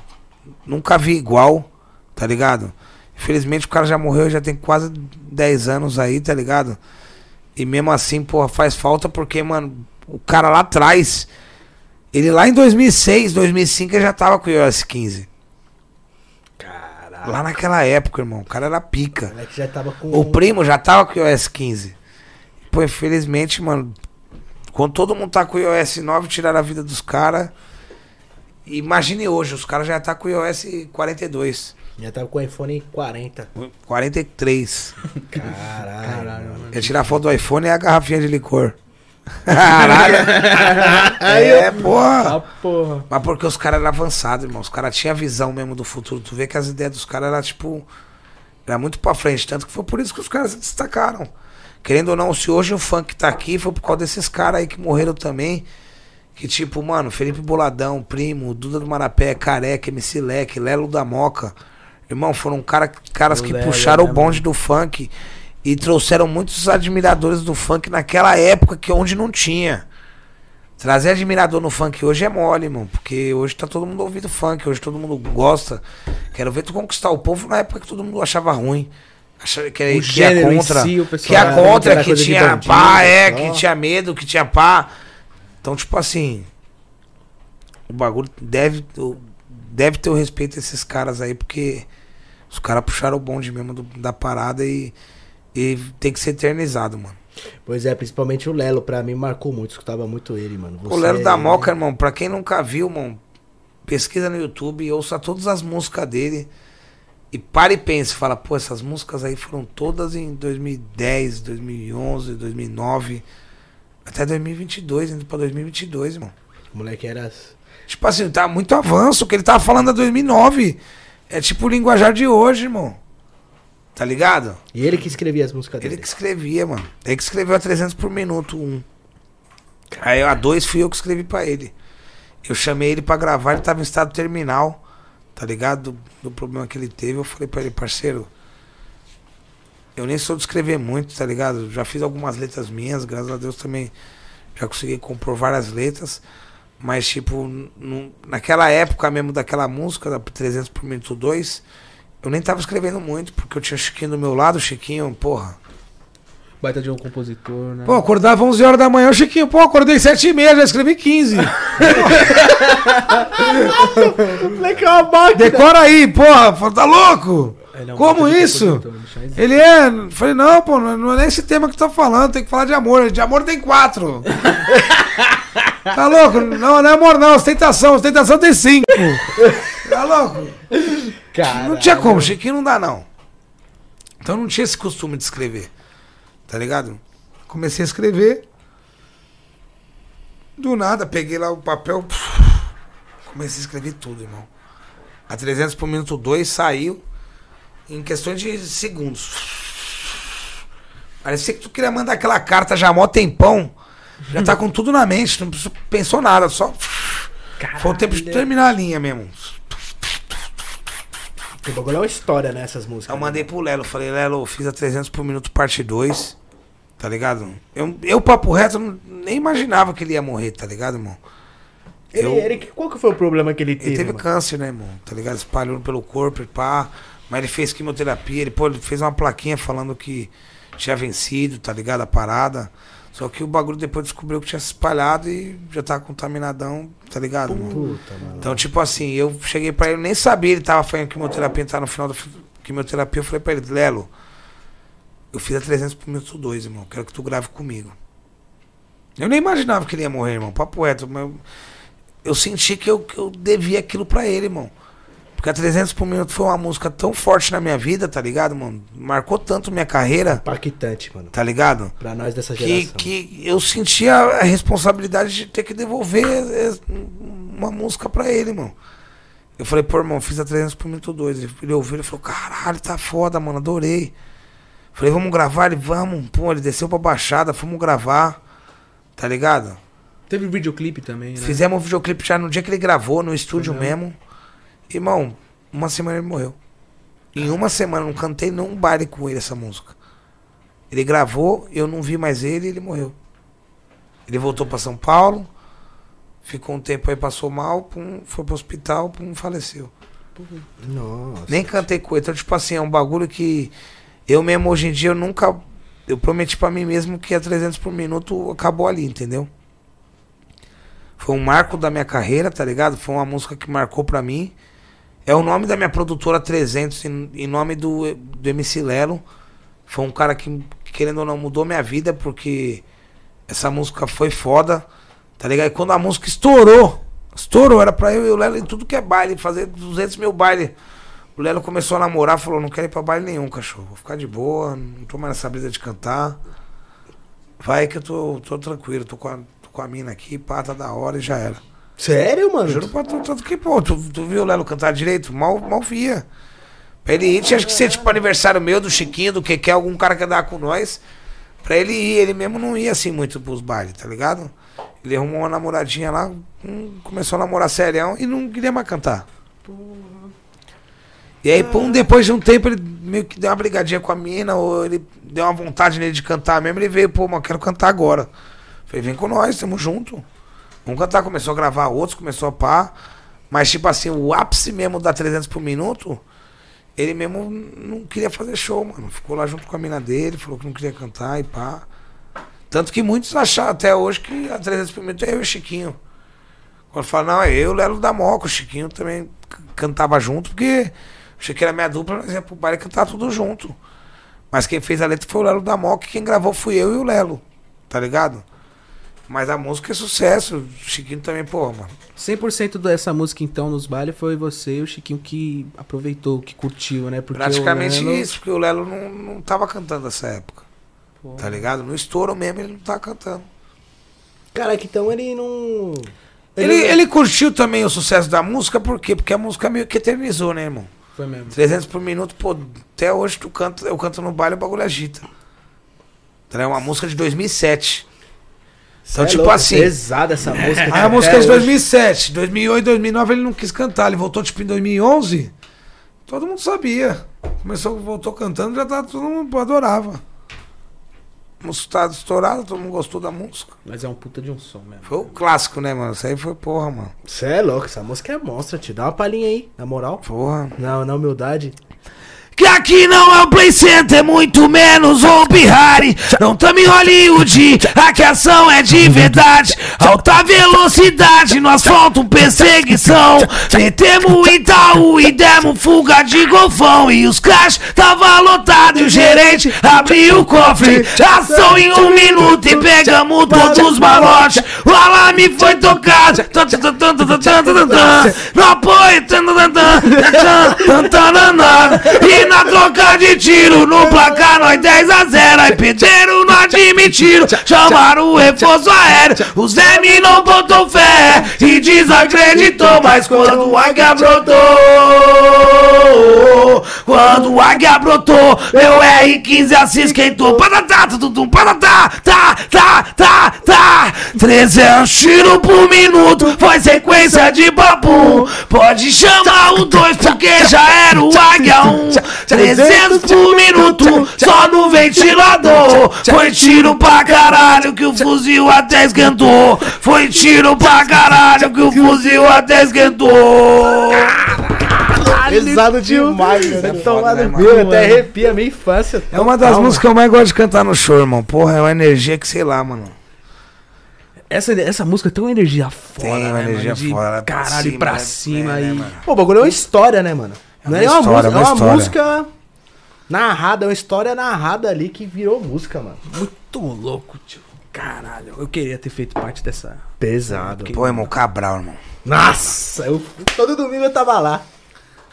Nunca vi igual, tá ligado? Infelizmente o cara já morreu, já tem quase 10 anos aí, tá ligado? E mesmo assim, porra, faz falta porque, mano, o cara lá atrás, ele lá em 2006, 2005, ele já tava com o iOS 15. Caralho. Lá naquela época, irmão, o cara era O pica. com. O primo já tava com o iOS 15. Pô, infelizmente, mano, quando todo mundo tá com o iOS 9, tiraram a vida dos caras. Imagine hoje, os caras já tá com o iOS 42, Já tava com o iPhone 40. 43. Caralho. mano. Quer tirar foto do iPhone e a garrafinha de licor. Caralho. é, porra. Ah, porra. Mas porque os caras eram avançados, irmão. Os caras tinham visão mesmo do futuro. Tu vê que as ideias dos caras eram, tipo. Era muito pra frente. Tanto que foi por isso que os caras se destacaram. Querendo ou não, se hoje o funk tá aqui, foi por causa desses caras aí que morreram também. Que tipo, mano, Felipe Boladão, Primo, Duda do Marapé, Careca, MC Leque, Lelo da Moca. Irmão, foram cara, caras O que puxaram né, o bonde do funk e trouxeram muitos admiradores do funk naquela época que onde não tinha. Trazer admirador no funk hoje é mole, irmão. Porque hoje tá todo mundo ouvindo funk, hoje todo mundo gosta. Quero ver tu conquistar o povo na época que todo mundo achava ruim. Achava que, O que ia gênero em contra. si, o pessoal que era- contra, era que tinha pá, é, só. que tinha medo, que tinha pá. Então, tipo assim. O bagulho deve, o- deve ter o respeito a esses caras aí, porque os caras puxaram o bonde mesmo do- da parada e, e tem que ser eternizado, mano. Pois é, principalmente o Lelo, pra mim, marcou muito. Escutava muito ele, mano. O Você- Lelo da Moca, irmão, pra quem nunca viu, irmão, pesquisa no YouTube ouça todas as músicas dele. E para e pense, fala, pô, essas músicas aí foram todas em 2010, 2011, 2009, até 2022, indo pra 2022, irmão. O moleque era. Tipo assim, tá muito avanço, o que ele tava falando é 2009. É tipo o linguajar de hoje, irmão. Tá ligado? E ele que escrevia as músicas Ele dele. que escrevia, mano. Ele que escreveu a 300 por minuto, um. Aí a dois fui eu que escrevi pra ele. Eu chamei ele pra gravar, ele tava em estado terminal, tá ligado? Do, do problema que ele teve. Eu falei pra ele, parceiro, eu nem sou de escrever muito, tá ligado? Já fiz algumas letras minhas, graças a Deus também já consegui compor várias letras. Mas, tipo, naquela época mesmo daquela música, da 300 por minuto 2, eu nem tava escrevendo muito, porque eu tinha o Chiquinho do meu lado, o Chiquinho, porra. Baita de um compositor, né? Pô, acordava 11 horas da manhã, o Chiquinho, pô, acordei 7 e meia, já escrevi 15. O moleque é uma máquina. Decora aí, porra, tá louco? É Como de isso? Ele é. Falei, não, pô, não é nem esse tema que tu tá falando, tem que falar de amor. De amor tem quatro. tá louco? Não, não é amor, não. Ostentação. Ostentação tem cinco. Tá louco? Não tinha como, Chiquinho não dá não. Então não tinha esse costume de escrever. Tá ligado? Comecei a escrever. Do nada, peguei lá o papel. Comecei a escrever tudo, irmão. A 300 por minuto 2 saiu em questões de segundos. Parecia que tu queria mandar aquela carta já há mó tempão. Já tá com tudo na mente, não pensou nada, só. Foi o tempo de terminar a linha mesmo. O bagulho é uma história, né? Essas músicas. Eu mandei pro Lelo, falei, Lelo, fiz a 300 por minuto parte 2, tá ligado? Eu, eu papo reto, nem imaginava que ele ia morrer, tá ligado, irmão? Ele, Eu- ele- qual que foi o problema que ele teve? Ele teve mano? câncer, né, irmão? Tá ligado? Espalhou pelo corpo e pá. Mas ele fez quimioterapia, ele, pô, ele fez uma plaquinha falando que tinha vencido, tá ligado? A parada. Só que o bagulho depois descobriu que tinha se espalhado e já tava contaminadão, tá ligado? Puta, mano. Então, tipo assim, eu cheguei pra ele, nem sabia, ele tava fazendo quimioterapia, tava no final da quimioterapia, eu falei pra ele, Lelo, eu fiz a 300 por minuto 2, irmão, quero que tu grave comigo. Eu nem imaginava que ele ia morrer, irmão, papo reto, mas eu, eu senti que eu, que eu devia aquilo pra ele, irmão. Porque a 300 por minuto foi uma música tão forte na minha vida, tá ligado, mano? Marcou tanto minha carreira, Impactante, mano. tá ligado? Pra nós dessa que, geração. que eu sentia a responsabilidade de ter que devolver eh, uma música pra ele, irmão. Eu falei, pô, irmão, fiz a 300 por minuto 2. Ele ouviu, ele falou, caralho, tá foda, mano, adorei. Falei, vamos gravar? Ele, vamos. Pô, ele desceu pra Baixada, fomos gravar, tá ligado? Teve videoclipe também, né? Fizemos um videoclipe já no dia que ele gravou, no estúdio mesmo. Irmão, uma semana ele morreu. Em uma semana, eu não cantei num baile com ele essa música. Ele gravou, eu não vi mais ele e ele morreu. Ele voltou pra São Paulo, ficou um tempo aí, passou mal, pum, foi pro hospital, pum, faleceu. Nossa. Nem cantei com ele. Então, tipo assim, é um bagulho que eu mesmo hoje em dia eu nunca. Eu prometi pra mim mesmo que a 300 por minuto acabou ali, entendeu? Foi um marco da minha carreira, tá ligado? Foi uma música que marcou pra mim. É o nome da minha produtora 300, em, em nome do, do MC Lelo. Foi um cara que, querendo ou não, mudou minha vida, porque essa música foi foda, tá ligado? E quando a música estourou, estourou, era pra eu e o Lelo em tudo que é baile, fazer 200 mil baile. O Lelo começou a namorar, falou: Não quero ir pra baile nenhum, cachorro. Vou ficar de boa, não tô mais nessa brisa de cantar. Vai que eu tô, tô tranquilo, tô com, a, tô com a mina aqui, pá, tá da hora e já era. Sério, mano? Juro pra tu, tanto que, pô, tu, tu viu o Lelo cantar direito? Mal, mal via. Pra ele ir, tinha que ser tipo aniversário meu, do Chiquinho, do que quer, algum cara que andar com nós. Pra ele ir, ele mesmo não ia assim muito pros bailes, tá ligado? Ele arrumou uma namoradinha lá, hum, começou a namorar serião e não queria mais cantar. E aí, pum, depois de um tempo, ele meio que deu uma brigadinha com a mina, ou ele deu uma vontade nele de cantar mesmo, ele veio, pô, eu quero cantar agora. Falei, vem com nós, tamo junto. Vamos cantar, começou a gravar outros, começou a pá. Mas, tipo assim, o ápice mesmo da 300 por minuto, ele mesmo não queria fazer show, mano. Ficou lá junto com a mina dele, falou que não queria cantar e pá. Tanto que muitos acharam até hoje que a 300 por minuto é eu e o Chiquinho. Quando fala, não, é eu, o Lelo da Moca, o Chiquinho também cantava junto, porque o Chiquinho era minha dupla, nós ia pro baile cantar tudo junto. Mas quem fez a letra foi o Lelo da Moca, e quem gravou fui eu e o Lelo, tá ligado? Mas a música é sucesso, o Chiquinho também, pô, mano. 100% dessa música, então, nos bailes foi você e o Chiquinho que aproveitou, que curtiu, né? Porque Praticamente Lelo- isso, porque o Lelo não, não tava cantando nessa época, Pô. tá ligado? No estouro mesmo ele não tava cantando. Cara, que então ele não. Ele, ele curtiu também o sucesso da música, por quê? Porque a música meio que eternizou, né, irmão? Foi mesmo. 300 por minuto, pô, até hoje tu canta, eu canto no baile, o bagulho agita. Então é uma música de 2007. Então, é tipo louco, assim. Pesada essa música. Aí tipo, a música é de hoje. 2007, 2008, 2009 ele não quis cantar, ele voltou tipo em 2011. Todo mundo sabia. Começou, voltou cantando, já tá, todo mundo adorava. A música tá estourada, todo mundo gostou da música. Mas é um puta de um som mesmo. Foi o clássico, né, mano? Isso aí foi porra, mano. Cê é louco, essa música é monstra. Te dá uma palhinha aí, na moral. Porra. Na, na humildade. Que aqui não é o play center, muito menos o bihari. Não tamo em Hollywood, aqui a ação é de verdade. Alta velocidade, no asfalto perseguição. Metemos Itaú e demos fuga de golfão. E os caixas tava lotado e o gerente abriu o cofre. Ação em um minuto e pegamos todos os balotes. O alarme foi tocado. No apoio. E na troca de tiro, no placar nós 10 a 0. Aí pediram, não admitiram. Chamaram o reforço aéreo. O Zé me não botou fé e desacreditou. Mas quando o Águia brotou, Quando o águia brotou, meu R15 assim esquentou. Patatá, tutum, patatá, tá, tá, tá, tá. 300 tiros por minuto, foi sequência de babum. Pode chamar o 2 porque já era o águia 1. 300 por minuto, só no ventilador. Foi tiro pra caralho que o fuzil até esquentou. Foi tiro pra caralho que o fuzil até esquentou. Pesado demais, é né? foda, Tomado né, meu, até arrepia a minha infância. É uma das músicas que eu mais gosto de cantar no show, irmão. Porra, é uma energia que sei lá, mano. Essa, essa música tem uma energia foda, Tem uma né, energia mano? De foda, pra Caralho, cima, pra né? cima É, aí. né, mano? Pô, o bagulho é uma história, né, mano? É Não uma é uma história, música, uma é uma música narrada, é uma história narrada ali que virou música, mano. Muito louco, tio. Caralho, eu queria ter feito parte dessa. Pesado. Pô, irmão, Cabral, irmão. Nossa, eu, todo domingo eu tava lá.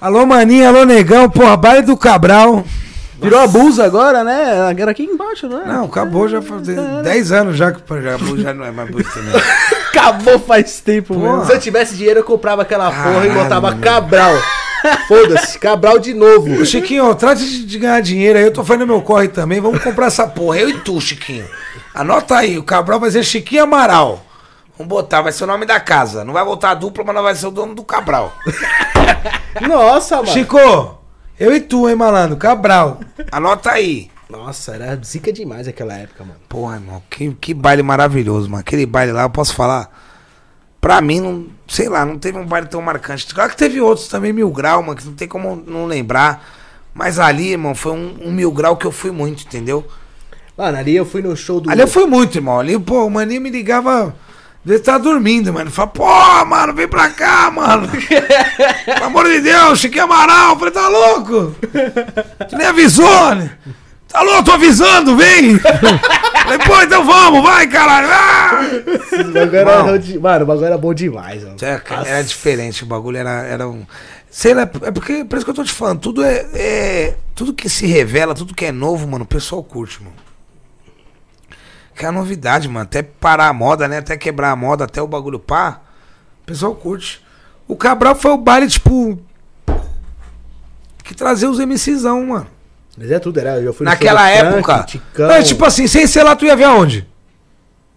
Alô, maninha, alô, negão, porra, baile do Cabral. Virou abuso agora, né? Era aqui embaixo, não é? Não, acabou já faz 10 anos já que já, já não é mais bus também. Acabou faz tempo, mano. Se eu tivesse dinheiro, eu comprava aquela porra e Caralho, botava mano. Cabral. Foda-se, Cabral de novo. Ô, Chiquinho, trate de, de ganhar dinheiro aí, eu tô fazendo meu corre também, vamos comprar essa porra, eu e tu, Chiquinho. Anota aí, o Cabral vai ser Chiquinho Amaral. Vamos botar, vai ser o nome da casa. Não vai voltar a dupla, mas não vai ser o dono do Cabral. Nossa, mano. Chico, eu e tu, hein, malandro, Cabral. Anota aí. Nossa, era zica demais aquela época, mano. Porra, irmão, que, que baile maravilhoso, mano. Aquele baile lá, eu posso falar. Pra mim, não, sei lá, não teve um baile tão marcante. Claro que teve outros também, mil grau, mano, que não tem como não lembrar. Mas ali, irmão, foi um, um mil grau que eu fui muito, entendeu? Mano, ali eu fui no show do. Ali eu fui muito, irmão. Ali, pô, o maninho me ligava. Ele tava dormindo, mano. Fala, pô, mano, vem pra cá, mano. Pelo amor de Deus, Chiquinho Amaral. Eu falei, tá louco? Tu nem avisou, né? Louco, tô avisando, vem. Falei, pô, então vamos, vai, caralho. Ah! O bagulho era Irmão. de- Mano, o bagulho era bom demais, mano. É, cara, era diferente, o bagulho era, era um. Sei lá, é porque, por isso que eu tô te falando, tudo é, é- Tudo que se revela, tudo que é novo, mano, o pessoal curte, mano. Que é a novidade, mano. Até parar a moda, né? Até quebrar a moda, até o bagulho pá. O pessoal curte. O Cabral foi o baile, tipo. Que trazia os MCzão, mano. Mas é tudo, era. Eu fui Naquela época. Ticão, É, tipo assim, sem ser lá, tu ia ver aonde?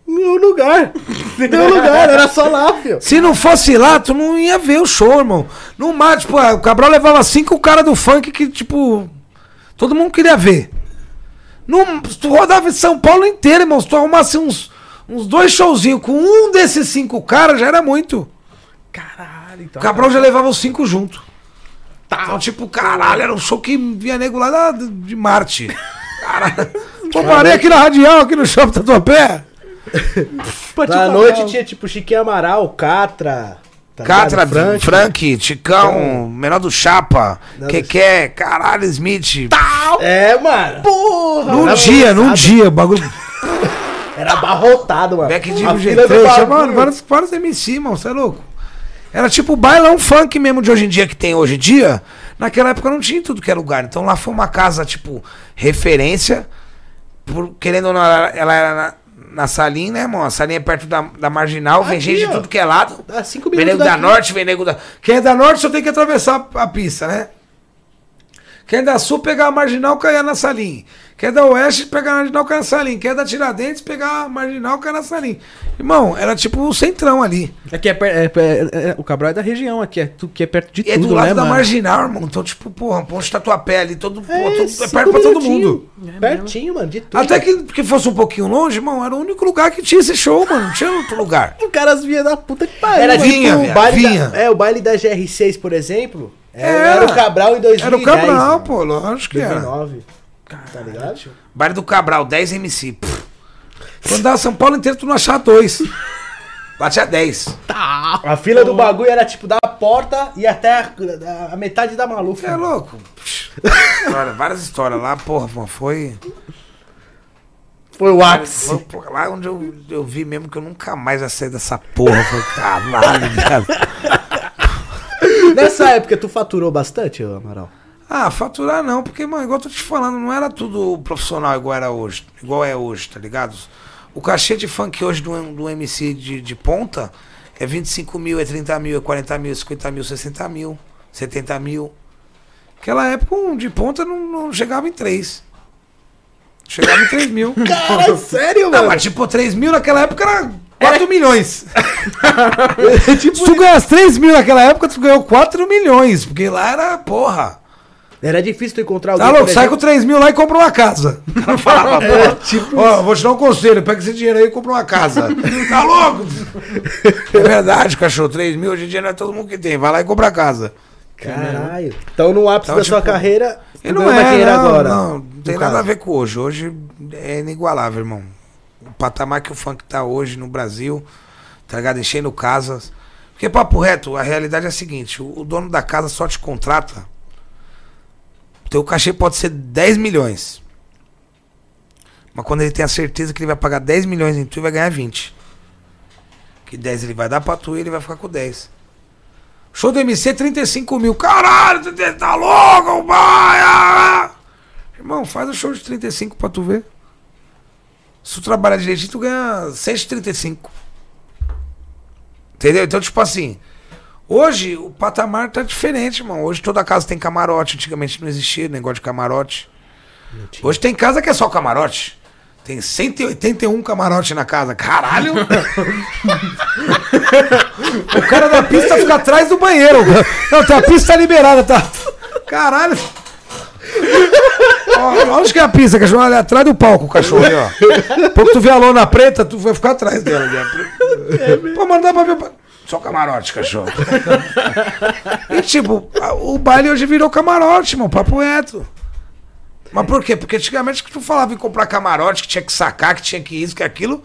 Meu lugar. Meu lugar, era só lá, filho. Se não fosse lá, tu não ia ver o show, irmão. No mar, tipo, o Cabral levava cinco caras do funk que, tipo, todo mundo queria ver. No, tu rodava São Paulo inteiro, irmão. Se tu arrumasse uns, uns dois showzinhos com um desses cinco caras, já era muito. Caralho, O então. Cabral já levava os cinco junto. Então, tipo, caralho, era um show que via nego lá de Marte. Caralho. Pô, parei aqui na Radial, aqui no shopping Tatuapé. Na noite tinha tipo Chiquinho Amaral, Catra. tá Catra? Frank, Ticão, Menor do Chapa, Keké, caralho, Smith. É, mano. Porra. Num dia, num dia, bagulho. Era abarrotado, mano. Back de um fila do G3, bagulho. mano, vários, vários MC, mano, você é louco. Era tipo bailão funk mesmo de hoje em dia que tem hoje em dia. Naquela época não tinha tudo que é lugar. Então lá foi uma casa, tipo, referência. Por, querendo ou não, ela, era na, na salinha, né, irmão? A salinha é perto da, da marginal, vem Aqui, gente de ó. tudo que é lado. Dá cinco Vem minutos nego da norte, vem nego da. Quem é da norte só tem que atravessar a pista, né? Quem é da sul pegar a marginal cair na salinha. Quem é da oeste pegar a marginal cair na salinha. Quem é da Tiradentes pegar a marginal cair na salinha. Irmão, era tipo o centrão ali. Aqui é, é, é- é- o Cabral é da região aqui, é, tu, que é perto de E é tudo, do lado né, da mano? marginal, irmão. Então, tipo, porra, ponte tatuapé ali, todo, pô, É, todo- é perto pra todo mundo. Pertinho, mano, de tudo. Até que, que fosse um pouquinho longe, irmão, era o único lugar que tinha esse show, mano. Não tinha outro lugar. Os caras vinham da puta que pariu. Era mano. tipo Vinha, o baile vinha. da, É, o baile da GR6, por exemplo. Era, Era. o Cabral em 2010. Era o Cabral, mano. pô, lógico que era. 2009. Tá ligado? Baile do Cabral, 10 MC. Pff. Quando dava São Paulo inteiro, tu não achava dois. Lá tinha 10. A fila do bagulho era tipo da porta e até a, a- metade da maluca. É louco. História, várias histórias lá, porra, mano, foi. Foi o foi ápice. lá onde eu, eu vi mesmo que eu nunca mais ia sair dessa porra. Foi caralho, viado. Nessa época tu faturou bastante, Amaral? Ah, faturar não, porque, mano, igual eu tô te falando, não era tudo profissional igual era hoje. Igual é hoje, tá ligado? O cachê de funk hoje do, do MC de, de ponta é 25 mil, é 30 mil, é 40 mil, é 50 mil, 60 mil, 70 mil. Naquela época, um de ponta não, não chegava em 3. Chegava em 3 mil. Cara, sério, Não, mano? mas tipo, 3 mil naquela época era 4 milhões. tipo, Se tu ganhasse 3 mil naquela época, tu ganhou 4 milhões. Porque lá era, porra. Era difícil tu encontrar alguém. Tá louco, sai com exemplo- 3 mil lá e compra uma casa. O cara falava, É, pô, tipo ó, vou te dar um conselho, pega esse dinheiro aí e compra uma casa. tá louco? É verdade, cachorro, 3 mil hoje em dia não é todo mundo que tem. Vai lá e compra a casa. Caralho. Então, no ápice Então, da sua tipo, carreira, E tu não é, não, agora. não, não tem nada a ver com hoje. Hoje é inigualável, irmão. O patamar que o funk tá hoje no Brasil, tá ligado? Enchendo casas. Porque, papo reto, a realidade é a seguinte: o, o dono da casa só te contrata. Teu cachê pode ser 10 milhões. Mas quando ele tem a certeza que ele vai pagar 10 milhões em tu, ele vai ganhar 20. Que 10 ele vai dar pra tu e ele vai ficar com 10. Show do MC 35 mil. Caralho, tá louco, pai! Irmão, faz o show de 35 pra tu ver. Se tu trabalhar direitinho, tu ganha 135. Entendeu? Então, tipo assim, hoje o patamar tá diferente, irmão. Hoje toda casa tem camarote. Antigamente não existia negócio de camarote. Hoje tem casa que é só camarote. Tem 181 camarote na casa. Caralho! o cara da pista fica atrás do banheiro. Não, tá, a pista tá liberada, tá? Caralho! Ó, onde que é a pista, cachorro? Ali atrás do palco, cachorro ali, ó. Tu vê a lona preta, tu vai ficar atrás dela. ali, ó. Pô, dá pra ver. Só camarote, cachorro. E tipo, o baile hoje virou camarote, mano. Papo reto. Mas por quê? Porque antigamente que tu falava em comprar camarote, que tinha que sacar, que tinha que isso, que aquilo,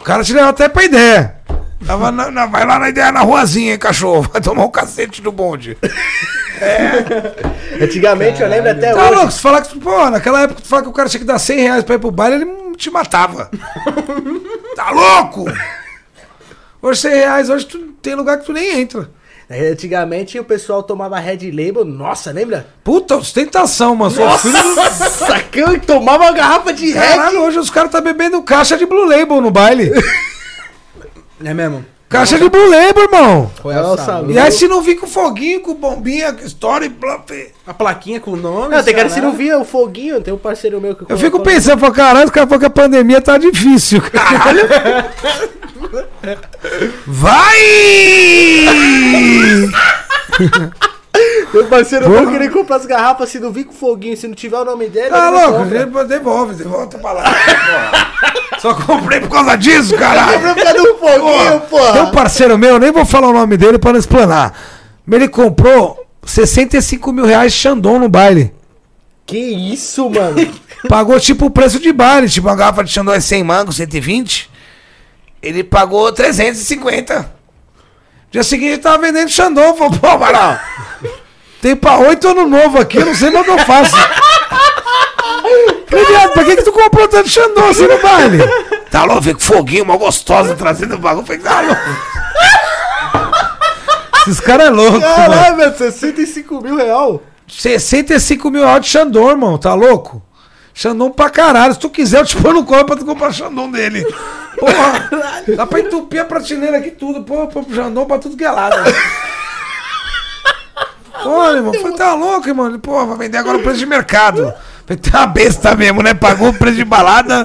o cara te levava até pra ideia. Tava na- na- vai lá na ideia na ruazinha, hein, cachorro. Vai tomar um cacete do bonde. Antigamente, eu lembro até Tá hoje. louco, se falar que, pô, naquela época tu fala que o cara tinha que dar 100 reais pra ir pro baile, ele te matava. tá louco? Hoje 100 reais, hoje tu tem lugar que tu nem entra. É, Antigamente o pessoal tomava Red Label, nossa, lembra? Puta, ostentação, mano. Filho Nossa, que eu tomava uma garrafa de Red. Caralho, hoje os caras tá bebendo caixa de Blue Label no baile. É mesmo? Caixa de Label, irmão. E aí se não vir com foguinho, com bombinha, com e fê. A plaquinha com o nome. Não, tem cara que se não via o foguinho, tem um parceiro meu que Eu fico pensando, falo, caralho, os caras falam que a pandemia tá difícil. Caralho. Vai! Um parceiro meu querer comprar as garrafas, se não vir com foguinho, se não tiver o nome dele. Ele não louco? compra. Devolve, devolve, pra lá. porra. Só comprei por causa disso, caralho. Pra ficar no foguinho, Tem um parceiro meu, nem vou falar o nome dele pra não explanar. Mas ele comprou 65 mil reais Xandão no baile. Que isso, mano? Pagou tipo o preço de baile. Tipo, uma garrafa de Xandão é 100 mangos, 120. Ele pagou 350. Dia seguinte ele tava vendendo Xandão. Falou, pô, Amaral, tem pra oito ano novo aqui, eu não sei mais o que eu faço. Viado, pra que, que tu comprou tanto Xandão assim no baile? Tá louco, veio com foguinho, uma gostosa trazendo o bagulho. Falei, tá louco. Esses caras é louco, mano. Caralho, velho, 65 mil real. 65 mil reais de Xandão, irmão, tá louco? Xandão pra caralho. Se tu quiser, eu te ponho no colo pra tu comprar Xandão dele. Porra, dá pra entupir a prateleira aqui tudo. Pô, pô, Xandão pra tudo que é lado. Olha, irmão, falei, tá louco, irmão? Pô, vai vender agora o preço de mercado. Falei, tá uma besta mesmo, né? Pagou o preço de balada,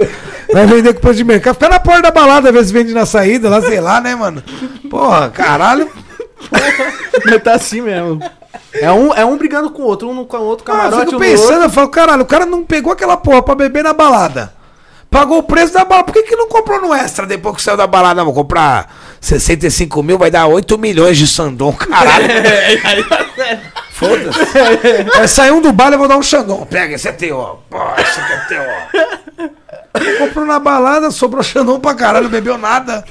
vai vender com o preço de mercado. Fica na porta da balada, às vezes vende na saída, lá, sei lá, né, mano? Porra, caralho. Mas tá assim mesmo. É um, é um brigando com o outro, um com o outro Ah, eu camarote. fico um pensando, eu falo, caralho, o cara não pegou aquela porra pra beber na balada. Pagou o preço da balada. Por que, que não comprou no extra depois que saiu da balada? Não, vou comprar 65 mil, vai dar 8 milhões de Sandon, caralho. Foda-se. Vai sair um do baile, eu vou dar um Xandão. Pega, esse é teu, ó. Pô, esse aqui é teu, ó. Comprou na balada, sobrou Xandão pra caralho, não bebeu nada.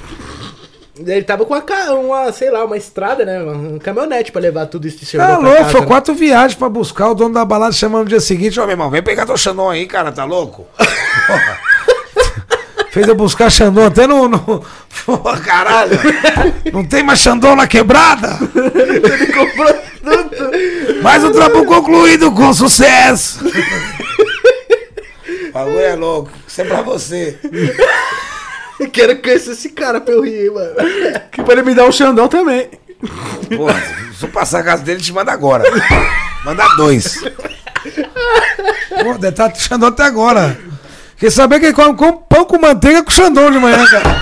Ele tava com uma, ca- uma, sei lá, uma estrada, né? Um caminhonete pra levar tudo isso de Tá louco, casa, foi né? quatro viagens pra buscar o dono da balada chamando no dia seguinte. Ô, meu irmão, vem pegar teu Xandão aí, cara, tá louco? Porra. Fez eu buscar Xandão até no. no... Porra, caralho! Não tem mais Xandão na quebrada? Mais um trampo concluído com sucesso! O bagulho é louco, isso é pra você. Eu quero conhecer esse cara pra eu rir, mano. Que pra ele me dar um Xandão também. Porra, se eu passar a casa dele, te manda agora. Manda dois. Pô, deve estar Xandão até agora. Quer saber que ele come, come pão com manteiga com Xandão de manhã, cara.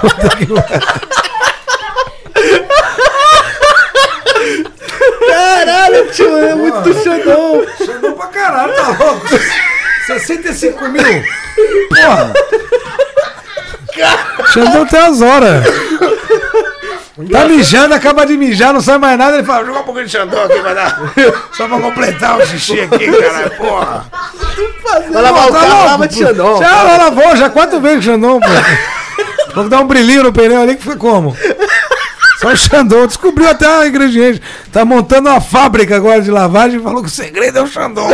Puta que. Caralho, tio, é muito xandão. Xandão pra caralho, tá louco? 65 mil? Porra! Xandão tem as horas. Tá mijando, acaba de mijar, não sai mais nada. Ele fala, joga um pouquinho de Xandão aqui, vai dar. Só pra completar o xixi aqui, caralho, porra. Vai lavar o Tá carro, lava de xandão. Já ela lavou, já quatro vezes o Xandão, pô. Vou dar um brilhinho no pneu ali que foi como? Só o Xandão. Descobriu até o ingrediente. Tá montando uma fábrica agora de lavagem e falou que o segredo é o Xandão.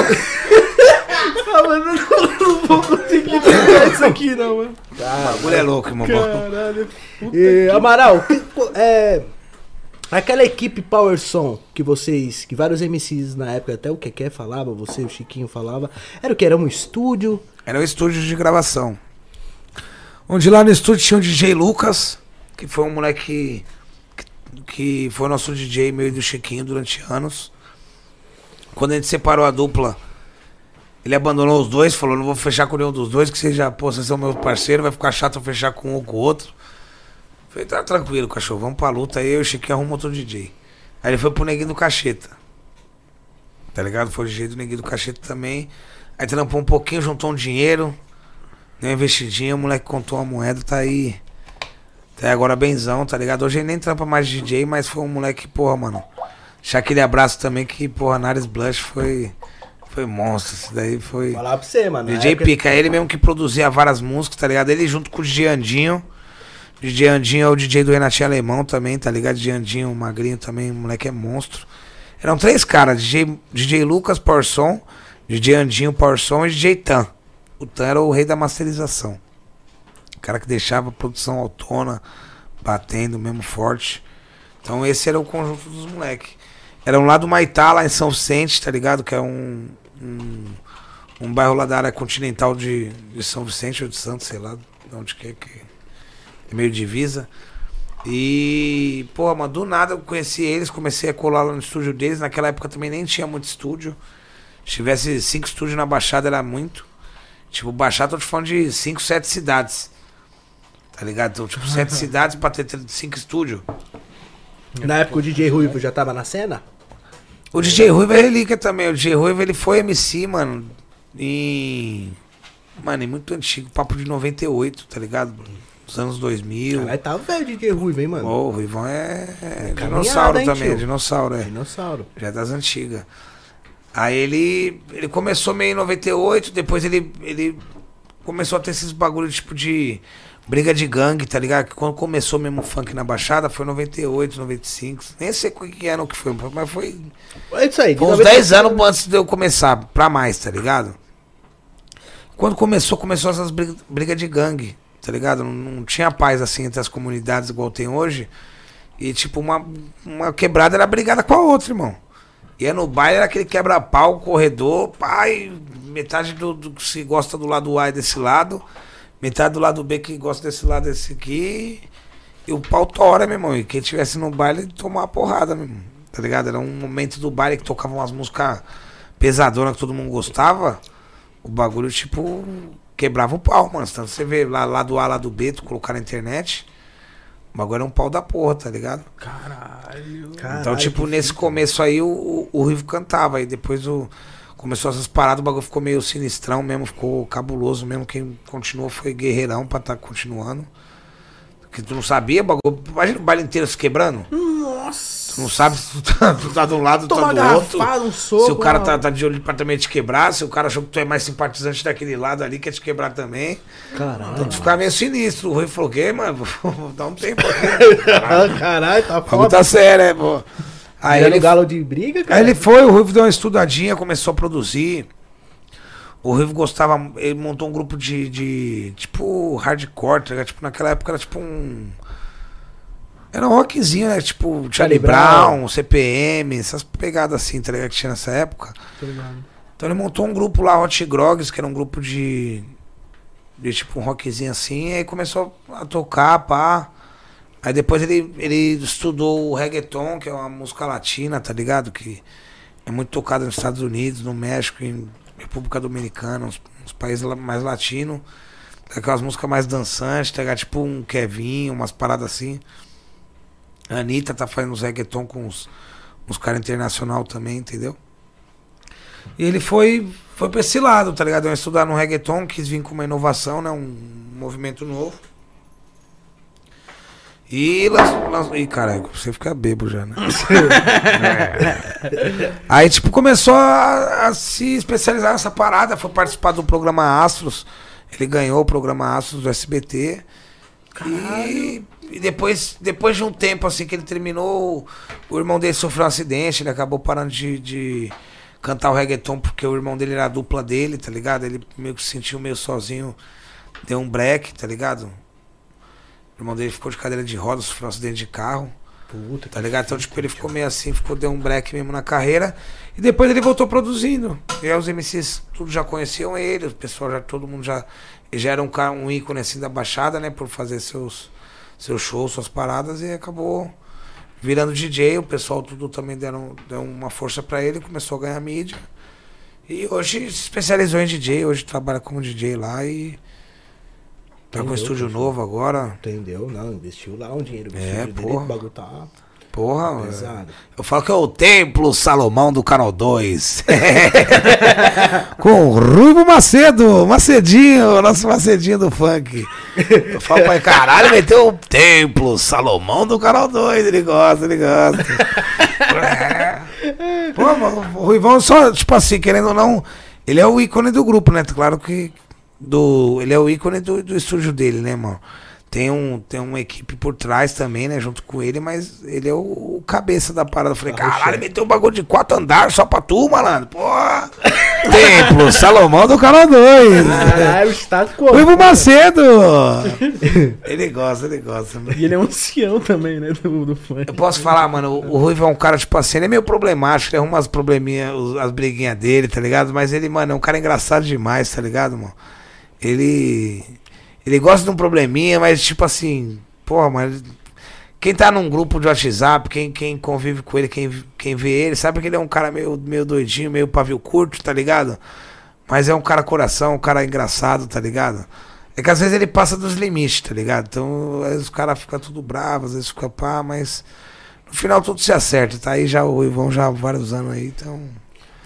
Ah, mas eu não, não vou conseguir pegar isso aqui, não, mano. O bagulho é louco, irmão. Caralho. E, Amaral, que- é, aquela equipe Power Som que vocês, que vários MCs na época, até o Keké falava, você, o Chiquinho falava, era o que? Era um estúdio? Era um estúdio de gravação. Onde lá no estúdio tinha o DJ Lucas. Que foi um moleque que, que foi nosso DJ meio do Chiquinho durante anos. Quando a gente separou a dupla, ele abandonou os dois, falou, não vou fechar com nenhum dos dois, que seja, pô, vocês são meu parceiro, vai ficar chato eu fechar com um ou com o outro. Falei, tá tranquilo, cachorro, vamos pra luta. Aí eu e o Chiquinho arrumou outro DJ. Aí ele foi pro Neguinho do Cacheta. Tá ligado? Foi o DJ do Neguinho do Cacheta também. Aí trampou um pouquinho, juntou um dinheiro. Deu uma investidinha, o moleque contou uma moeda, tá aí. Até agora benzão, tá ligado? Hoje ele nem trampa mais de DJ, mas foi um moleque, porra, mano. Deixar aquele abraço também que, porra, Nares Blush foi. Foi monstro. Isso daí foi. Falar pra você, mano. DJ época- Pica, ele mesmo que produzia várias músicas, tá ligado? Ele junto com o DJ Andinho. DJ Andinho é o DJ do Renatinho Alemão também, tá ligado? DJ Andinho, Magrinho também, o moleque é monstro. Eram três caras, DJ, DJ Lucas Porson, DJ Andinho Porson e DJ Tan. O Tan era o rei da masterização. O cara que deixava a produção autona, batendo mesmo forte. Então esse era o conjunto dos moleques. Eram lá do Maitá, lá em São Vicente, tá ligado? Que é um, um, um bairro lá da área continental de, de São Vicente ou de Santos, sei lá de onde que é que meio divisa. E, pô, mano, do nada eu conheci eles, comecei a colar lá no estúdio deles. Naquela época também nem tinha muito estúdio. Se tivesse cinco estúdios na Baixada era muito. Tipo, Baixada, tô te falando de cinco, sete cidades. Tá ligado? Então, tipo, sete cidades pra ter cinco estúdios. Na época o DJ Ruivo já tava na cena? O DJ Ruivo é relíquia também. O DJ Ruivo ele foi MC, mano, em. Mano, em muito antigo, papo de 98, tá ligado? Dos anos 2000. Caralho, tava velho DJ Ruivo, hein, mano? Ô, o Ruivão é, é dinossauro hein, também, tio? é dinossauro, é. Dinossauro. Já é das antigas. Aí ele, ele começou meio em 98, depois ele, ele começou a ter esses bagulho tipo de briga de gangue, tá ligado? Que quando começou mesmo o funk na Baixada foi 98, 95. Nem sei o que ano que foi, mas foi É isso aí. foi uns 90 10 anos antes de eu começar, pra mais, tá ligado? Quando começou, começou essas brigas briga de gangue, tá ligado? Não, não tinha paz assim entre as comunidades igual tem hoje. E tipo, uma, uma quebrada era brigada com a outra, irmão. Ia no baile, era aquele quebra-pau, corredor, pai, metade do, do que se gosta do lado A é desse lado, metade do lado B que gosta desse lado desse aqui. E o pau tora, meu irmão. E quem tivesse no baile tomar uma porrada, meu irmão. Tá ligado? Era um momento do baile que tocavam umas músicas pesadonas que todo mundo gostava. O bagulho, tipo, quebrava o pau, mano. Tanto você vê lá, lá do A, lá do B, tu colocar na internet. O bagulho era um pau da porra, tá ligado? Caralho. então, tipo, nesse começo aí o, o, o Rivo cantava. Aí depois o, começou essas paradas, o bagulho ficou meio sinistrão mesmo, ficou cabuloso mesmo. Quem continuou foi Guerreirão pra estar continuando. Que tu não sabia, bagulho. Imagina o baile inteiro se quebrando. Nossa. Tu não sabe se tu tá, tu tá de um lado, tu tá do outro. um soco. Se o cara tá, tá de olho pra também te quebrar, se o cara achou que tu é mais simpatizante daquele lado ali, quer te quebrar também. Caralho. Então tu fica meio sinistro. O Rui falou, que, mano, vou dar um tempo aqui. Ah, Caralho, tá foda. tá sério, é, pô. Aí ele, galo de briga, cara. aí ele foi, o Ruivo deu uma estudadinha, começou a produzir. O Ruivo gostava, ele montou um grupo de, de tipo, hardcore, tá ligado? Tipo, naquela época era tipo um... Era um rockzinho, né? Tipo, Charlie Brown. Brown, CPM, essas pegadas assim, tá ligado? Que tinha nessa época. Então ele montou um grupo lá, Hot Grogs, que era um grupo de. de tipo um rockzinho assim, e aí começou a tocar, pá. Aí depois ele, ele estudou o reggaeton, que é uma música latina, tá ligado? Que é muito tocada nos Estados Unidos, no México, em República Dominicana, uns, uns países mais latinos. Aquelas músicas mais dançantes, tá ligado? Tipo um Kevin, umas paradas assim. A Anitta tá fazendo uns reggaeton com uns, uns caras internacional também, entendeu? E ele foi, foi pra esse lado, tá ligado? Eu ia estudar no reggaeton, quis vir com uma inovação, né? Um movimento novo. E lançou. lançou Ih, caralho, você fica bebo já, né? É. Aí, tipo, começou a, a se especializar nessa parada, foi participar do programa Astros. Ele ganhou o programa Astros do SBT. E, e depois, depois de um tempo assim que ele terminou, o irmão dele sofreu um acidente, ele acabou parando de, de cantar o reggaeton porque o irmão dele era a dupla dele, tá ligado? Ele meio que se sentiu meio sozinho, deu um break, tá ligado? O irmão dele ficou de cadeira de rodas, sofreu um acidente de carro. Puta, Tá ligado? Então, tipo, ele ficou meio assim, ficou, deu um break mesmo na carreira. E depois ele voltou produzindo. E aí os MCs tudo já conheciam ele, o pessoal já, todo mundo já. Ele já era um, um ícone assim da Baixada, né? Por fazer seus, seus shows, suas paradas, e acabou virando DJ. O pessoal tudo também deram, deu uma força pra ele, começou a ganhar mídia. E hoje se especializou em DJ, hoje trabalha como DJ lá e. Tá com um Entendeu, estúdio novo agora. Entendeu? Não, investiu lá um dinheiro. É, investiu dele, porra. O bagulho tá Porra, pesado. Eu falo que é o Templo Salomão do Canal 2. Com o Ruivo Macedo, Macedinho, nosso Macedinho do funk. Eu falo pra ele, caralho, meteu o Templo Salomão do Canal 2. Ele gosta, ele gosta. É. Pô, mano, o Ruivão só, tipo assim, querendo ou não, ele é o ícone do grupo, né? Claro que do, ele é o ícone do, do estúdio dele, né, mano? Tem, um, tem uma equipe por trás também, né? Junto com ele, mas ele é o, o cabeça da parada. Eu falei, caralho, meteu um bagulho de quatro andares só pra tu, malandro. Porra! Templo, Salomão do Canal 2. Caralho, está como? Ruivo Macedo! ele gosta, ele gosta. mano. E ele é um ancião também, né? Do, do funk. Eu posso falar, mano, o, o Ruivo é um cara, tipo assim, ele é meio problemático, ele arruma as probleminhas, as briguinhas dele, tá ligado? Mas ele, mano, é um cara engraçado demais, tá ligado, mano? Ele. Ele gosta de um probleminha, mas tipo assim, porra, mas. Quem tá num grupo de WhatsApp, quem, quem convive com ele, quem, quem vê ele, sabe que ele é um cara meio, meio doidinho, meio pavio curto, tá ligado? Mas é um cara coração, um cara engraçado, tá ligado? É que às vezes ele passa dos limites, tá ligado? Então, às vezes os caras ficam tudo bravos, às vezes fica pá, mas no final tudo se acerta, tá aí já o Ivão já há vários anos aí, então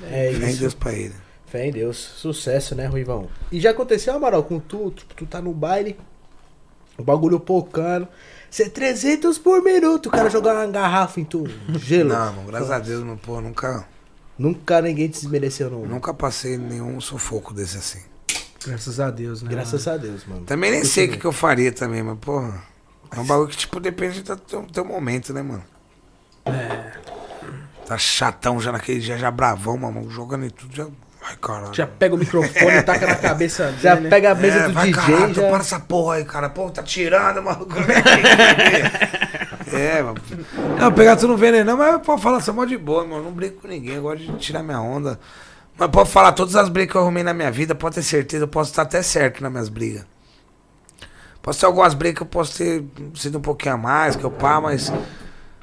É isso. Deus pra ele. Fé em Deus. Sucesso, né, Ruivão? E já aconteceu, Amaral, com tu? Tu, tu tá no baile, o bagulho pocando. Você 300 por minuto, o cara jogar uma garrafa em tu, gelo. Não, mano, graças a Deus, meu, pô, nunca, Nunca ninguém te desmereceu, não. nunca passei nenhum sufoco desse assim. Graças a Deus, né? Graças a Deus, mano. Também nem sei o que, que eu faria também, mas, porra, é um bagulho que, tipo, depende do teu, teu momento, né, mano? É. Tá chatão já naquele dia, já bravão, mano, jogando e tudo, já... Ai, caralho. Já pega o microfone e taca na cabeça dele, Já né? pega a mesa É, do vai, DJ, caralho, já... para essa porra aí, cara. Pô, tá tirando, maluco. é, mano. Não, pegar tu não veneno, não, mas pode falar, sou mó de boa, mano. Não brinco com ninguém, eu gosto de tirar minha onda. Mas pode falar todas as brigas que eu arrumei na minha vida, pode ter certeza, eu posso estar até certo nas minhas brigas. Posso ter algumas brigas que eu posso ter sido um pouquinho a mais, que eu pá, mas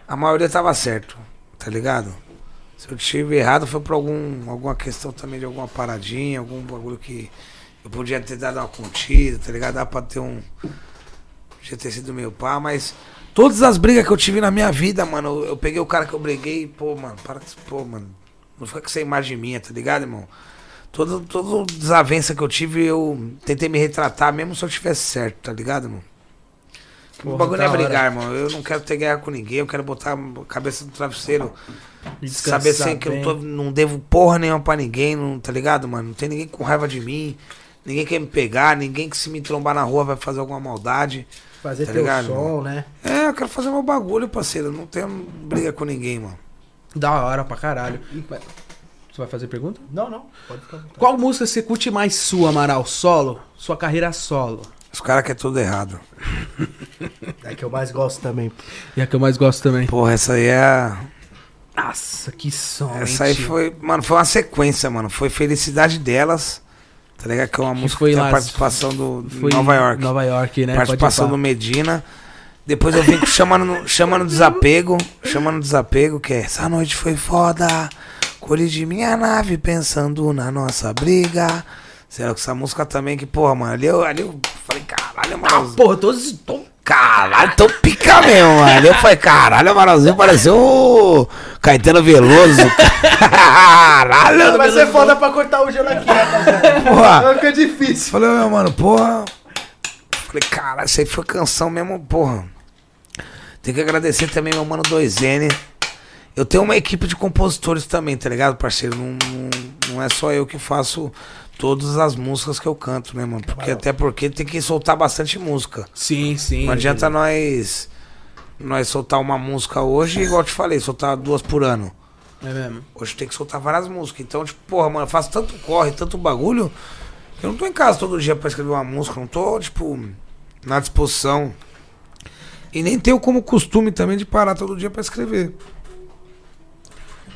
a maioria tava certo, tá ligado? Se eu tive errado foi por algum, alguma questão também de alguma paradinha, algum bagulho que eu podia ter dado uma contida, tá ligado? Dá pra ter um. Podia ter sido meu pá, mas. Todas as brigas que eu tive na minha vida, mano, eu, eu peguei o cara que eu briguei, pô, mano, para que. Pô, mano. Não fica com essa imagem minha, tá ligado, irmão? Todo, todo desavença que eu tive, eu tentei me retratar, mesmo se eu tivesse certo, tá ligado, irmão? o Porra, bagulho não é brigar, irmão. Eu não quero ter guerra com ninguém, eu quero botar a cabeça no travesseiro. E descansar Saber assim que eu tô- não devo porra nenhuma pra ninguém, não, tá ligado, mano? Não tem ninguém com raiva de mim, ninguém quer me pegar, ninguém que se me trombar na rua vai fazer alguma maldade. Fazer Tá teu ligado, som, né? É, eu quero fazer meu bagulho, parceiro. Eu não tenho briga com ninguém, mano. Da hora pra caralho. Você vai fazer pergunta? Não, não. Pode ficar. Qual música você curte mais sua, Amaral? Solo? Sua carreira solo? Os caras querem tudo errado. É que eu mais gosto também. E a que eu mais gosto também. Porra, essa aí é. a- Nossa, que som, Essa aí foi. Mano, foi uma sequência, mano. Foi Felicidade delas. Tá ligado? Que é uma música foi que tem lá- a participação do Nova York. Nova York, né? participação do Medina. Depois eu vim com chamando, no- chamando desapego. Chamando desapego, que é essa noite foi foda. De minha nave pensando na nossa briga. Será que essa música também que, porra, mano, ali eu, ali eu falei, caralho, mano. Porra, todos. to- Caralho, tão pica mesmo, mano. Eu falei, caralho, o Amaralzinho pareceu o Caetano Veloso. Caralho, Vai ser foda pra cortar o gelo aqui, rapaziada. porra. Vai ficar difícil. Falei, meu mano, porra. Falei, caralho, isso aí foi canção mesmo, porra. Tem que agradecer também meu mano 2N. Eu tenho uma equipe de compositores também, tá ligado, parceiro? Não, não, não é só eu que faço todas as músicas que eu canto, né, mano? Porque, até porque tem que soltar bastante música. Sim, sim. Não adianta nós nós soltar uma música hoje, igual eu te falei, soltar duas por ano. É mesmo. Hoje tem que soltar várias músicas. Então, tipo, porra, mano, eu faço tanto corre, tanto bagulho, que eu não tô em casa todo dia pra escrever uma música, não tô, tipo, na disposição. E nem tenho como costume também de parar todo dia pra escrever.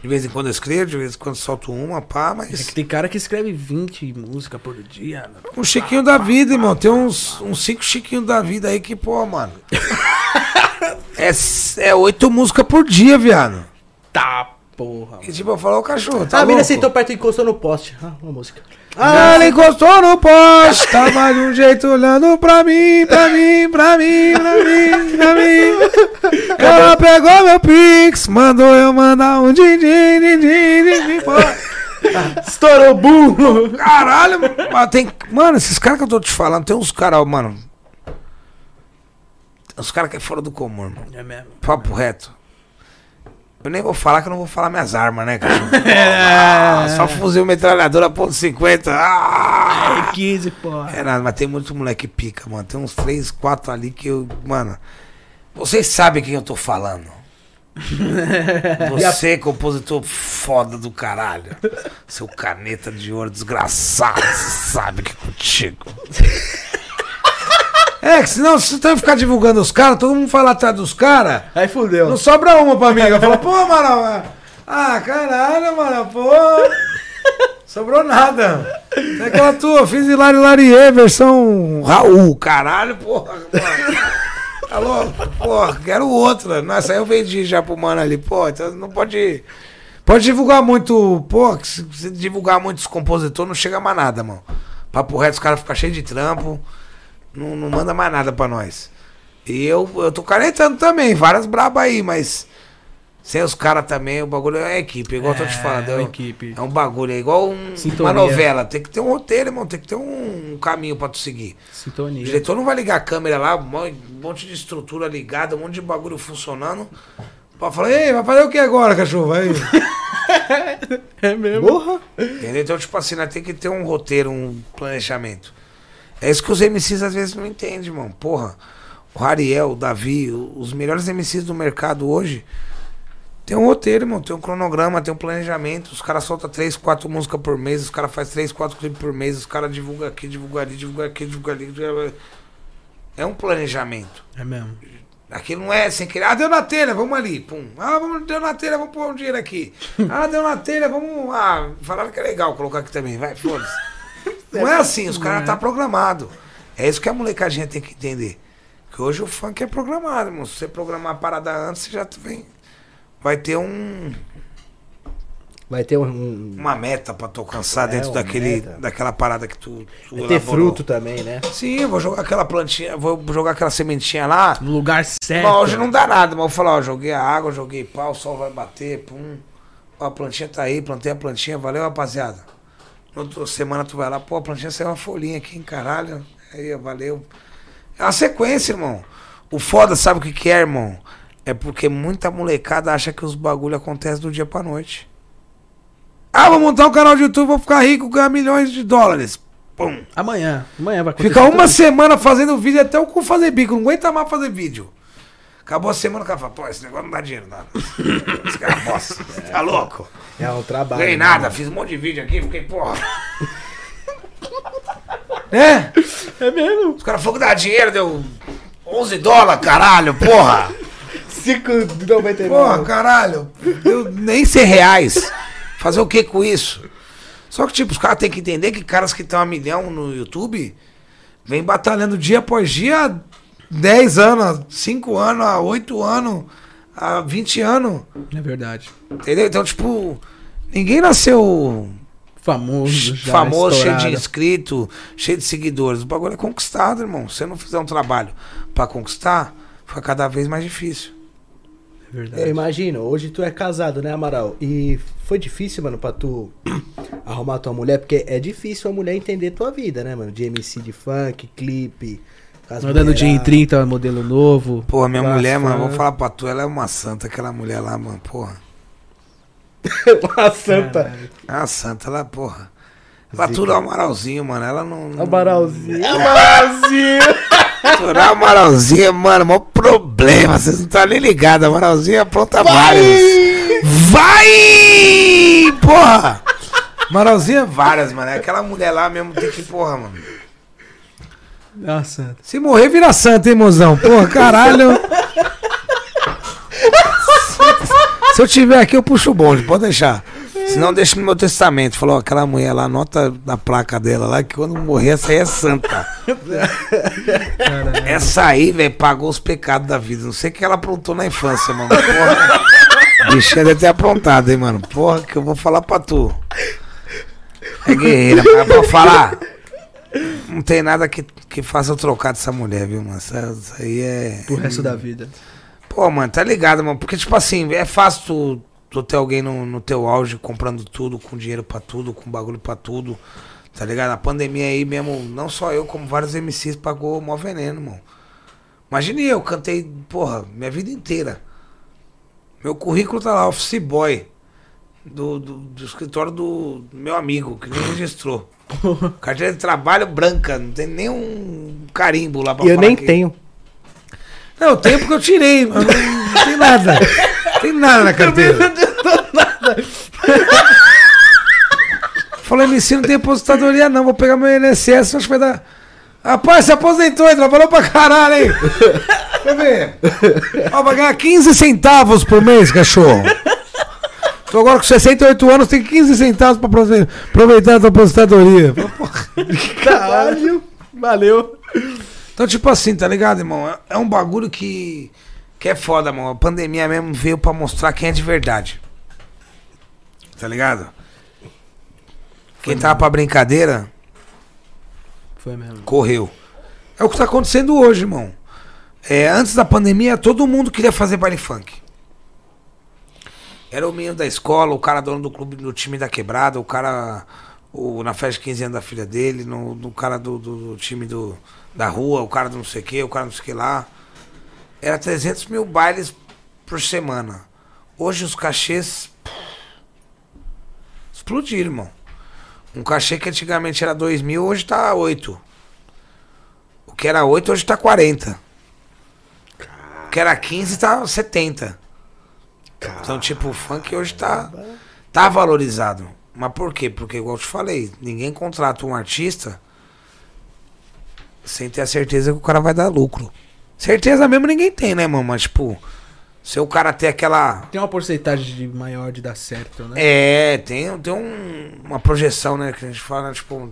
De vez em quando eu escrevo, de vez em quando solto uma, pá, É mas. que tem cara que escreve 20 músicas por dia. né? Um chiquinho da vida, irmão. Tem uns, uns cinco chiquinhos da vida aí que, pô, mano. é, é oito músicas por dia, viado. Tá, porra. E tipo, eu falo, ô cachorro, tá a mina sentou perto e encostou no poste. Ah, uma música. Ah, ela encostou no poste, tava de um jeito olhando pra mim, pra mim, pra mim, pra mim, pra mim. Ela pegou meu pix, mandou eu mandar um din din din din din din, pô. Estourou burro. Caralho, mas tem. Mano, esses caras que eu tô te falando, tem uns caras, mano. Uns caras que é fora do comum, irmão. É mesmo. Papo reto. Eu nem vou falar que eu não vou falar minhas armas, né, cachorro? Ah, só fuzil metralhadora ponto .50. Ah! É 15, porra. É nada, mas tem muito moleque pica, mano. Tem uns 3, 4 ali que eu. Mano. Vocês sabem quem eu tô falando. Você, compositor foda do caralho. Seu caneta de ouro desgraçado. Sabe que é contigo. É, que senão se você ficar divulgando os caras, todo mundo fala atrás dos caras. Aí fudeu. Não sobra uma pra mim. Eu falo, pô, mano. Ah, caralho, mano, pô. Sobrou nada. É aquela tua, fiz Hilari Larie, versão Raul, caralho, porra. Tá louco? Porra, quero outra. Nossa, aí eu vendi já pro mano ali, pô, então não pode. Pode divulgar muito. Pô, se se divulgar muito esse compositor, não chega mais nada, mano. Papo reto, os caras ficam cheios de trampo. Não, não manda mais nada pra nós. E eu, eu tô canetando também, várias brabas aí, mas. Sem os caras também, o bagulho é equipe, igual eu tô te falando. É, É, uma um- equipe. é um bagulho, é igual um- uma novela. Tem que ter um roteiro, irmão. Tem que ter um, um caminho pra tu seguir. O Sintonia. diretor não vai ligar a câmera lá, um mon- monte de estrutura ligada, um monte de bagulho funcionando. Pra falar, ei, vai fazer o que agora, cachorro? Vai. É mesmo. Porra. Entendeu? Então, tipo assim, nós tem que ter um roteiro, um planejamento. É isso que os MCs às vezes não entendem, irmão. Porra, o Rariel, o Davi, os melhores MCs do mercado hoje tem um roteiro, irmão. Tem um cronograma, tem um planejamento. Os caras soltam três, quatro músicas por mês, os caras fazem três, quatro clipes por mês, os caras divulgam aqui, divulgam ali, divulgam aqui, divulgam ali. É um planejamento. É mesmo. Aquilo não é sem querer. Ah, deu na telha, vamos ali. Pum. Ah, vamos, deu na telha, vamos pôr um dinheiro aqui. Ah, deu na telha, vamos. Ah, falaram que é legal colocar aqui também. Vai, foda-se. Não é assim, os caras tá programado. É isso que a molecadinha tem que entender. Que hoje o funk é programado, irmão. Se você programar a parada antes, você já vem. Vai ter um, Vai ter um. um- uma meta pra tu alcançar É, dentro daquele, meta. daquela parada que tu. tu vai ter elaborou. fruto também, né? Sim, vou jogar aquela plantinha, vou jogar aquela sementinha lá. No lugar certo. Mas hoje não dá nada, mas eu vou falar, ó, joguei a água, joguei pau, o sol vai bater, pum. Ó, a plantinha tá aí, plantei a plantinha, valeu, rapaziada. Na outra semana tu vai lá, pô, a plantinha saiu uma folhinha aqui, hein, caralho. Aí, valeu. É uma sequência, irmão. O foda, sabe o que que é, irmão? É porque muita molecada acha que os bagulho acontecem do dia pra noite. Ah, vou montar um canal de YouTube, vou ficar rico, ganhar milhões de dólares. Pum. Amanhã. Amanhã vai acontecer. Fica uma semana fazendo vídeo até o cu fazer bico. Não aguenta mais fazer vídeo. Acabou a semana, o cara fala, pô, esse negócio não dá dinheiro, nada. Esse cara é bosta. Tá louco? É um trabalho. Ganhei né, nada, mano? fiz um monte de vídeo aqui, fiquei, porra. É? É mesmo. Os caras falaram que dá dinheiro, deu 11 dólares, caralho, porra. 5,99. Porra, caralho. Deu nem 100 reais. Fazer o que com isso? Só que, tipo, os caras têm que entender que caras que estão a milhão no YouTube vem batalhando dia após dia 10 anos, há 5 anos, há 8 anos, há 20 anos. É verdade. Entendeu? Então, tipo, ninguém nasceu Famoso, já, famoso, cheio estourado. de inscrito, cheio de seguidores. O bagulho é conquistado, irmão. Se você não fizer um trabalho pra conquistar, fica cada vez mais difícil. É verdade. Eu imagino, hoje tu é casado, né, Amaral? E foi difícil, mano, pra tu arrumar tua mulher, porque é difícil a mulher entender tua vida, né, mano? De MC de funk, clipe. Com as Andando dia em mulherada. 30, modelo novo. Porra, minha mulher, mano, vou falar pra tu, ela é uma santa, aquela mulher lá, mano, porra. Uma santa. É uma santa, ela, porra. Ela tudo amaralzinho, mano. Ela não. não Amaralzinho. Amaralzinho. Turar Amaralzinho, mano, maior problema. Vocês não estão nem ligados. Amaralzinho apronta várias. Vai! Porra! Amaralzinho é várias, mano. É aquela mulher lá mesmo tem que, porra, mano. Nossa. Se morrer, vira santa, hein, mozão? Porra, caralho. Se eu tiver aqui, eu puxo o bonde, pode deixar. Se não, deixa no meu testamento. Falou, aquela mulher lá, anota na placa dela lá, que quando morrer, essa aí é santa. Essa aí, velho, pagou os pecados da vida. Não sei o que ela aprontou na infância, mano. Porra. Bichinha deve ter aprontado, hein, mano. Porra, que eu vou falar pra tu. É guerreira, pra falar. Não tem nada que, que faça eu trocar dessa mulher, viu, mano? Essa, essa aí é. Pro resto da vida. Pô, mano, tá ligado, mano? Porque, tipo assim, é fácil tu, tu ter alguém no, no teu auge comprando tudo, com dinheiro pra tudo, com bagulho pra tudo. Tá ligado? A pandemia aí mesmo, não só eu, como vários MCs pagou mó veneno, mano. Imagine eu, cantei, porra, minha vida inteira. Meu currículo tá lá, office boy. Do, do, do escritório do meu amigo, que nem registrou. Carteira de trabalho branca, não tem nem um carimbo lá pra eu nem que- tenho. Não, o tempo que eu tirei, mas não, não tem nada. Não tem nada na carteira. Falou, MC, não tem aposentadoria não, vou pegar meu INSS, acho que vai dar... Rapaz, se aposentou, hein? trabalhou pra caralho, hein? Quer ver? Ó, vai ganhar 15 centavos por mês, cachorro. Tô agora com 68 anos, tem 15 centavos pra aprove- aproveitar a tua aposentadoria. Caralho. Valeu. Então, tipo assim, tá ligado, irmão? É- É um bagulho que, que é foda, mano. A pandemia mesmo veio pra mostrar quem é de verdade. Tá ligado? Quem tava pra brincadeira, Foi mesmo. correu. É o que tá acontecendo hoje, irmão. É, antes da pandemia, todo mundo queria fazer baile funk. Era o menino da escola, o cara dono do clube, do time da quebrada, o cara o, na festa de 15 anos da filha dele, no, no cara do, do- do time do, da rua, o cara do não sei o que, o cara não sei o que lá. Era 300 mil bailes por semana. Hoje os cachês explodiram, irmão. Um cachê que antigamente era 2 mil, hoje tá 8. O que era 8, hoje tá 40. O que era 15, tá 70. Então, tipo, o funk hoje tá, tá valorizado. Mas por quê? Porque, igual eu te falei, ninguém contrata um artista sem ter a certeza que o cara vai dar lucro. Certeza mesmo ninguém tem, né, mano? Mas, tipo, se o cara ter aquela. Tem uma porcentagem de maior de dar certo, né? É, tem, tem um- uma projeção, né? Que a gente fala, tipo.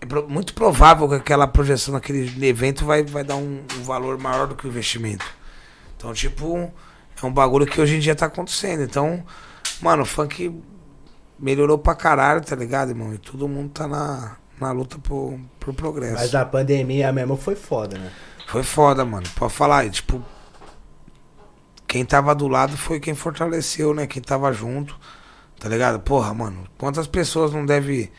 É pro- muito provável que aquela projeção naquele evento vai, vai dar um, um valor maior do que o investimento. Então, tipo, é um bagulho que hoje em dia tá acontecendo. Então, mano, o funk melhorou pra caralho, tá ligado, irmão? E todo mundo tá na, na luta por, por progresso. Mas a pandemia mesmo foi foda, né? Foi foda, mano. Pode falar. E, tipo, quem tava do lado foi quem fortaleceu, né? Quem tava junto. Tá ligado? Porra, mano. Quantas pessoas não deve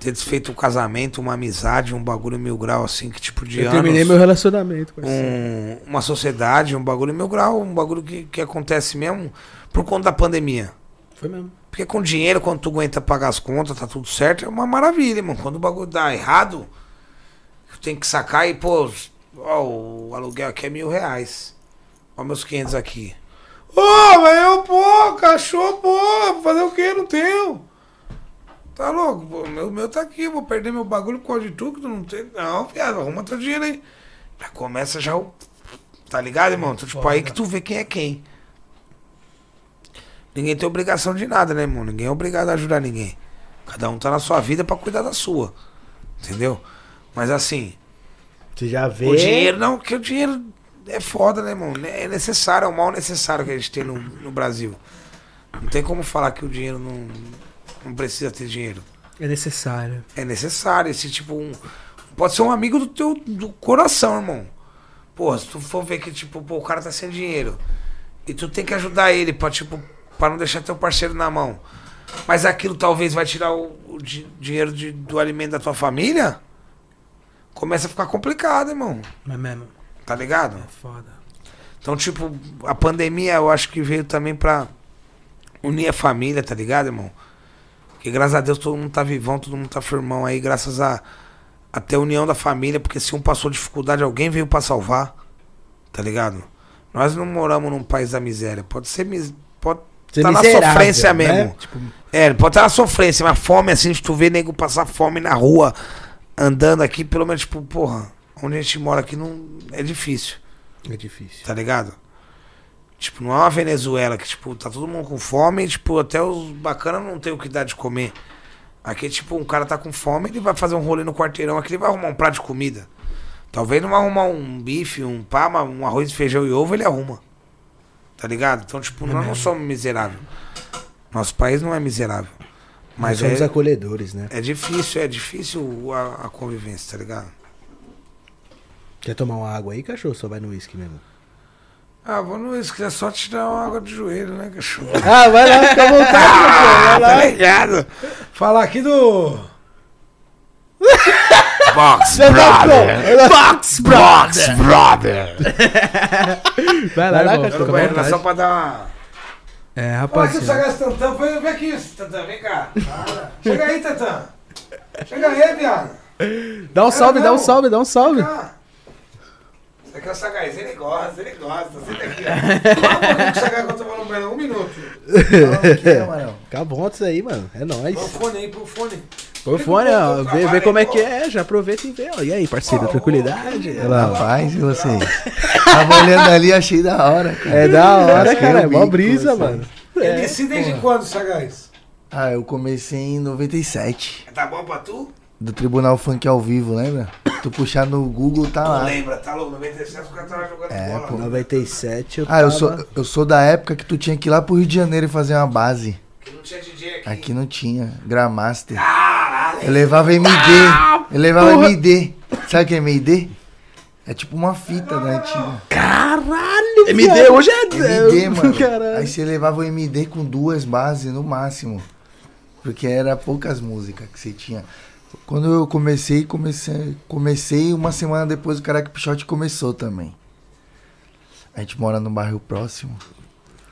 ter desfeito um casamento, uma amizade, um bagulho mil grau assim, que tipo de Eu anos. terminei meu relacionamento, um, uma sociedade, um bagulho mil grau, um bagulho que, que acontece mesmo por conta da pandemia. Foi mesmo. Porque com dinheiro, quando tu aguenta pagar as contas, tá tudo certo, é uma maravilha, mano. Quando o bagulho dá errado, tem que sacar e, pô, ó, o aluguel aqui é mil reais. Ó, meus 500 aqui. Ô, mas eu, pô, cachorro, pô, fazer o quê? Não tenho. Tá louco? Pô, meu, meu tá aqui, vou perder meu bagulho por causa de tu, que tu não tem. Não, viado, arruma teu dinheiro aí. Já começa já o. Tá ligado, irmão? Então, tipo, aí que tu vê quem é quem. Ninguém tem obrigação de nada, né, irmão? Ninguém é obrigado a ajudar ninguém. Cada um tá na sua vida pra cuidar da sua. Entendeu? Mas assim, Você já vê. O dinheiro, não, porque o dinheiro é foda, né, irmão? É necessário, é o mal necessário que a gente tem no, no Brasil. Não tem como falar que o dinheiro não, não precisa ter dinheiro. É necessário. É necessário. Esse tipo, um, pode ser um amigo do teu do coração, irmão. Pô, se tu for ver que, tipo, pô, o cara tá sem dinheiro. E tu tem que ajudar ele pra, tipo, pra não deixar teu parceiro na mão. Mas aquilo talvez vai tirar o, o di- dinheiro de- do alimento da tua família. Começa a ficar complicado, irmão. É mesmo? Tá ligado? É foda. Então, tipo, a pandemia eu acho que veio também pra unir a família, tá ligado, irmão? Porque graças a Deus todo mundo tá vivão, todo mundo tá firmão aí, graças a, a ter a união da família, porque se um passou dificuldade, alguém veio pra salvar, tá ligado? Nós não moramos num país da miséria. Pode ser. mis- Pode Ser tá na sofrência né? mesmo. Tipo, É, pode estar na sofrência, mas fome assim, se tu vê nego passar fome na rua, andando aqui, pelo menos, tipo, porra, onde a gente mora aqui não é difícil. é difícil. Tá ligado? Tipo, não é uma Venezuela que, tipo, tá todo mundo com fome e, tipo, até os bacanas não tem o que dar de comer. Aqui, tipo, um cara tá com fome, ele vai fazer um rolê no quarteirão aqui, ele vai arrumar um prato de comida. Talvez não vai arrumar um bife, um pá, mas um arroz, feijão e ovo, ele arruma. Tá ligado? Então, tipo, nós não somos miseráveis. Nosso país não é miserável. Mas Mas somos é, acolhedores, né? é difícil, é difícil a, a convivência, tá ligado? Quer tomar uma água aí, cachorro? Só vai no uísque mesmo. Ah, vou no isso, é só tirar uma água de joelho, né, cachorro? Ah, vai lá, fica à vontade, Ah, cachorro. Vai tá lá. ligado? Falar aqui do. Box Vai lá, Brother. Box, Box Brother. Vai Vai lá, cachorro. Eu vontade. só pra dar uma. É, Olha aqui o. Sagaz Tantan. Vem, aqui, Tantan, vem cá. Chega aí, Tantan. Chega aí, viado. Dá um salve, dá um salve, dá um salve. Vem cá. É o sagaz, ele gosta, ele gosta. Senta aqui, Fala um com o Sagaz que eu tô falando pra ele. Um minuto. Fica vontade isso aí, mano. É nóis. Põe o fone aí, põe o fone. Põe o fone, ó. Vê, vê como é que é. Já aproveita e vê, ó. E aí, parceiro, tranquilidade? Lá. Rapaz, e vocês? Tava olhando ali, achei da hora, cara. É da hora, cara. É mó brisa, assim. mano. MC desde quando, Sagaz? Ah, eu comecei em 97. Tá bom pra tu? Do Tribunal Funk ao vivo, lembra? Tu puxar no Google, tá Não lá. lembra, tá louco? 97 o cara tava jogando É, bola. pô. 97 eu Ah, eu tava- sou, eu sou da época que tu tinha que ir lá pro Rio de Janeiro e fazer uma base. Que não tinha DJ aqui. Aqui não tinha. Gramaster. Caralho. Eu levava MD. Eu levava MD. Sabe o que é MD? É tipo uma fita da antiga. Caralho, MD viado. hoje é. MD, mano. Caralho. Aí você levava o MD com duas bases no máximo. Porque era poucas músicas que você tinha. Quando eu comecei, comecei, comecei uma semana depois o Caraca Pichote começou também. A gente mora no bairro próximo.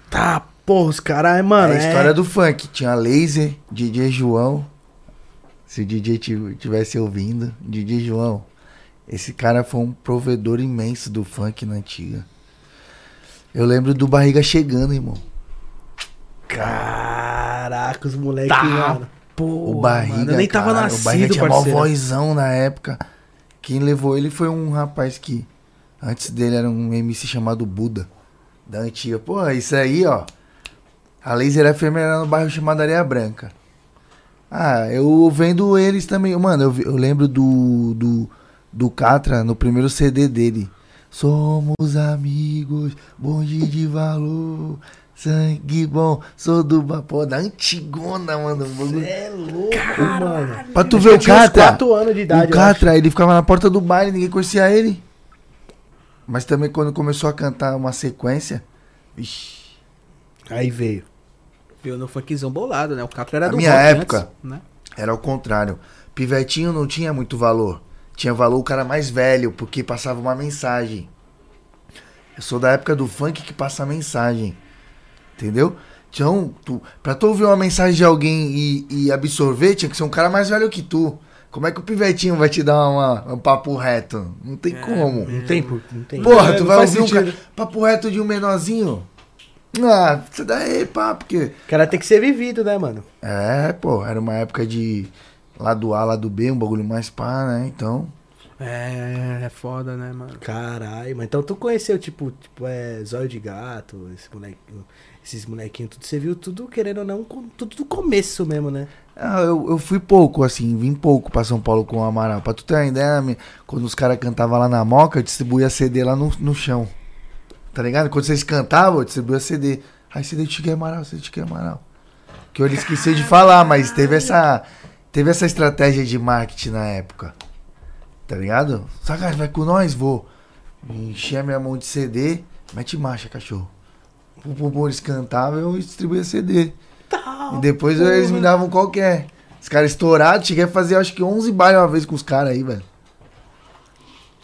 Tá, porra, os caras, mano. é a é- história do funk. Tinha Laser, DJ João. Se o DJ estivesse ouvindo, DJ João. Esse cara foi um provedor imenso do funk na antiga. Eu lembro do Barriga chegando, irmão. Caraca, os moleques, Tá, mano. Pô, o Barriga, mano, eu nem tava nascido, O Barriga tinha mó parceiro. vozão na época. Quem levou ele foi um rapaz que... Antes dele era um MC chamado Buda. Da antiga. Pô, isso aí, ó. A Laser FM era no bairro chamado Areia Branca. Ah, eu vendo eles também. Mano, eu, eu lembro do, do, do Catra no primeiro CD dele. Somos amigos, bonde de valor, sangue bom, sou do vapor. Da antigona, mano. bagulho. É louco, mano. Pra tu ver o Catra. 4 anos de idade, o. Catra, ele ficava na porta do baile, ninguém conhecia ele. Mas também quando começou a cantar uma sequência. Vixi, Aí veio. Viu no funkzão bolado, né? O Catra era Na do minha época, antes, né? era o contrário. Pivetinho não tinha muito valor. Tinha valor o cara mais velho, porque passava uma mensagem. Eu sou da época do funk que passa mensagem. Entendeu? Então, tu, pra tu ouvir uma mensagem de alguém e, e absorver, tinha que ser um cara mais velho que tu. Como é que o pivetinho vai te dar uma- um papo reto? Não tem como. Não tem, por- não tem. Porra, É, tu não vai ouvir um sentido. ca- papo reto de um menorzinho? Ah, você daí, pá, porque. O cara tem que ser vivido, né, mano? É, pô, era uma época de lado A, lado B, um bagulho mais pá, né? Então. É, é foda, né, mano? Caralho, mas então tu conheceu, tipo, tipo é, Zóio de Gato, esse moleque, esses molequinhos, tudo. Você viu tudo, querendo ou não, tudo do começo mesmo, né? Ah, eu, eu fui pouco, assim, vim pouco pra São Paulo com o Amaral. Pra tu ter uma ideia, quando os caras cantavam lá na Moca, eu distribuía CD lá no, no chão. Tá ligado? Quando vocês cantavam, eu distribuía CD. Aí CD de Chiquinho Amaral, CD de Chiquinho Amaral. Que eu esqueci de falar, mas teve essa, teve essa estratégia de marketing na época. Tá ligado? Sagaz, vai com nós? Vou. Enchi a minha mão de CD, mete marcha, cachorro. Pum, eles cantavam eu distribuía CD. Tá, e depois eles me davam qualquer. Os caras estourados, cheguei a fazer acho que 11 bailes uma vez com os caras aí, velho.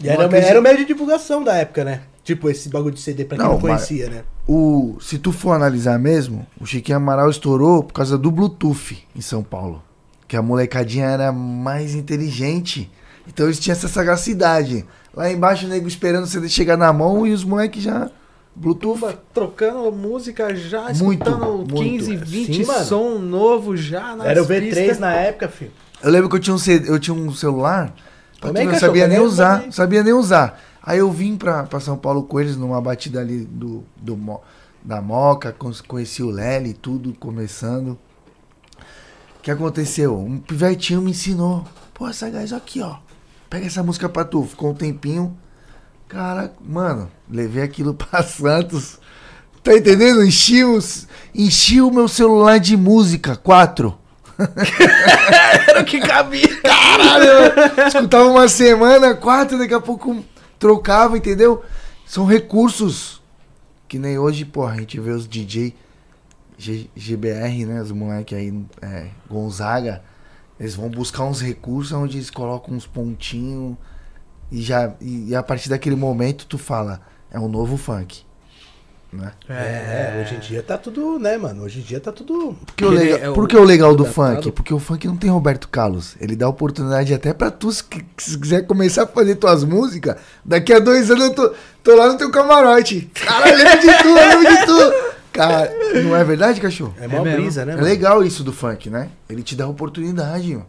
E era, acredito- era o meio de divulgação da época, né? Tipo, esse bagulho de CD pra quem Não, não, conhecia, né? O, se tu for analisar mesmo, o Chiquinho Amaral estourou por causa do Bluetooth em São Paulo. Que a molecadinha era mais inteligente. Então eles tinham essa sagacidade. Lá embaixo o nego esperando o CD chegar na mão e os moleques já. Bluetooth. Turma trocando música já, Muito, escutando muito. 15, 20 Sim, mano. som novo já nas Era o V3 pistas. na época, filho. Eu lembro que eu tinha um, CD, eu tinha um celular, eu Também, não cachorro, sabia nem usar, também. sabia nem usar. Aí eu vim pra, pra São Paulo com eles numa batida ali do, do da Moca, con- conheci o Lely, tudo começando. O que aconteceu? Um pivetinho me ensinou. Pô, essa gás aqui, ó. Pega essa música pra tu. Ficou um tempinho. Cara, mano, levei aquilo pra Santos. Tá entendendo? Enchi, os, enchi o meu celular de música, quatro. Era o que cabia. Caralho! Escutava uma semana, quatro, daqui a pouco trocava, entendeu? São recursos que nem hoje, porra, a gente vê os DJ G- GBR, né? Os moleque aí, é, Gonzaga, eles vão buscar uns recursos onde eles colocam uns pontinhos e já e, e a partir daquele momento tu fala, é um novo funk, né? É, hoje em dia tá tudo, né, mano? Hoje em dia tá tudo. Porque o legal, é o- por que o legal do funk? Porque o funk não tem Roberto Carlos. Ele dá oportunidade até pra tu, se se quiser começar a fazer tuas músicas, daqui a dois anos eu tô, tô lá no teu camarote. Cara, eu lembro de tudo, eu lembro de tudo. Cara, não é verdade, cachorro? É mó mesmo. brisa, né, É mano? legal isso do funk, né? Ele te dá oportunidade, mano.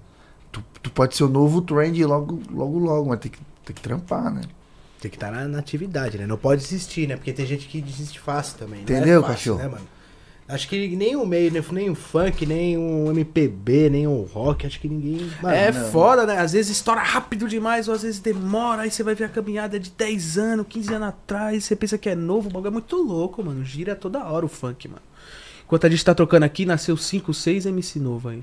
Tu, tu pode ser o novo trend logo, logo, logo, mas tem que, tem que trampar, né? Tem que estar na, na atividade, né? Não pode desistir, né? Porque tem gente que desiste fácil também. não Entendeu, é fácil, cachorro? Né, mano? Acho que nem o meio, né? nem o funk, nem o MPB, nem o rock, acho que ninguém. Mano, É não. foda, né? Às vezes estoura rápido demais, ou às vezes demora, aí você vai ver a caminhada de 10 anos, 15 anos atrás, você pensa que é novo, o bagulho é muito louco, mano. Gira toda hora o funk, mano. Enquanto a gente tá trocando aqui, nasceu 5, 6 MC novo aí.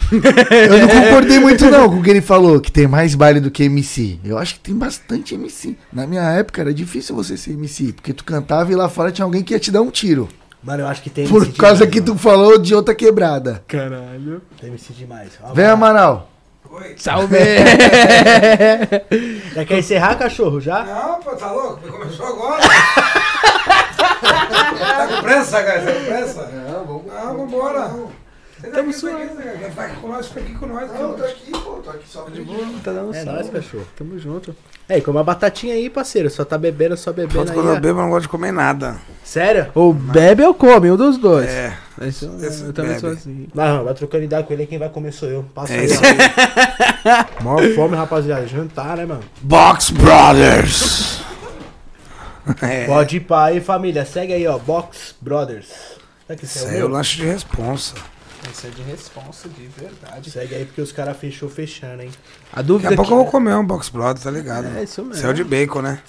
Eu não concordei muito não com o que ele falou, que tem mais baile do que MC. Eu acho que tem bastante MC. Na minha época era difícil você ser MC, porque tu cantava e lá fora tinha alguém que ia te dar um tiro. Mano, eu acho que tem Por causa demais, que mano. tu falou de outra quebrada. Caralho. Tem MC demais. Ó, Vem, lá. Amaral. Salve! Já quer encerrar, cachorro? Já? Não, pô, tá louco? Começou agora. tá com pressa, cara? Tá com pressa? Não, vamos. Não, vambora. Senta aqui, senta aqui, Vai aqui com nós, fica aqui com nós. Não, tô aqui, pô, tô aqui só de boa. tá dando É nóis, cachorro. Tamo junto. É, come uma batatinha aí, parceiro. Só tá bebendo, só bebendo Enquanto aí. quando eu bebo, eu não gosto de comer nada. Sério? Ou bebe ou come, um dos dois. É. Esse- Esse eu também sou assim. Não, vai trocando ideia com ele, quem vai comer sou eu. Passa É aí. isso ó. Maior fome, rapaziada. Jantar, né, mano? Box Brothers. É. Pode ir pra aí, família. Segue aí, ó. Box Brothers. Será que Isso isso é aí o é o meu? lanche de responsa. Isso é de responsa, de verdade. Segue aí porque os caras fechou fechando, hein? A Daqui dúvida a pouco que... eu vou comer um Box Brothers, tá ligado? É isso mesmo. Céu de bacon, né?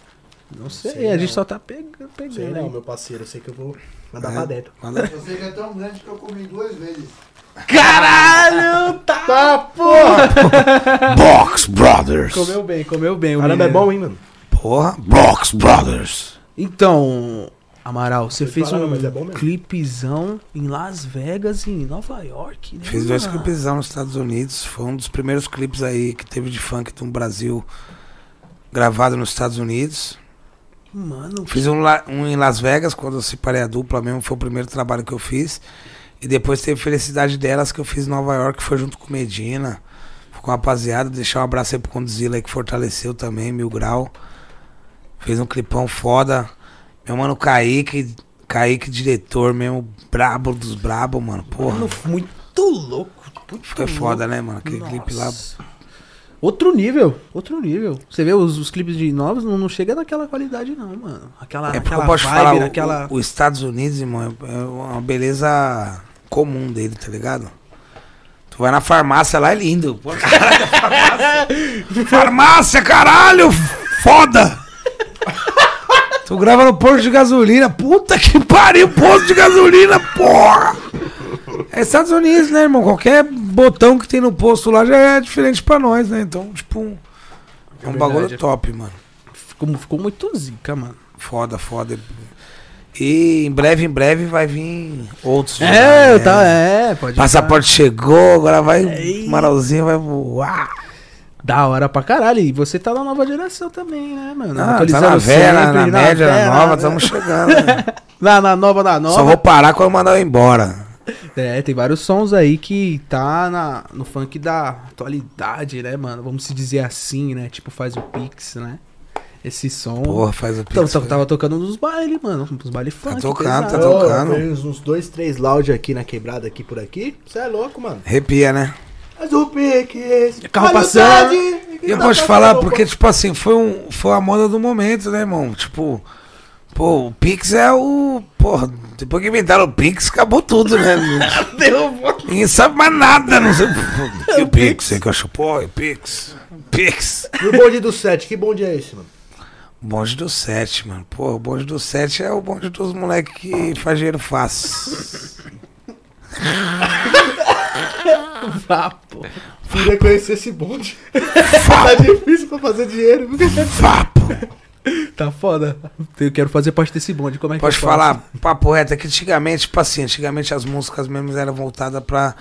Não sei, Sei a não. gente só tá pegando. Sei pegando não, aí. meu parceiro. Eu sei que eu vou mandar É. pra dentro. Manda- Você que é tão grande que eu comi duas vezes. Caralho, tá! Tá, porra! Box Brothers. Comeu bem, comeu bem. o Caramba, é menino. bom, hein, mano? Porra, Box Brothers. Então, Amaral, você fez falar, um é clipezão em Las Vegas e em Nova York, né? Fiz dois clipes nos Estados Unidos. Foi um dos primeiros clipes aí que teve de funk no Brasil gravado nos Estados Unidos. Mano, Fiz um, lá- um em Las Vegas, quando eu separei a dupla mesmo, foi o primeiro trabalho que eu fiz. E depois teve Felicidade Delas, que eu fiz em Nova York, que foi junto com Medina. Fui com a rapaziada, deixar um abraço aí pro Condzilla aí, que fortaleceu também, Mil Grau. Fez um clipão foda. Meu mano Kaique, Kaique, diretor mesmo, brabo dos brabo, mano. Porra, mano, muito louco. Muito foi louco. foda, né, mano? Aquele clipe lá. Nossa. Outro nível, outro nível. Você vê os, os clipes de novos, não, não chega naquela qualidade, não, mano. Aquela, É porque aquela eu posso vibe, falar, o- naquela. os Estados Unidos, irmão, é é uma beleza comum dele, tá ligado? Tu vai na farmácia lá, é lindo. Pô, caralho, farmácia. farmácia, caralho! Foda! Tu grava no posto de gasolina. Puta que pariu, posto de gasolina, porra! É Estados Unidos, né, irmão? Qualquer botão que tem no posto lá já é diferente pra nós, né? Então, tipo. É um bagulho top, mano. Ficou, ficou muito zica, mano. Foda, foda. E em breve, em breve vai vir outros. É, né? tá, é, pode Passaporte chegou, agora vai. Ei. Maralzinho vai voar. Da hora pra caralho. E você tá na nova geração também, né, mano? Ah, tá Atualizando na velha, sempre, na média, na nova, né? estamos chegando. né? Na, na nova, na nova. Só vou parar quando mandar eu embora. É, tem vários sons aí que tá na, no funk da atualidade, né, mano? Vamos se dizer assim, né? Tipo, faz o Pix, né? Esse som. Porra, faz o Então, pix. só que tava tocando nos bailes, mano. Nos bailes funk. tocando, tá pesado. Ô, tocando. Tem uns dois, três loud aqui na quebrada, aqui por aqui. Você é louco, mano. Arrepia, né? Mas o pique. Carro a passando. E eu tá posso te falar, porque, tipo assim, foi, um, foi a moda do momento, né, irmão? Tipo, Pô, o Pix é o. Porra, depois que inventaram o Pix, acabou tudo, né? Ninguém sabe mais nada, não sei. E o Pix, hein, que eu acho, pô, e o Pix. Pix. E o bonde do set, que bonde é esse, mano? Bonde do 7, mano. Pô, o bonde do 7 é o bonde dos moleques que faz dinheiro fácil. Vapo. Queria conhecer esse bonde. tá difícil pra fazer dinheiro. Vapo. Tá foda. Eu quero fazer parte desse bonde. Como é que Pode falar, papo reto, é que antigamente, tipo assim, antigamente as músicas mesmo eram voltadas pra.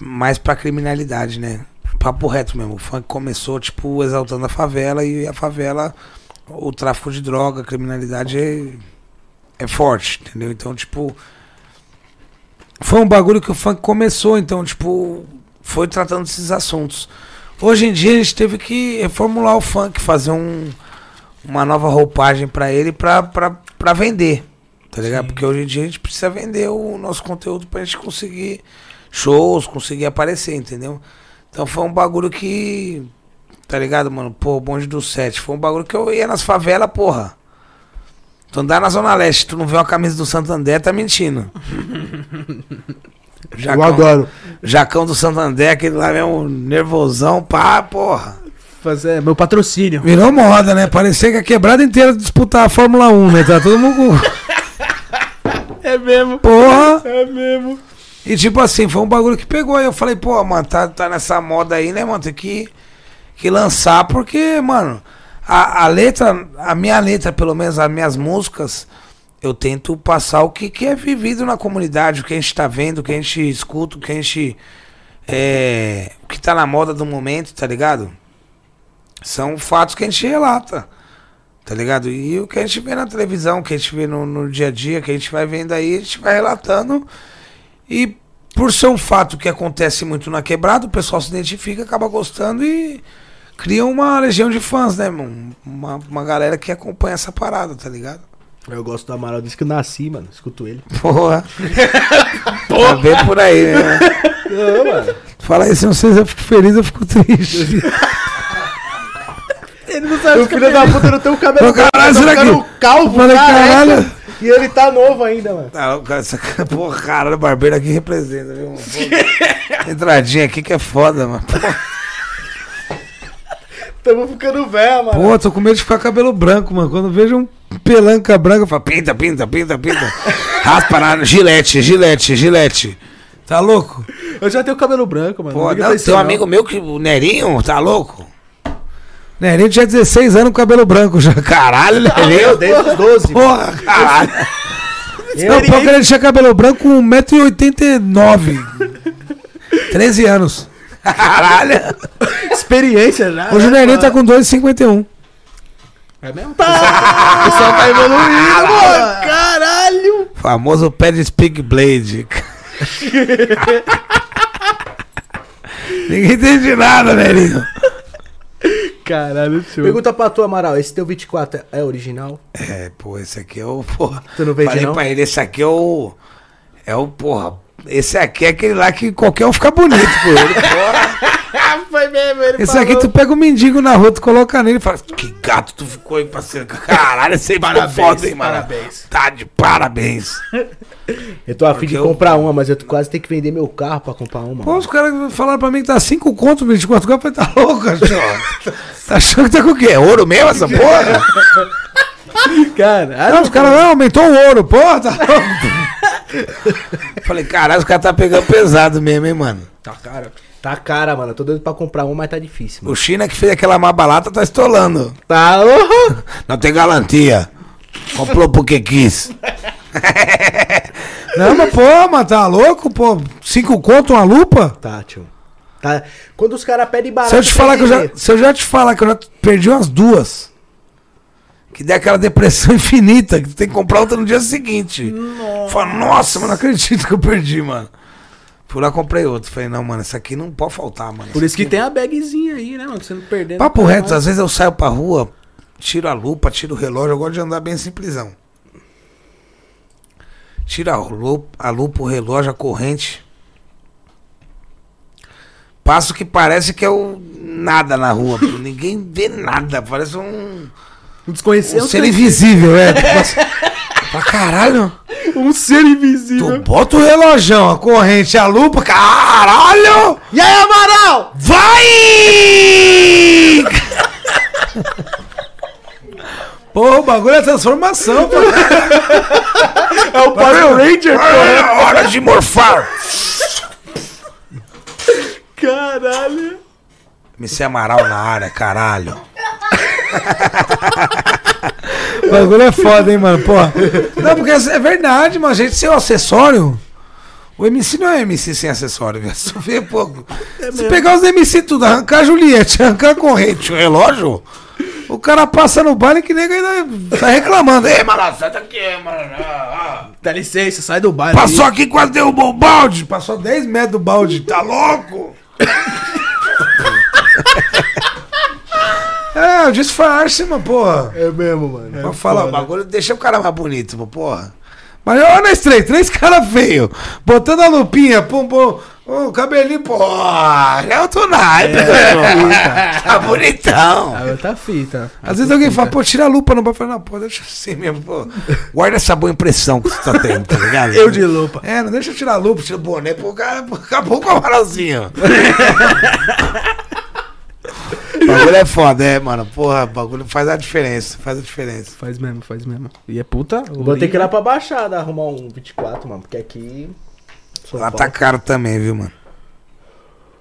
mais pra criminalidade, né? Papo reto mesmo. O funk começou, tipo, exaltando a favela e a favela, o tráfico de droga, a criminalidade é, é forte, entendeu? Então, tipo. Foi um bagulho que o funk começou, então, tipo, foi tratando desses assuntos. Hoje em dia a gente teve que reformular o funk, fazer um, uma nova roupagem pra ele pra, pra, pra vender. Tá ligado? Porque hoje em dia a gente precisa vender o nosso conteúdo pra gente conseguir shows, conseguir aparecer, entendeu? Então foi um bagulho que. Tá ligado, mano? Pô, bonde do set. Foi um bagulho que eu ia nas favelas, porra. Tu andar na Zona Leste, tu não vê uma camisa do Santander, tá mentindo. Eu adoro. Jacão do Santander, aquele lá mesmo, nervosão, pá, porra. Fazer meu patrocínio. virou moda, né? Parecia que a quebrada inteira disputar a Fórmula 1, né? Tá todo mundo. É mesmo. Porra! É mesmo. E tipo assim, foi um bagulho que pegou. Aí eu falei, pô, mano, tá, tá nessa moda aí, né, mano? Tem que, que lançar, porque, mano, a, a letra, a minha letra, pelo menos as minhas músicas, eu tento passar o que, que é vivido na comunidade, o que a gente tá vendo, o que a gente escuta, o que a gente. É, o que tá na moda do momento, tá ligado? São fatos que a gente relata. Tá ligado? E o que a gente vê na televisão, o que a gente vê no, no dia a dia, que a gente vai vendo aí, a gente vai relatando. E por ser um fato que acontece muito na quebrada, o pessoal se identifica, acaba gostando e cria uma legião de fãs, né, mano? Uma, uma galera que acompanha essa parada, tá ligado? Eu gosto do Amaral, diz que eu nasci, mano. Escuto ele. Porra. Tá bem por aí, né? Não, mano. Fala se não sei se eu fico feliz, eu fico triste. Ele não sabe O filho da puta não tem o cabelo caralho, tá será que- calvo, Eu falei, careca, caralho. E ele tá novo ainda, mano. Ah, o cara, essa, porra, cara, o barbeiro aqui representa, viu? Entradinha aqui que é foda, mano. Porra. Tamo ficando velho, mano. Pô, tô com medo de ficar cabelo branco, mano. Quando eu vejo um pelanca branca, eu falo, Pinta, pinta, pinta, pinta. Raspa na gilete, gilete, gilete. tá louco? Eu já tenho cabelo branco, mano. Pô, não, isso tem um não. amigo meu que o Nerinho, tá louco? Nerinho tinha 16 anos com cabelo branco já. Caralho, Eu Nerinho. desde os 12. Porra, caralho. Não, pior que ele tinha cabelo branco com 1,89m. 13 anos. Caralho. Experiência já. O né, mano? tá com 2,51. É mesmo? O pessoal tá evoluindo, mano. Caralho! Famoso pé de Speak Blade. Ninguém entende nada, Nerinho. Caralho, show. Pergunta pra tu, Amaral. Esse teu 24 é original? É, pô, esse aqui é o, porra. Tu não vende, Falei não? pra ele, esse aqui é o. É o, porra. Esse aqui é aquele lá que qualquer um fica bonito com ele. Foi mesmo, ele Esse aqui tu pega o mendigo na rua, tu coloca nele e fala: Que gato tu ficou aí, parceiro. Caralho, esse aí Parabéns, foda, hein, mano. parabéns. Tá de parabéns. Eu tô afim de eu- comprar uma, mas eu tô quase tenho que vender meu carro pra comprar uma. Pô, os caras falaram pra mim que tá 5 conto, 24 conto. Eu falei: Tá louco, cachorro? tá achando que tá com o quê? É ouro mesmo essa porra? Cara, Não, os caras, não, aumentou o ouro, porra, tá louco. Falei, caralho, os caras tá pegando pesado mesmo, hein, mano. Tá cara. tá cara, mano. Eu tô doido pra comprar uma, mas tá difícil, mano. O China que fez aquela má balata tá estolando. Tá, ô. Não tem garantia. Comprou porque quis. Não, mas pô, mas tá louco, pô? Cinco conto uma lupa? Tá, tio. Tá. Quando os caras pedem barato. Se eu te falar que eu já, se eu já te falar que eu já perdi umas duas, que dá aquela depressão infinita, que tu tem que comprar outra no dia seguinte. Nossa. Fala, nossa, mano, não acredito que eu perdi, mano. Fui lá comprei outro. Falei, não, mano, isso aqui não pode faltar, mano. Por isso que tem a bagzinha aí, né, mano? Você não perdendo. Papo reto, mais. às vezes eu saio pra rua, tiro a lupa, tiro o relógio, eu gosto de andar bem simplesão. Tiro a lupa, a lupa, o relógio, a corrente. Passo que parece que é o nada na rua. Ninguém vê nada, parece um, Um desconhecido. um ser invisível, é. Pra caralho. Um ser invisível. Tu bota o relógio, a corrente, a lupa, caralho! E aí, Amaral? Vai! Pô, o bagulho é transformação, pô. É o Power Ranger, É hora de morfar. Caralho. MC Amaral na área, caralho. O bagulho é foda, hein, mano? Porra. Não, porque é verdade, mas gente, seu acessório. O MC não é MC sem acessório, velho. Só vê pouco. Se pegar os MC tudo, arrancar a Juliette, arrancar a corrente, o relógio, o cara passa no baile que nego ainda tá reclamando. Ei, mano, sai daqui, mano. Ah, ah. Dá licença, sai do baile. Passou aqui quase derrubou o balde. Passou 10 metros do balde. Tá louco? É, o disfarce, mano, porra. É mesmo, mano. Vamos falar o bagulho, deixa o cara mais bonito, pô, porra. Mas olha nós três, três caras feios. Botando a lupinha, pum, pum. O cabelinho, pô. É outro naipe, cachorro. Tá bonitão. Ah, tá fita. Às vezes alguém fala, pô, tira a lupa, não vai falar, não, pô, deixa assim mesmo, pô. Guarda essa boa impressão que você tá tendo, tá ligado? Eu de lupa. É, não deixa eu tirar a lupa, tira o boné, pô, cara, acabou com o amaralzinho. O bagulho é foda, é, mano. Porra, o bagulho faz a diferença, faz a diferença. Faz mesmo, faz mesmo. E é puta. Vou ter que ir lá pra Baixada arrumar um 24, mano. Porque aqui. São Lá tá caro também, viu, mano?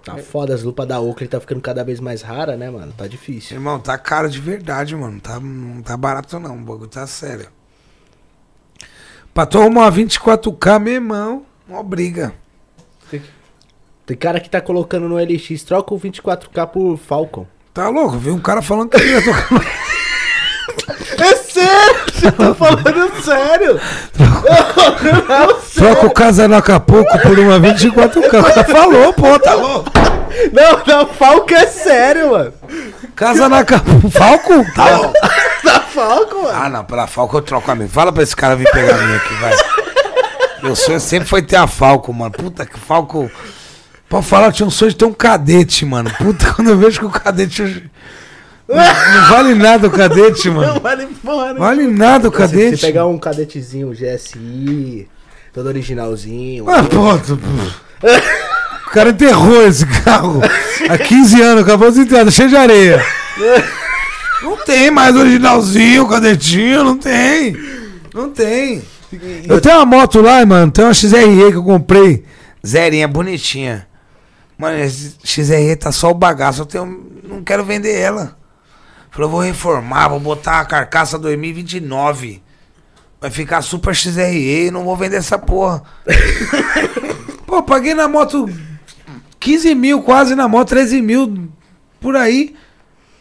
tá foda. As lupas da Oakley tá ficando cada vez mais rara, né, mano? Tá difícil. Irmão, tá caro de verdade, mano. Tá, não tá barato não, o bagulho tá sério. Pra tu arrumar uma 24K, meu irmão, uma briga. Tem cara que tá colocando no LX, troca o 24K por Falcon. Tá louco? Vi um cara falando que ia tocar. É sério? Você tá falando sério? Troca o casa no Acapulco por uma 24K. O cara falou, pô, tá louco. Não, não, Falcon é sério, mano. Casa no Acapulco. Falco? Tá louco. Tá Falcon, mano. Ah, não, pela Falco eu troco a minha. Fala pra esse cara vir pegar a minha aqui, vai. Meu sonho sempre foi ter a Falco, mano. Puta que Falco. Pode falar, eu tinha um sonho de ter um cadete, mano. Puta, quando eu vejo que o cadete. hoje- Não, não vale nada o cadete, mano. Não vale porra? Vale nada o Se cadete. você pegar um cadetezinho GSI, todo originalzinho. Ah, pô, tu- O cara enterrou esse carro há 15 anos, acabou de enterrar, cheio de areia. Não tem mais originalzinho, cadetinho, não tem. Não tem. Eu tenho uma moto lá, mano, tem uma XRE que eu comprei. Zerinha, bonitinha. Mano, XRE tá só o bagaço, eu tenho, não quero vender ela. Falei, eu vou reformar, vou botar a carcaça 2029. Vai ficar super XRE e não vou vender essa porra. Pô, paguei na moto 15 mil quase na moto, 13 mil por aí.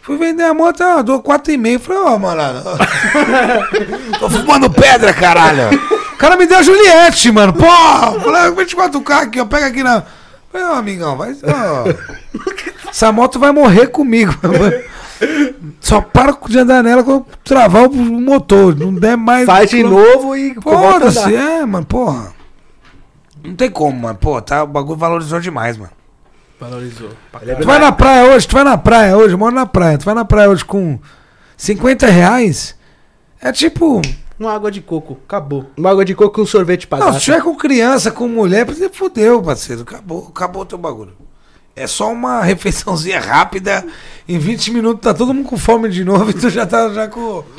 Fui vender a moto, ah, dou 4,5. Falei, ó, mano. Tô fumando pedra, caralho. O cara me deu a Juliette, mano. Pô, falei, 24K aqui, ó, pega aqui na. Falei, ó, amigão, vai. ó. Essa moto vai morrer comigo. Só para de andar nela quando eu travar o motor. Não der mais. Faz de novo e Foda-se, é, mano, porra. Não tem como, mano. Pô, tá, o bagulho valorizou demais, mano. Valorizou. Tu vai na praia hoje, tu vai na praia hoje, eu moro na praia, tu vai na praia hoje com 50 reais, é tipo. Uma água de coco, acabou. Uma água de coco e um sorvete pra Não, se tiver com criança, com mulher, você fudeu, parceiro. Acabou, acabou o teu bagulho. É só uma refeiçãozinha rápida. Em 20 minutos tá todo mundo com fome de novo e tu já tá já com.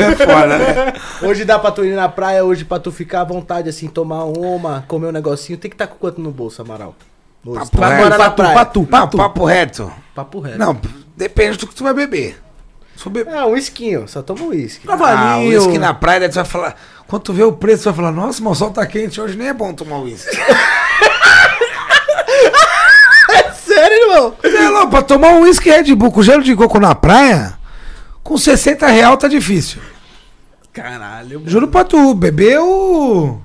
é foda, né? Hoje dá pra tu ir na praia, hoje pra tu ficar à vontade, assim, tomar uma, comer um negocinho. Tem que estar com quanto no bolso, Amaral? Hoje. Papo Tu vai reto. morar na praia. papo reto. Papo reto. Não, depende do que tu vai beber. Beber. É, um esquinho, só toma um uísque. Ah, Cavalinho. uísque na praia, daí tu vai falar. Quando tu vê o preço, tu vai falar, nossa, mas o sol tá quente, hoje nem é bom tomar uísque. Sério, irmão? É, louco, pra tomar um uísque Red Bull com gelo de coco na praia, com 60 real tá difícil. Caralho. Juro pra tu, beber o.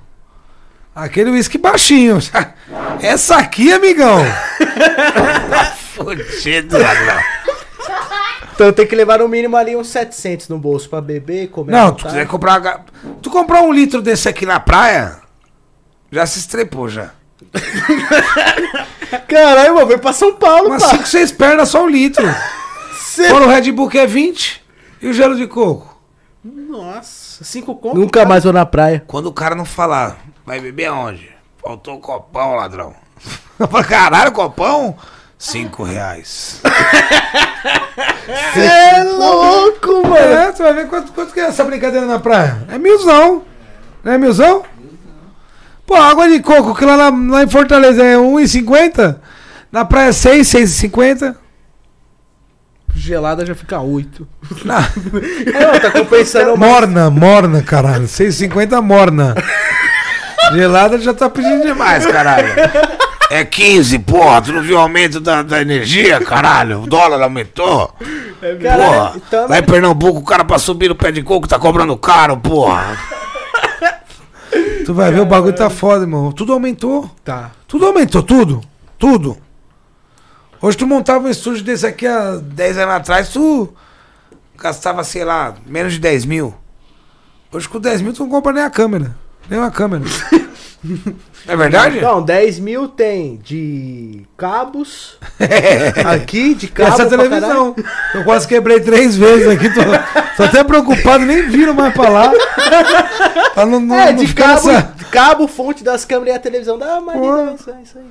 Aquele uísque baixinho. Essa aqui, amigão. tá fudido, ladrão. Então tem que levar no mínimo ali uns 700 no bolso pra beber, comer. Não, tu quiser comprar. Tu comprar um litro desse aqui na praia, já se estrepou já. Caralho, mano, vem pra São Paulo, Mas pá. 5, 6 pernas só um litro. Cê- Fora o Red Bull que é 20 e o gelo de coco. Nossa, cinco conto. Nunca mais vou na praia. Quando o cara não falar, vai beber aonde? Faltou copão, ladrão. Eu falei, caralho, copão? Cinco reais. É louco, mano. É, tu vai ver quanto, quanto que é essa brincadeira na praia. É milzão. Não é milzão? Pô, água de coco, que lá, na- lá em Fortaleza é 1,50. Na praia é 6, 6,50. Gelada já fica oito. Na- É, tá compensando mais. Morna, morna, caralho. 6,50 morna. Gelada já tá pedindo demais, caralho. É 15, porra. Tu não viu o aumento da, da energia, caralho? O dólar aumentou. Caralho, Porra, então, lá em Pernambuco o cara pra subir no pé de coco tá cobrando caro, porra. Tu vai ver, o bagulho tá foda, irmão. Tudo aumentou. Tá. Tudo aumentou, tudo. Tudo. Hoje tu montava um estúdio desse aqui há 10 anos atrás, tu gastava, sei lá, menos de 10 mil. Hoje com 10 mil tu não compra nem a câmera. Nem uma câmera. é verdade? Não, 10 mil tem de cabos. Aqui, de E cabo. essa televisão. Eu quase quebrei três vezes aqui. Tô, tô até preocupado, nem viro mais pra lá. Pra não, não. É, não de cabo, de cabo, fonte das câmeras e a televisão. Dá Porra. isso, aí, isso aí.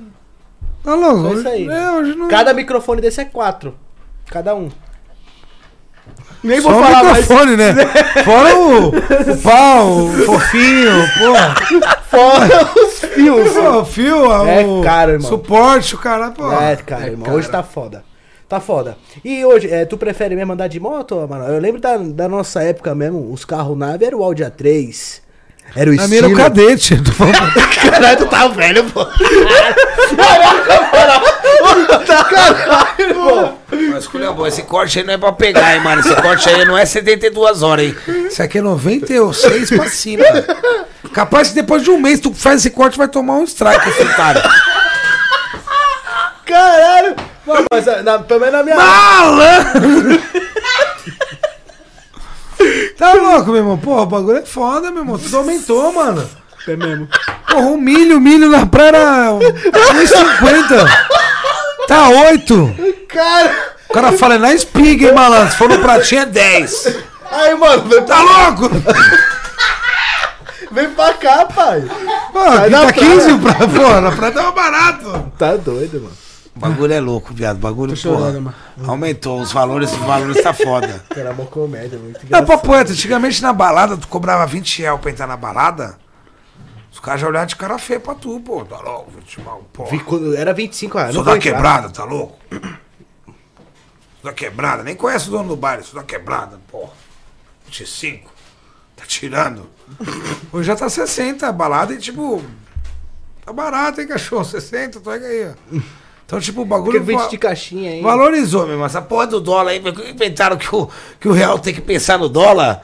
Tá louco? Só isso aí. É, hoje não... Cada microfone desse é quatro. Cada um. Nem Só vou o falar mais. microfone, né? Fora o, o pau, o fofinho, porra. Fora os fios. O fio, É o caro, irmão. suporte, o cara, pô. É, cara, irmão. Hoje tá foda. Tá foda. E hoje, é, tu prefere mesmo andar de moto, mano? Eu lembro da, da nossa época mesmo, os carros nave era o Audi A3. Era o A minha era o estilo. cadete. Caralho, tu tá velho, pô. Caralho, irmão. Mas, esse corte aí não é pra pegar, hein, mano. Esse corte aí não é 72 horas, hein. Isso aqui é 96 pra cima. Capaz que depois de um mês tu faz esse corte vai tomar um strike, esse otário. Caralho. Mano, mas ah, na, pelo menos na minha. Malandro! tá louco, meu irmão? Porra, o bagulho é foda, meu irmão. Tudo aumentou, mano. É mesmo. Porra, um milho, milho na praia era 1,50. Tá 8. Cara. O cara fala, é na espiga, hein, malandro? Se for no pratinho é 10. Aí, mano, vem Tá pra, louco? vem pra cá, pai. Na tá praia. 15 pra, pô, na praia tava barato. Tá doido, mano. O bagulho é louco, viado. O bagulho, Tô chorando, mano. aumentou. Os valores, os valores tá foda. Era uma comédia, muito Não, engraçado. papo reto, antigamente na balada, tu cobrava 20 reais pra entrar na balada, os caras já olhavam de cara feia pra tu, pô. Tá louco, 20 mal, pô. Vi quando- Era 25 reais. Sou vou da quebrada, tá louco? Sou da quebrada, nem conhece o dono do baile, sou da quebrada, porra. 25. Tá tirando. Hoje já tá 60 a balada e tipo. Tá barato, hein, cachorro? 60, pega aí, ó. Então, tipo, o Porque bagulho. 20 va- de caixinha aí. Valorizou, meu irmão. Essa porra do dólar aí, inventaram que o, que o real tem que pensar no dólar.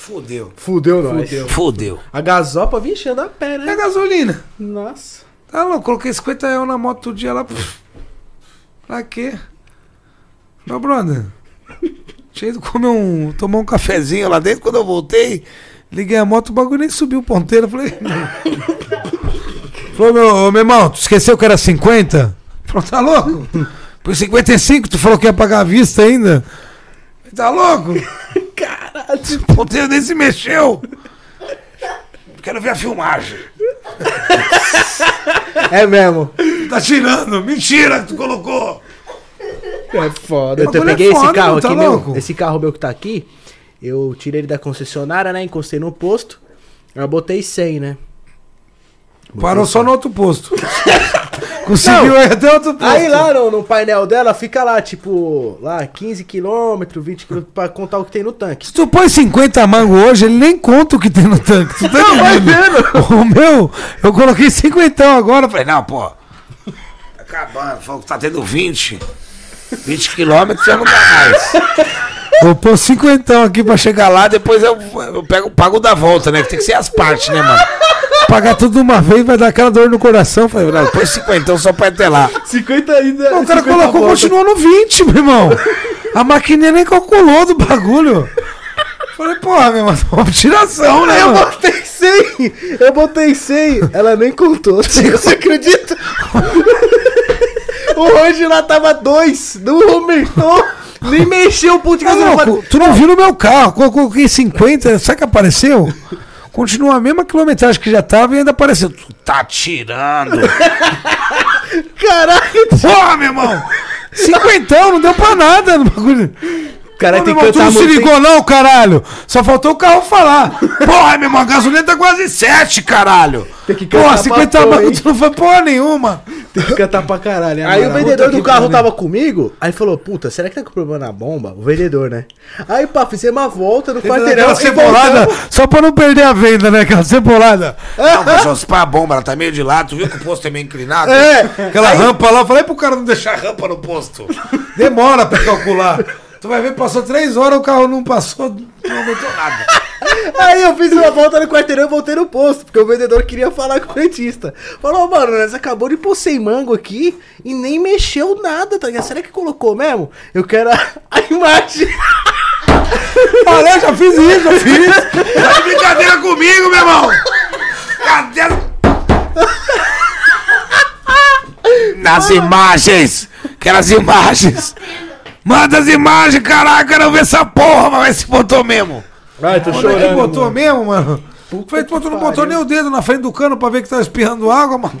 Fudeu. Fudeu nós. Fudeu. Fudeu. A gasopa, vixe, anda a pé, É né? gasolina. Nossa. Tá louco, coloquei 50 reais na moto todo dia lá. pff. Pra quê? Meu brother. Tinha ido comer um. tomar um cafezinho lá dentro. Quando eu voltei, Liguei a moto, o bagulho nem subiu o ponteiro. Eu Falei. Falou, meu, meu irmão, tu esqueceu que era 50? Falou, tá louco? Por 55, tu falou que ia pagar a vista ainda? Tá louco? O ponteiro nem se mexeu. Quero ver a filmagem. É mesmo. Tá tirando. Mentira que tu colocou. É foda. Eu, te- bagulho é peguei esse foda, carro tá aqui, meu. louco? Esse carro meu que tá aqui. Eu tirei ele da concessionária, né? Encostei no posto. Eu botei 100, né? Parou só no outro posto. Conseguiu ir até outro posto. Aí lá no, no painel dela fica lá, tipo, lá 15 km, 20 km pra contar o que tem no tanque. Se tu põe 50 mango hoje, ele nem conta o que tem no tanque. Tu tá entendendo? O meu, eu coloquei 50 agora. Falei, não, pô. Tá acabando. Falou que tá tendo 20. 20 quilômetros já não dá mais. Vou pôr 50 aqui pra chegar lá, depois eu, eu pego, pago da volta, né? Que tem que ser as partes, né, mano? Pagar tudo de uma vez vai dar aquela dor no coração. Falei, não, põe 50 só pra ir até lá. 50 ainda. Não, o cara 50 colocou, continuou no 20, meu irmão. A maquininha nem calculou do bagulho. Falei, porra, meu irmão, uma tiração, né, Eu mano? botei 100! Eu botei 100! Ela nem contou. Você acredita? o hoje lá tava 2, não aumentou, nem mexeu o ponto de gasolina. louco? Tu não viu no meu carro, coloquei 50, sabe que apareceu? Continua a mesma quilometragem que já tava e ainda apareceu. Tu tá tirando. Caralho! Porra, meu irmão! Cinquentão, não deu pra nada no bagulho. Cara, Ô, tem que cantar não se ligou não, caralho? Só faltou o carro falar. Porra, meu irmão, a gasolina tá quase 7, caralho. Tem que Porra, cantar 50 pra mango, hein? tu não foi porra nenhuma. Tem que cantar pra caralho. Aí o vendedor Puta do carro tava comigo, aí falou, puta, será que tá com problema na bomba? O vendedor, né? Aí, pá, fizemos uma volta no quarteirão Aquela cebolada, voltamos. só pra não perder a venda, né? Aquela cebolada. Não, mas se pá a bomba, ela tá meio de lado. Tu viu que o posto é meio inclinado? É, Aquela rampa lá, eu falei pro cara não deixar rampa no posto. Demora pra calcular. Tu vai ver, passou três horas, o carro não passou, não aumentou nada. Aí eu fiz uma volta no quarteirão e voltei no posto, porque o vendedor queria falar com o frentista. Falou, mano, nós acabou de pôr sem mango aqui e nem mexeu nada, tá ligado? Será que colocou mesmo? Eu quero a, a imagem. Falei, já fiz isso, já fiz. Tá de brincadeira comigo, meu irmão! Cadê? Nas imagens! Quero as imagens! Manda as imagens, caralho! Quero ver essa porra, mas vai se botou mesmo! Ai, tô Onde é que botou mesmo, mano? Falei, pô, tu não botou nem o dedo na frente do cano pra ver que tá espirrando água, mano.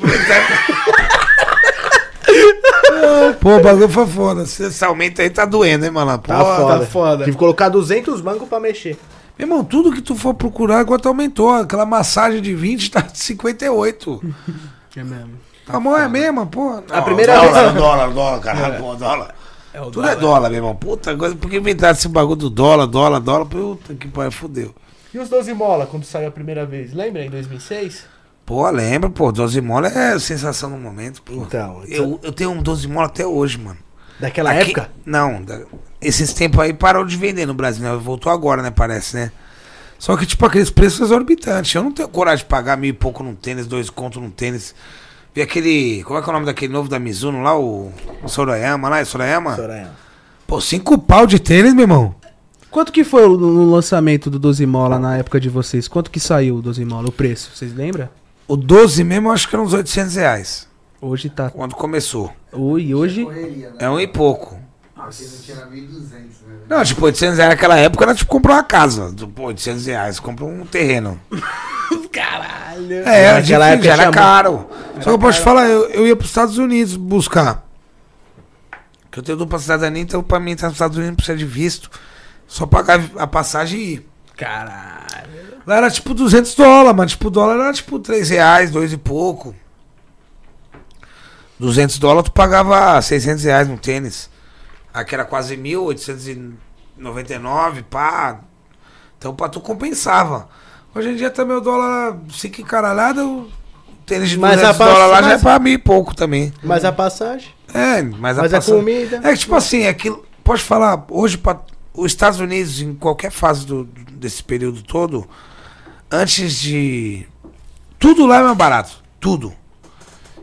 Pô, o bagulho foi foda. Esse aumento aí tá doendo, hein, mano? Tá Porra, foda. foda. Tive que colocar 200 mangos pra mexer. Meu irmão, tudo que tu for procurar, quanto aumentou. Aquela massagem de 20 tá de 58. É mesmo. A mão é a mesma, pô. A primeira dólar, vez. dólar, dólar, caralho, pô, dólar. É Tudo é dólar, meu irmão. Puta coisa, por que inventaram esse bagulho do dólar, dólar, dólar? Puta que pariu, fudeu. E os 12 mola, quando saiu a primeira vez? Lembra em 2006? Pô, lembra, pô, 12 mola é sensação no momento, pô. Então, Eu, eu tenho um 12 mola até hoje, mano. Daquela Aqui- época? Não, da- esses tempos aí parou de vender no Brasil, né? Voltou agora, né? Parece, né? Só que, tipo, aqueles preços exorbitantes. Eu não tenho coragem de pagar mil e pouco num tênis, dois contos num tênis. Vi aquele. Como é que é o nome daquele novo da Mizuno lá? O, o Sorayama lá, é Sorayama? Soraya. Pô, cinco pau de tênis, meu irmão. Quanto que foi o- no lançamento do 12 mola na época de vocês? Quanto que saiu o 12 mola, o preço? Vocês lembram? O 12 mesmo eu acho que era uns 800 reais. Hoje tá. Quando começou. Ui, hoje. Correria, né? É um e pouco. Porque não tinha 1.200, né? Não, tipo, 800 reais naquela época era tipo comprar uma casa. Tipo, 800 reais, compra um terreno. Caralho. É, era, Naquela época já era caro. Só que eu posso te falar, eu, eu ia pros Estados Unidos buscar. Que eu tenho dupla cidadania, então pra mim estar nos Estados Unidos não precisa de visto. Só pagar a passagem e ir. Caralho. Lá era tipo 200 dólares, mas tipo, o dólar era tipo 3 reais, dois e pouco. 200 dólares tu pagava 600 reais no tênis. Aqui era quase 1.899, pá. Então pra tu compensava. Hoje em dia também o dólar fica encaralhado. O tênis de Mas 200 a pass- dólares lá já é pra mil e pouco também. Mas a passagem? É, mas a Mas a passagem- comida? É que tipo assim, Assim, é que, pode falar, hoje pra, os Estados Unidos, em qualquer fase do, desse período todo, antes de. Tudo lá é mais barato. Tudo.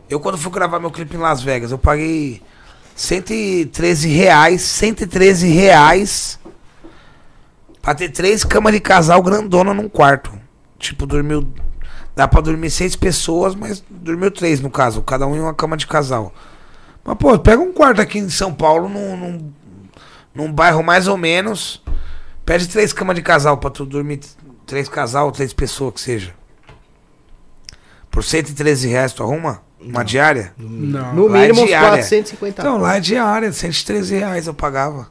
Eu, quando fui gravar meu clipe em Las Vegas, eu paguei 113 reais, 113 reais Pra ter três camas de casal grandona num quarto. Tipo, dormiu. Dá pra dormir seis pessoas, mas dormiu três no caso. Cada um em uma cama de casal. Mas, pô, pega um quarto aqui em São Paulo, num, num, num bairro mais ou menos. Pede três camas de casal pra tu dormir. Três casal, três pessoas que seja. Por 113 reais tu arruma? Uma diária? Não. No Lá é mínimo uns diária. 450 Então, lá é diária, 113 reais eu pagava.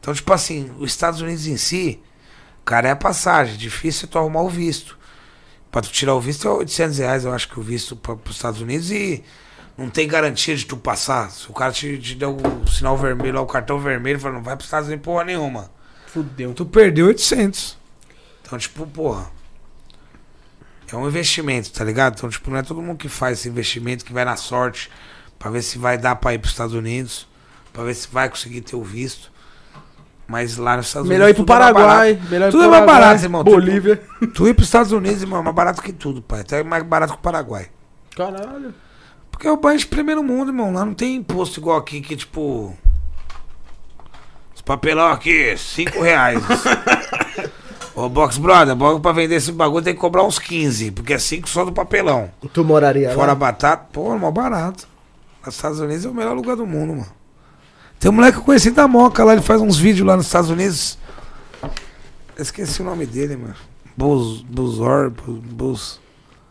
Então, tipo assim, os Estados Unidos em si, cara, é a passagem. Difícil é tu arrumar o visto. Pra tu tirar o visto é 800 reais, eu acho que o visto para os Estados Unidos e não tem garantia de tu passar. Se o cara te, te der o sinal vermelho, lá, o cartão vermelho, fala, não vai pros Estados Unidos porra nenhuma. Fudeu. Tu perdeu 800. Então, tipo, porra. É um investimento, tá ligado? Então, tipo, não é todo mundo que faz esse investimento que vai na sorte pra ver se vai dar pra ir pros Estados Unidos, pra ver se vai conseguir ter o visto. Mas lá nos Estados Melhor ir Unidos. pro tudo é mais Paraguai. Melhor ir Tudo pro é mais Paraguai, barato, irmão. Bolívia. barato. Tu ir pros Estados Unidos, irmão, é mais barato que tudo, pai. Até mais barato que o Paraguai. Caralho. Porque é o país de primeiro mundo, irmão. Lá não tem imposto igual aqui, que tipo. Esse papelão aqui, 5 reais. Ô, Box Brother, box pra vender esse bagulho tem que cobrar uns 15, porque é 5 só do papelão. Tu moraria Fora lá? batata, pô, é mó barato. Nos Estados Unidos é o melhor lugar do mundo, mano. Tem um moleque que eu conheci da Moca lá, ele faz uns vídeos lá nos Estados Unidos. Eu esqueci o nome dele, mano. Buzz, Buzzor, Buzz. Buzz.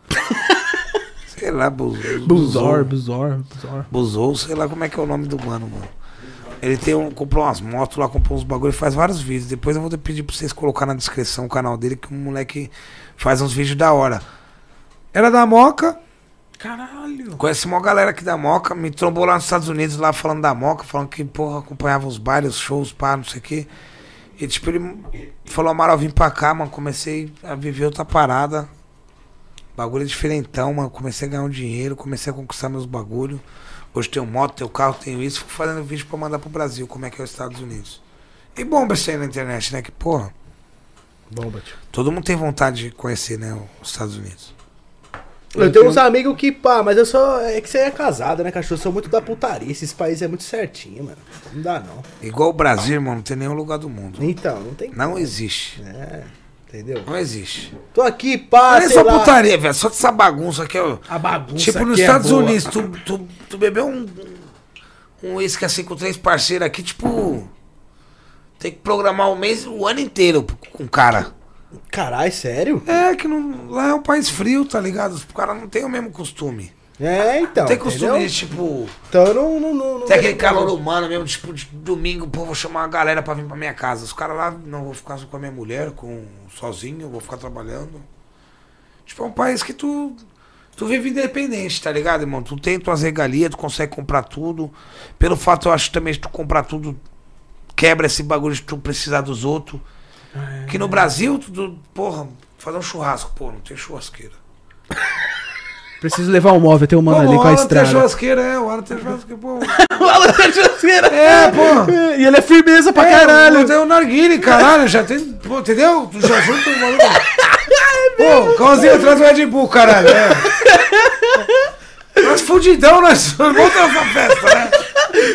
sei lá. Buzor, Buzor, Buzor. Buzou, sei lá como é que é o nome do mano, mano. Ele tem um, comprou umas motos lá, comprou uns bagulho e faz vários vídeos. Depois eu vou pedir pra vocês colocar na descrição o canal dele, que o moleque faz uns vídeos da hora. Era da Moca, Caralho. Conheci uma galera aqui da Moca, me trombou lá nos Estados Unidos, lá falando da Moca, falando que, porra, acompanhava os bailes, os shows, pá, não sei o quê. E, tipo, ele falou, Amaral, vim pra cá, mano, comecei a viver outra parada. Bagulho diferentão, mano, comecei a ganhar um dinheiro, comecei a conquistar meus bagulho. Hoje tenho moto, tenho carro, tenho isso, fico fazendo vídeo pra mandar pro Brasil, como é que é os Estados Unidos. E bomba isso aí na internet, né, que, porra, Bomba, tio. todo mundo tem vontade de conhecer, né, os Estados Unidos. Eu tenho uns amigos que, pá, mas eu sou. É que você é casado, né, cachorro? Eu sou muito da putaria. Esses países é muito certinho, mano. Não dá, não. Igual o Brasil, irmão, não tem nenhum lugar do mundo. Então, não tem. Não existe. É, entendeu? Não existe. Tô aqui, pá, é só lá. putaria, velho. Só dessa bagunça aqui, ó. A bagunça Tipo, nos é Estados boa. Unidos, tu, tu, tu bebeu um. Um uísque assim com três parceiros aqui, tipo. Tem que programar o mês, o ano inteiro com o cara. Caralho, sério? É, que não, lá é um país frio, tá ligado? Os caras não tem o mesmo costume. É, então. Tem costume entendeu? de, tipo. Então não. não, não, não Tem aquele calor humano mesmo, tipo, de domingo, pô, vou chamar uma galera pra vir pra minha casa. Os caras lá, não, vou ficar com a minha mulher, com sozinho, vou ficar trabalhando. Tipo, é um país que tu. Tu vive independente, tá ligado, irmão? Tu tem tuas regalias, tu consegue comprar tudo. Pelo fato, eu acho também de tu comprar tudo, quebra esse bagulho de tu precisar dos outros. Que no Brasil, tu, tu, porra, fazer um churrasco, pô, não tem churrasqueira. Preciso levar um móvel, tem um mano Pô, ali com a o Alan tem estrada. churrasqueira, é, o Alan tem churrasqueira, pô. É, pô. E ele é firmeza pra caralho. É, tem o narguile, caralho, já tem. Pô, entendeu? Tu já junta o maluco. Pô, Cauzinho, traz o Red Bull, caralho. É. Nós fudidão, nós voltamos pra festa, né?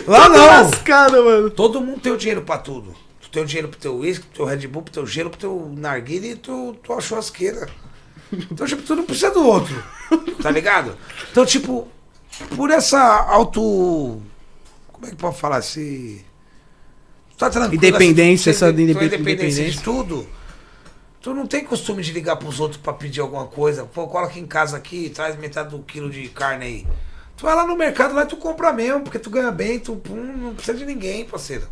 Lá não. Lascada, mano. Todo mundo tem o dinheiro pra tudo. Tu tem o dinheiro pro teu uísque, pro teu Red Bull, pro teu gelo, pro teu narguile e tu, tua churrasqueira. Então, tipo, tu não precisa do outro. Tá ligado? Então, tipo, por essa auto. Como é que pode falar? Se. Tu tá tranquilo. Independência, assim, essa independência- independência de tudo. Tu não tem costume de ligar pros outros pra pedir alguma coisa. Pô, aqui em casa aqui, traz metade do quilo de carne aí. Tu vai lá no mercado lá e tu compra mesmo, porque tu ganha bem, tu não precisa de ninguém, parceiro.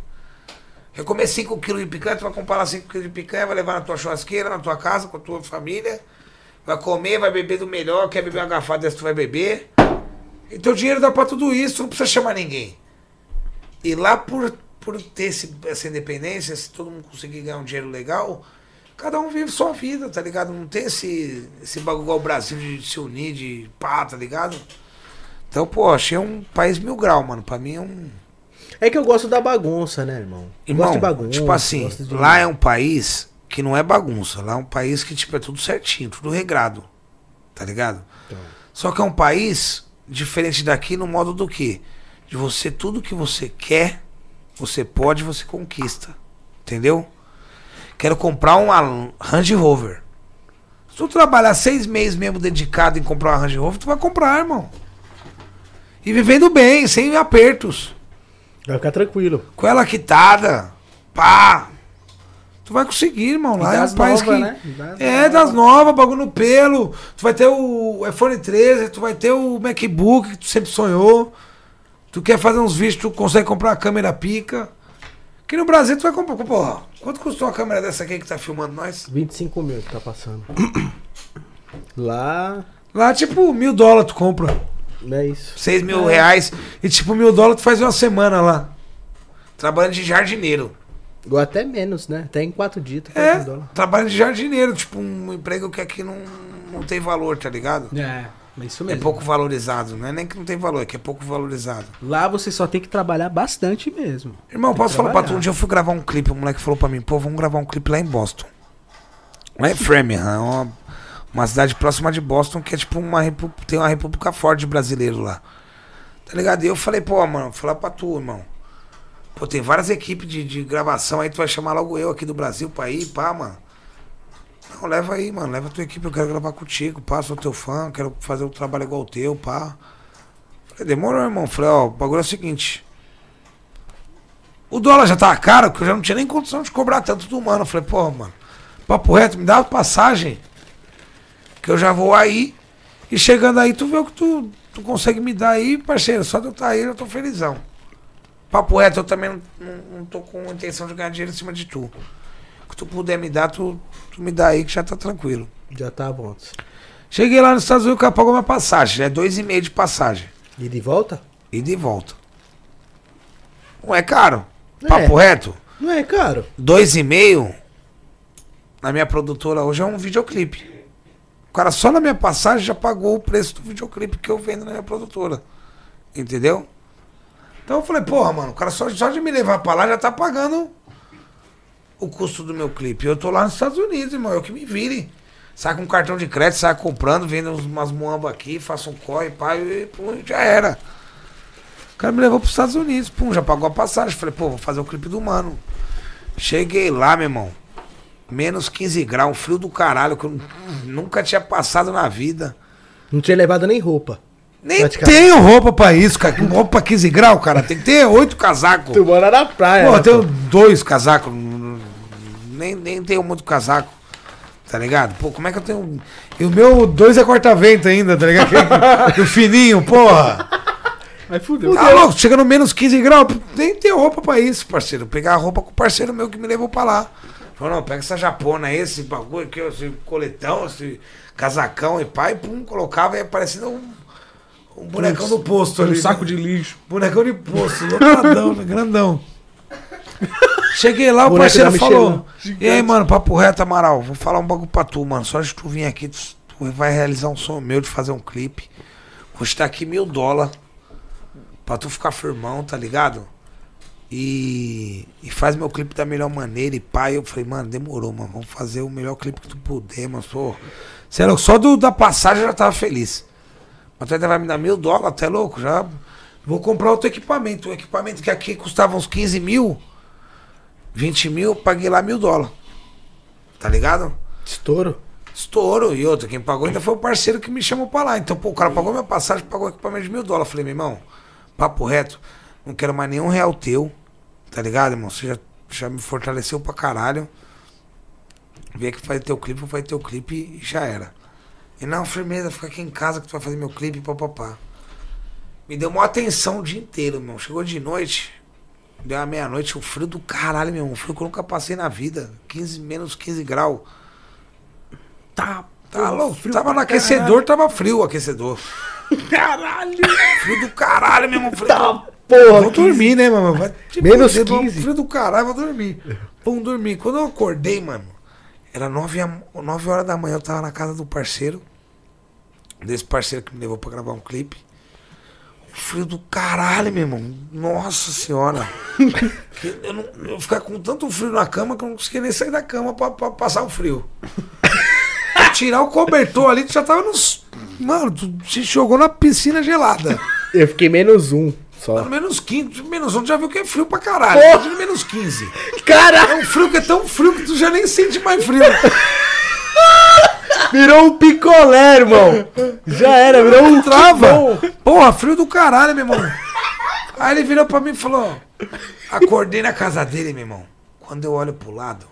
Eu comer 5 quilos de picanha, tu vai comprar lá 5 quilos de picanha, vai levar na tua churrasqueira, na tua casa, com a tua família. Vai comer, vai beber do melhor, quer beber uma garrafa dessa, tu vai beber. E teu dinheiro dá pra tudo isso, tu não precisa chamar ninguém. E lá por, por ter esse- essa independência, se todo mundo conseguir ganhar um dinheiro legal, cada um vive sua vida, tá ligado? Não tem esse, esse bagulho igual o Brasil de se unir, de pá, tá ligado? Então, pô, achei um país mil grau, mano. Pra mim é um. É que eu gosto da bagunça, né, irmão? Irmão, gosto de bagunça. tipo assim, de- lá é um país que não é bagunça. Lá é um país que, tipo, é tudo certinho, tudo regrado. Tá ligado? Então. Só que é um país diferente daqui no modo do quê? De você, tudo que você quer, você pode, você conquista. Entendeu? Quero comprar uma Range Rover. Se tu trabalhar seis meses mesmo dedicado em comprar uma Range Rover, tu vai comprar, irmão. E vivendo bem, sem apertos. Vai ficar tranquilo. Com ela quitada. Pá. Tu vai conseguir, irmão. Lá E é das um país novas, que... né? Das É, das novas, bagulho no pelo. Tu vai ter o iPhone 13, tu vai ter o MacBook que tu sempre sonhou. Tu quer fazer uns vídeos, tu consegue comprar uma câmera pica. Aqui no Brasil tu vai comprar. Porra, quanto custou uma câmera dessa aqui que tá filmando nós? 25 mil que tá passando. Lá. Lá, tipo, mil dólares tu compra. É isso. Seis mil reais. E tipo, mil dólares tu faz uma semana lá. Trabalhando de jardineiro. Ou até menos, né? Até em 4 dias É, um dólar. trabalhando de jardineiro. Tipo, um emprego que aqui não, não tem valor, tá ligado? É, é isso É mesmo. pouco valorizado. Não é nem que não tem valor, é que é pouco valorizado. Lá você só tem que trabalhar bastante mesmo. Irmão, Tem posso falar pra tu? Um dia eu fui gravar um clipe, o moleque falou pra mim, pô, vamos gravar um clipe lá em Boston. Lá em Framingham, é uma, uma cidade próxima de Boston, que é tipo uma repu- tem uma república forte brasileiro lá. Tá ligado? E eu falei, pô, mano, vou falar pra tu, irmão. Pô, tem várias equipes de, de gravação aí, tu vai chamar logo eu aqui do Brasil pra ir, pá, mano. Não, leva aí, mano, leva tua equipe, eu quero gravar contigo, pá, sou teu fã, quero fazer um trabalho igual o teu, pá. Falei, demorou, irmão. Falei, ó, o bagulho é o seguinte. O dólar já tava caro, que eu já não tinha nem condição de cobrar tanto do mano. Falei, pô, mano, papo reto, me dá uma passagem. Que eu já vou aí. E chegando aí, tu vê o que tu, tu consegue me dar aí, parceiro. Só de eu estar aí, eu tô felizão. Papo reto, eu também não, não, tô com intenção de ganhar dinheiro em cima de tu. O que tu puder me dar, tu, tu me dá aí que já tá tranquilo. Já tá bom. Cheguei lá nos Estados Unidos, o cara pagou minha passagem. É dois e meio de passagem. E de volta? E de volta. Não é caro? É. Papo reto? Não é caro. Dois e meio na minha produtora hoje é um videoclipe. O cara só na minha passagem já pagou o preço do videoclipe que eu vendo na minha produtora. Entendeu? Então eu falei, porra, mano, o cara só, só de me levar pra lá já tá pagando o custo do meu clipe. Eu tô lá nos Estados Unidos, irmão, eu que me vire. Sai com um cartão de crédito, sai comprando, vendo umas muambas aqui, faço um corre, pai, e pum, já era. O cara me levou pros Estados Unidos, pum, já pagou a passagem. Falei, pô, vou fazer o clipe do mano. Cheguei lá, meu irmão. Menos 15 graus, um frio do caralho, que eu nunca tinha passado na vida. Não tinha levado nem roupa. Nem tenho roupa pra isso, cara. Com roupa pra 15 graus, cara. Tem que ter oito casacos. Tu mora na praia. Pô, né, eu tenho dois casacos. Nem, nem tenho muito casaco. Tá ligado? Pô, como é que eu tenho. E o meu dois é corta-vento ainda, tá ligado? o fininho, porra. Aí fudeu. Tá louco? Chega no menos 15 graus. Nem tenho roupa pra isso, parceiro. Pegar a roupa com o parceiro meu que me levou pra lá. Falou, não, pega essa japona aí, esse bagulho aqui, esse coletão, esse casacão e pai, pum, colocava e parecendo um, um bonecão do posto ali. Um saco de lixo. Bonecão de poço, lotadão, né? grandão. Cheguei lá, o Boneco parceiro da falou. E aí, mano, papo reto, Amaral, vou falar um bagulho pra tu, mano. Só de tu vir aqui, tu, tu vai realizar um sonho meu de fazer um clipe. Custa aqui mil dólares. Pra tu ficar firmão, tá ligado? E, e faz meu clipe da melhor maneira. E pai, eu falei, mano, demorou, mano. Vamos fazer o melhor clipe que tu puder, mano. É louco, só do, da passagem eu já tava feliz. Tu ainda vai me dar mil dólares, até louco, já. Vou comprar outro equipamento. O equipamento que aqui custava uns 15 mil, 20 mil, paguei lá mil dólares. Tá ligado? Estouro. Estouro. E outra, quem pagou ainda foi o parceiro que me chamou pra lá. Então, pô, o cara pagou minha passagem, pagou o equipamento de mil dólares. Falei, meu irmão, papo reto, não quero mais nenhum real teu. Tá ligado, irmão? Você já, já me fortaleceu pra caralho. Vem aqui fazer teu clipe, fazer teu clipe e já era. E não, firmeza, fica aqui em casa que tu vai fazer meu clipe, papapá. Me deu uma atenção o dia inteiro, irmão. Chegou de noite, deu uma meia-noite, o frio do caralho, meu irmão. Um frio que eu nunca passei na vida. 15, menos 15 graus. Tá. Tá louco? frio Tava no aquecedor, tava frio o aquecedor. Caralho. Frio do caralho, meu irmão. Falei, Tá, porra. Vou dormir, né, mano? Vai te Menos fuder, vou- 15. Frio do caralho, vou dormir. Vamos dormir. Quando eu acordei, mano, era 9, a- 9 horas da manhã, eu tava na casa do parceiro. Desse parceiro que me levou pra gravar um clipe. Frio do caralho, meu irmão. Nossa senhora. Eu, não, eu ficava com tanto frio na cama que eu não conseguia nem sair da cama pra, pra passar o frio. Pra tirar o cobertor ali, tu já tava nos. Mano, tu se jogou na piscina gelada. Eu fiquei menos um. Só. Mano, menos 15, menos 11 já viu que é frio pra caralho. Imagina menos 15. Caralho! É um frio que é tão frio que tu já nem sente mais frio. Virou um picolé, irmão. Já era, virou um Trava. bom. Porra, frio do caralho, meu irmão. Aí ele virou pra mim e falou: Acordei na casa dele, meu irmão. Quando eu olho pro lado,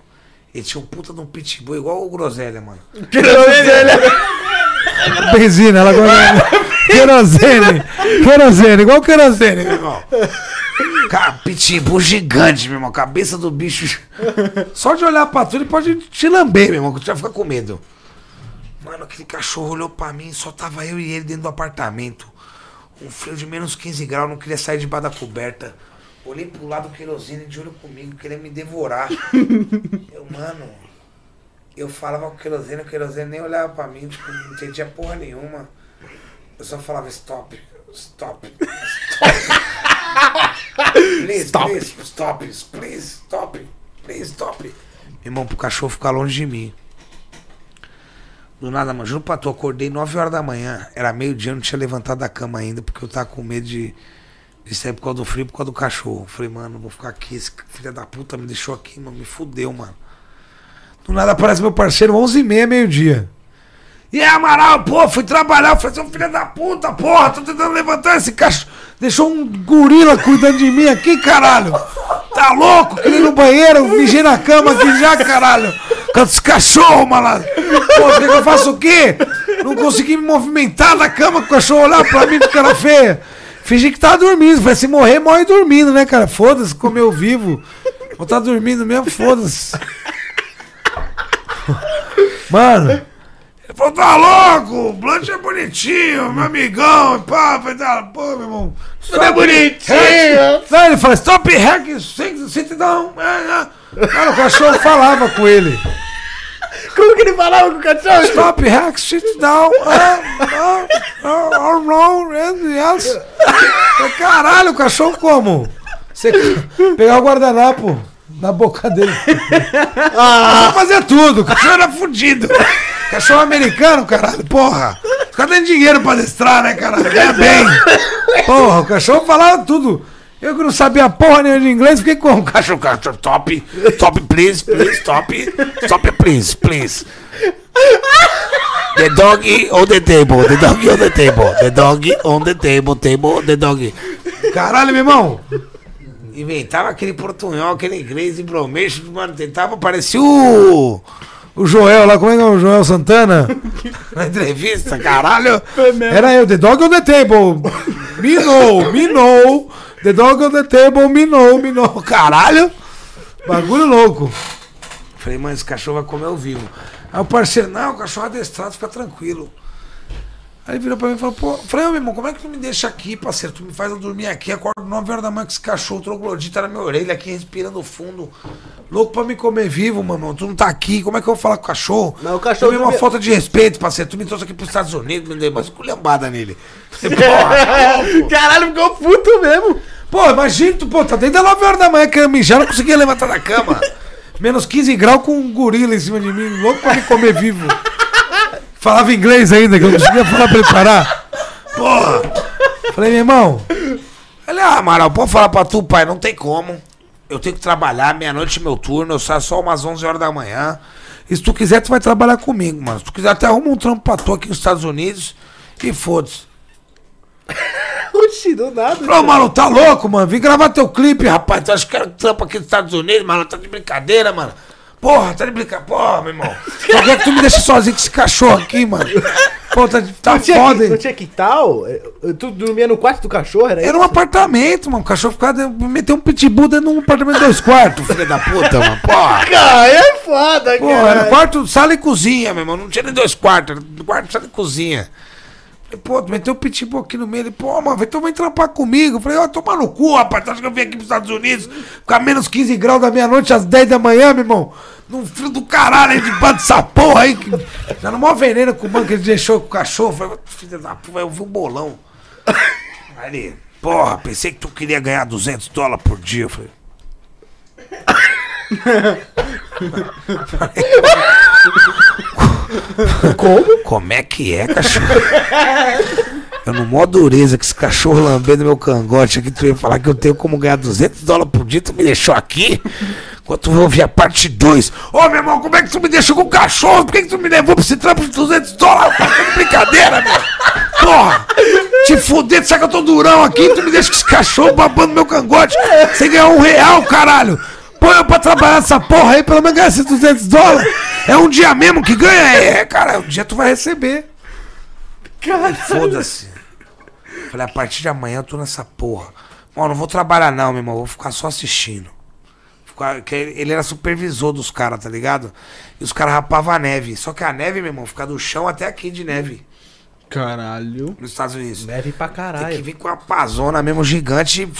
ele tinha um puta de um pitbull igual o Groselha, mano. Benzina, ela gosta. Querosene. Querosene, igual querosene. Meu irmão. Cara, pitbull gigante, meu irmão. Cabeça do bicho. Só de olhar pra tu, ele pode te lamber, meu irmão, que tu vai ficar com medo. Mano, aquele cachorro olhou pra mim, só tava eu e ele dentro do apartamento. Um frio de menos 15 graus, não queria sair debaixo da coberta. Olhei pro lado do querosene de olho comigo, querendo me devorar. eu, mano, eu falava com o querosene, o querosene nem olhava pra mim, tipo, não entendia porra nenhuma. Eu só falava stop, stop, stop. please, please, stop, please, stop, please, stop. Irmão, pro cachorro ficar longe de mim. Do nada, mano, juro pra tu, acordei 9 horas da manhã. Era meio-dia, eu não tinha levantado da cama ainda, porque eu tava com medo de, de sair por causa do frio, por causa do cachorro. Falei, mano, vou ficar aqui, esse filho da puta me deixou aqui, mano, me fudeu, mano. Do nada aparece meu parceiro, 11h30, meio-dia. E aí, Amaral, pô, fui trabalhar, falei, seu filho da puta, porra, tô tentando levantar esse cachorro. Deixou um gorila cuidando de mim aqui, caralho. Tá louco? Queria ir no banheiro, mijei na cama aqui já, caralho. Com esse cachorro, malandro. Pô, que eu faça o quê? Não consegui me movimentar na cama com o cachorro olhar pra mim de cara feia. Fingi que tava dormindo. Falei, se morrer, morre dormindo, né, cara? Foda-se, comeu vivo. Vou tá dormindo mesmo, foda-se. Mano, ele falou, tá louco? O Blunt é bonitinho, meu amigão, e pá, vai dar, pô, meu irmão. Tudo é bonitinho. Não, ele fala, stop hack, sit, down. É, é. Cara, o cachorro falava com ele. Como que ele falava com o cachorro? Stop hack, sit down. Ah, ah, ah, não, yes, Caralho, o cachorro como? Você pegar o guardanapo na boca dele. Ah, fazia tudo. O cachorro era fudido. Cachorro americano, caralho, porra. Os caras têm dinheiro pra adestrar, né, caralho? Ganha bem. Porra, o cachorro falava tudo. Eu que não sabia porra nenhuma de inglês, fiquei com o cachorro, cachorro, top, top, please, please, top, top, please, please. The dog on the table, the dog on the table, the dog on the table, table, the dog. Caralho, meu irmão. Inventava aquele portunhol, aquele inglês em bromeixo, mano, tentava parecer o... O Joel lá, como é que é o Joel Santana? Na entrevista, caralho. Era eu, the dog on the table. Me know. The dog on the table, me know. Caralho. Bagulho louco. Falei, mano, esse cachorro vai comer ao vivo. Aí o parceiro, não, o cachorro adestrado, fica tranquilo. Aí ele virou pra mim e falou, pô, falei, meu irmão, como é que tu me deixa aqui, parceiro? Tu me faz eu dormir aqui, acordo 9 horas da manhã com esse cachorro troglodita na minha orelha aqui, respirando fundo. Louco pra me comer vivo, meu irmão. Tu não tá aqui, como é que eu vou falar com o cachorro? Mas o cachorro Também uma dormia- falta de respeito, parceiro. Tu me trouxe aqui pros Estados Unidos, me deu mais culhambada nele. Falei, Porra, Caralho, ficou puto mesmo. Pô, imagina, tu, pô, tá desde as 9 horas da manhã querendo mijar, não conseguia levantar da cama. Menos 15 graus com um gorila em cima de mim, louco pra me comer vivo. Falava inglês ainda, que eu não conseguia falar pra ele parar. Porra! Falei, meu irmão. Ele, ah, Amaral, pode falar pra tu, pai, não tem como. Eu tenho que trabalhar, meia-noite meu turno, eu saio só umas 11 horas da manhã. E se tu quiser, tu vai trabalhar comigo, mano. Se tu quiser, até arruma um trampo pra tu aqui nos Estados Unidos e foda-se. Oxi, do nada. Falou, mano, tá louco, mano? Vim gravar teu clipe, rapaz. Tu acha que quero trampo aqui nos Estados Unidos, mano? Tá de brincadeira, mano. Porra, tá de brincadeira. Porra, meu irmão. Por que, é que tu me deixa sozinho com esse cachorro aqui, mano? Pô, tá, tá Não tinha, foda, que, não hein? tinha quintal? Tu dormia no quarto do cachorro? Era, Era um apartamento, mano. O cachorro ficava. Meteu um pitbull dentro de um apartamento de dois quartos, filho da puta, mano. Porra. Cara, é foda, Pô, cara. era quarto, sala e cozinha, meu irmão. Não tinha nem dois quartos. Era quarto, sala e cozinha. Pô, meteu o pitbull aqui no meio. Ele, pô, mano, vai tomar trampar comigo. Eu falei, ó, toma no cu, rapaz. Tu acha que eu vim aqui pros Estados Unidos ficar menos 15 graus da meia-noite às 10 da manhã, meu irmão? Num frio do caralho aí, debaixo dessa porra aí. Que... Já no maior veneno com o mano que ele deixou com o cachorro. Eu Falei, filho da puta, vai ouvir um bolão. Aí ele, porra, pensei que tu queria ganhar 200 dólares por dia. Eu falei, Como? Como é que é, cachorro? Eu no mó dureza que esse cachorro lambendo meu cangote aqui, tu ia falar que eu tenho como ganhar 200 dólares por dia, tu me deixou aqui? Enquanto eu vou ouvir a parte 2. Ô, meu irmão, como é que tu me deixou com o cachorro? Por que, que tu me levou pra esse trampo de 200 dólares? Tá de brincadeira, meu. Porra! Te fuder, tu sabe que eu tô durão aqui, tu me deixa com esse cachorro babando meu cangote. Você ganhou um real, caralho. Põe eu pra trabalhar essa porra aí, pelo menos ganhar esses 200 dólares. É um dia mesmo que ganha? É, cara, um dia tu vai receber. Cara, foda-se. Falei, a partir de amanhã eu tô nessa porra. Mano, não vou trabalhar não, meu irmão, vou ficar só assistindo. Ficar- ele era supervisor dos caras, tá ligado? E os caras rapavam a neve. Só que a neve, meu irmão, fica do chão até aqui de neve. Caralho. Nos Estados Unidos. Neve pra Tem que caralho. vir com a pazona mesmo gigante. e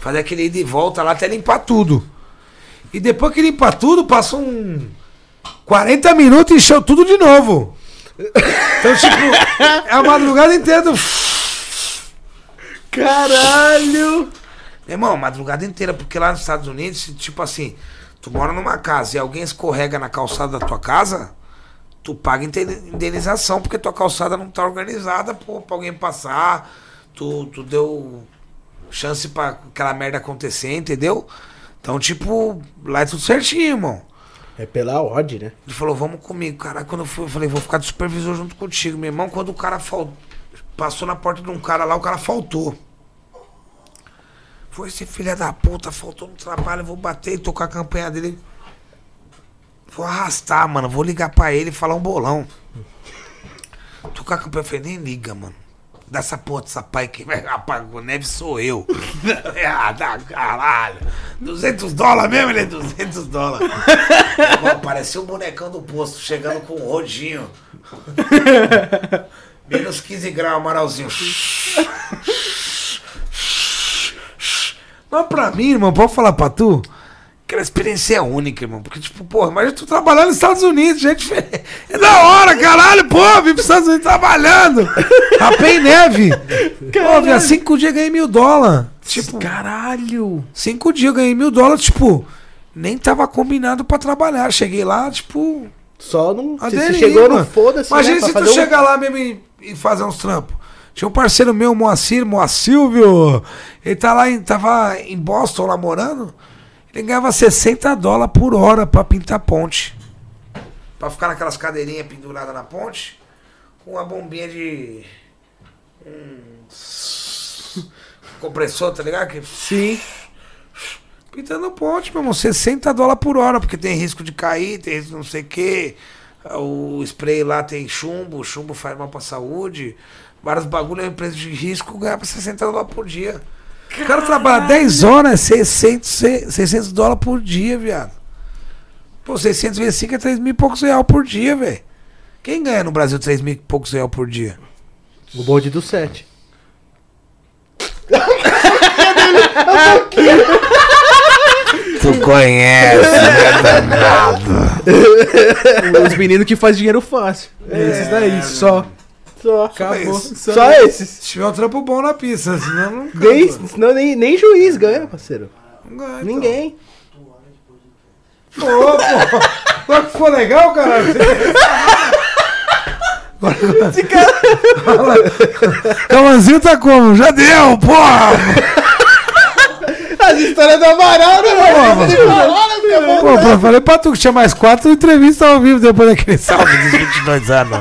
Fazer aquele ida e volta lá até limpar tudo. E depois que limpa tudo, passa um 40 minutos e encheu tudo de novo. Então, tipo, é a madrugada inteira do... Caralho! Meu irmão, madrugada inteira, porque lá nos Estados Unidos, tipo assim, tu mora numa casa e alguém escorrega na calçada da tua casa, tu paga indenização, porque tua calçada não tá organizada pô, pra alguém passar, tu, tu deu chance pra aquela merda acontecer, entendeu? Então, tipo, lá é tudo certinho, irmão. É pela ordem, né? Ele falou, vamos comigo, cara. Quando eu fui, eu falei, vou ficar de supervisor junto contigo, meu irmão. Quando o cara fal... passou na porta de um cara lá, o cara faltou. Foi esse filho da puta, faltou no trabalho, eu vou bater e tocar a campanha dele. Vou arrastar, mano. Vou ligar pra ele e falar um bolão. Tocar a campanha, eu falei, nem liga, mano. Dessa porra dessa pai que apagar neve sou eu. ah, dá caralho. 200 dólares mesmo, ele é 200 dólares. Parecia um bonecão do posto, chegando com um rodinho. Menos 15 graus, amaralzinho. Mas pra mim, irmão, pode falar pra tu? Aquela experiência é única, irmão. Porque, tipo, porra, mas tu trabalhando nos Estados Unidos, gente. É da hora, caralho, pô, vim pros Estados Unidos trabalhando. Rapei neve. Pô, há cinco dias ganhei mil dólares. Tipo, Caralho. cinco dias ganhei mil dólares, tipo, nem tava combinado pra trabalhar. Cheguei lá, tipo, Só não. a Se chegou no foda-se. Imagina né, se tu um- chegar lá mesmo e, e fazer uns trampos. Tinha um parceiro meu, Moacir, Moacilvio. Ele tá lá em, tava em Boston lá morando. Ele ganhava 60 dólares por hora pra pintar ponte. pra ficar naquelas cadeirinhas penduradas na ponte, com uma bombinha de. Um... compressor, tá ligado? Que Sim. Pintando ponte, meu irmão. 60 dólares por hora, porque Porque tem risco de cair, tem risco de não sei o quê. O spray lá tem chumbo, o chumbo faz mal pra saúde. Vários bagulho, a empresa de risco ganhava 60 dólares por dia. O cara trabalha 10 horas, é 600, 600 dólares por dia, viado. Pô, 600 vezes 5 é 3 mil e poucos real por dia, velho. Quem ganha no Brasil 3 mil e poucos real por dia? O bonde do 7. Tu conhece, Os meninos que fazem dinheiro fácil. Esses daí, só. Só. Acabou. Só, Só esses. Se tiver um trampo bom na pista, senão não. Nem, senão nem, nem juiz ganha, parceiro. não ganha, então. Ninguém. Pô, pô. Agora que for legal, caralho. Esse cara. Camanzinho tá como? Já deu, porra! As histórias do Amaral, né, mano? Pô, pô, falei pra tu que tinha mais quatro entrevistas ao vivo depois daquele salve. dos 22 anos.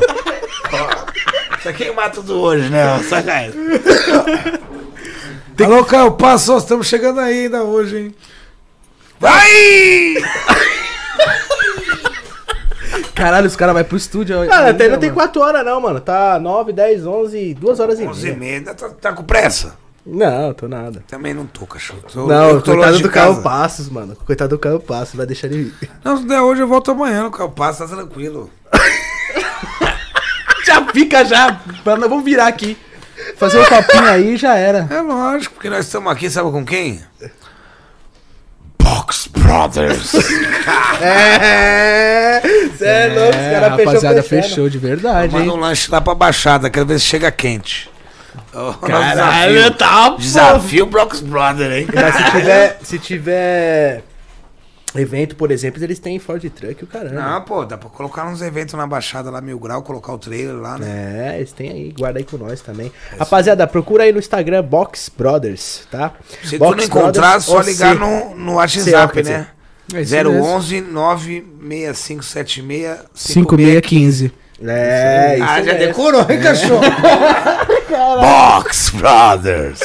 Isso aqui é mato do hoje, né? Saca isso. Alô, Caio Passo, estamos chegando aí ainda hoje, hein? Vai! Caralho, os caras vão pro estúdio. Cara, até ainda, não tem mano. 4 horas não, mano. Tá 9, 10, 11, 2 horas e 11 e meia. meia. Tá, tá com pressa? Não, tô nada. Também não tô, cachorro. Tô, Não, eu tô coitado longe do Caio. Passos, mano. Coitado do Caio Passos, vai deixar ele ir. Não, se der hoje eu volto amanhã, no Caio Eu passo, tá tranquilo. Fica já. Vamos virar aqui. Fazer um copinho aí já era. É lógico. Porque nós estamos aqui, sabe com quem? Box Brothers. É, cê é louco, os É, caras fechou rapaziada, fechando. fechou de verdade, Manda um lanche lá pra Baixada, quero ver se chega quente. Caralho, desafio. tá. Desafio Box Brothers, hein? Mas se tiver, se tiver Evento, por exemplo, eles têm Ford Truck, o caramba. Não, pô, dá pra colocar uns eventos na Baixada lá, Mil Grau, colocar o trailer lá, né? É, eles têm aí, guarda aí com nós também. Rapaziada, procura aí no Instagram Box Brothers, tá? Se Box tu não encontrar, Brothers, só ligar C. no, no WhatsApp, né? É isso mesmo. 011 96576 5615. É, isso Ah, já mesmo. decorou, hein, cachorro? Box Brothers.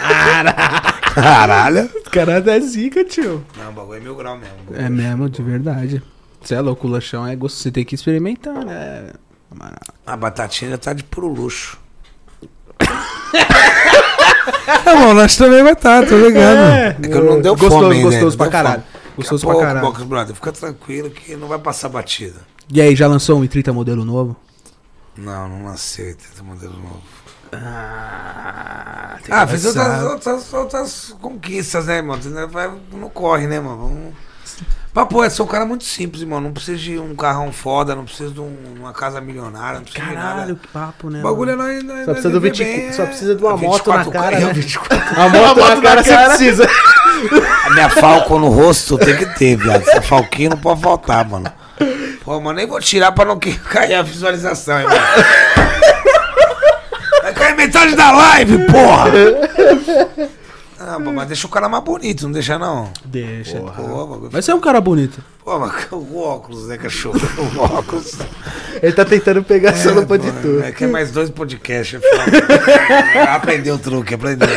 Caralho. Caralho, é zica, tio. Não, o bagulho é mil grau mesmo. o bagulho É mesmo, de verdade. Você é louco, o lanchão é gostoso. Você tem que experimentar, né? Mano, A batatinha já tá de puro luxo. Tá bom, nós também vai estar, tô ligado. É que eu não deu gostoso, fome gostoso não pra caralho. fome. Gostoso pra caralho. Box Brother, fica tranquilo que não vai passar batida. E aí, já lançou um i30 modelo novo? Não, não nasceu esse modelo novo. Ah, Ah, fez outras, outras, outras conquistas, né, mano? Entendeu? Vai, não corre, né, mano? Vamos... Papo, eu sou um cara muito simples, irmão. Não preciso de um carrão foda, não preciso de um- uma casa milionária, não preciso de Caralho, nada. que papo, né? O bagulho é mano? nós, nós, Só precisa, do viver 20, bem, só é- precisa de uma moto na 24 cara, é, né? 24. A moto, na cara você precisa. A minha Falcon no rosto tem que ter, viado. Essa Falquinha não pode faltar, mano. Pô, mano, nem vou tirar pra não cair a visualização, irmão. Vai metade da live, porra! Ah, pô, mas deixa o cara mais bonito, não deixa não. Deixa. Pô, bagulho. Mas você é um cara bonito. Pô, mas o óculos, né, cachorro? O óculos. Ele tá tentando pegar essa lupa de Pô, tudo. É que é mais dois podcasts. é foda. aprendeu o truque, aprendeu.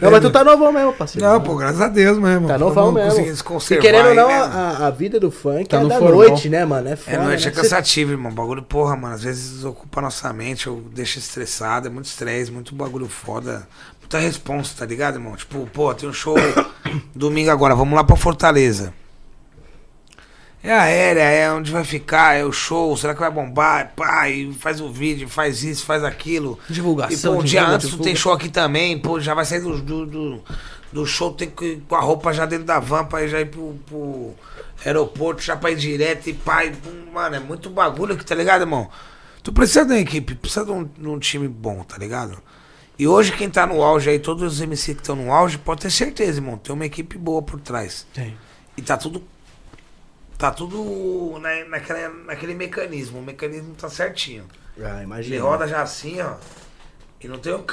Não, mas tu tá novão mesmo, parceiro. Não, pô, graças a Deus mesmo. Tá novão mesmo. se E conservar querendo ou não, a, a vida do funk Tá é no da formal. noite, né, mano? É foda. É noite, é né? cansativo, irmão. Bagulho, porra, mano. Às vezes ocupa a nossa mente, eu deixo estressado, é muito estresse, muito bagulho foda. Muita responsa, tá ligado, irmão? Tipo, pô, tem um show domingo agora, vamos lá pra Fortaleza. É aérea, é onde vai ficar, é o show, será que vai bombar? Pá, e faz o vídeo, faz isso, faz aquilo. Divulgação. E, pô, um dia antes tu divulga. tem show aqui também, pô, já vai sair do, do, do, do show, tem que ir com a roupa já dentro da van pra ir já ir pro, pro aeroporto, já pra ir direto e pá, e, pum, mano, é muito bagulho aqui, tá ligado, irmão? Tu precisa de uma equipe, precisa de um, de um time bom, tá ligado? E hoje quem tá no auge aí, todos os MC que estão no auge, pode ter certeza, irmão, tem uma equipe boa por trás. Tem. E tá tudo. Tá tudo na, naquela, naquele mecanismo. O mecanismo tá certinho. Ah, Ele imagina. roda já assim, ó. E não tem o.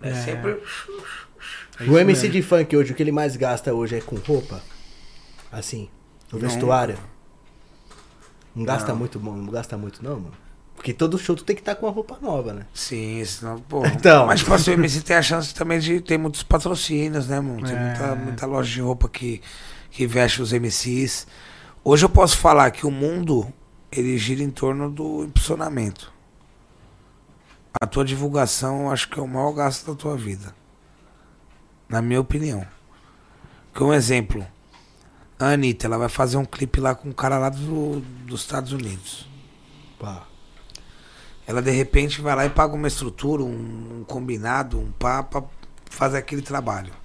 É, É. sempre. É O MC mesmo. de funk hoje, o que ele mais gasta hoje é com roupa? Assim, no Não. vestuário? Não gasta Não. muito, não gasta muito não, mano? Porque todo show tu tem que estar com uma roupa nova, né? Sim, senão, pô. Então. Mas tipo assim, o MC tem a chance também de ter muitos patrocínios, né, mano? Tem É. muita, muita loja de roupa que, que veste os MCs. Hoje eu posso falar que o mundo ele gira em torno do impulsionamento. A tua divulgação eu acho que é o maior gasto da tua vida. Na minha opinião. Que um exemplo. A Anitta, ela vai fazer um clipe lá com um cara lá do, dos Estados Unidos. Pá. Ela de repente vai lá e paga uma estrutura, um, um combinado, um pá pra fazer aquele trabalho.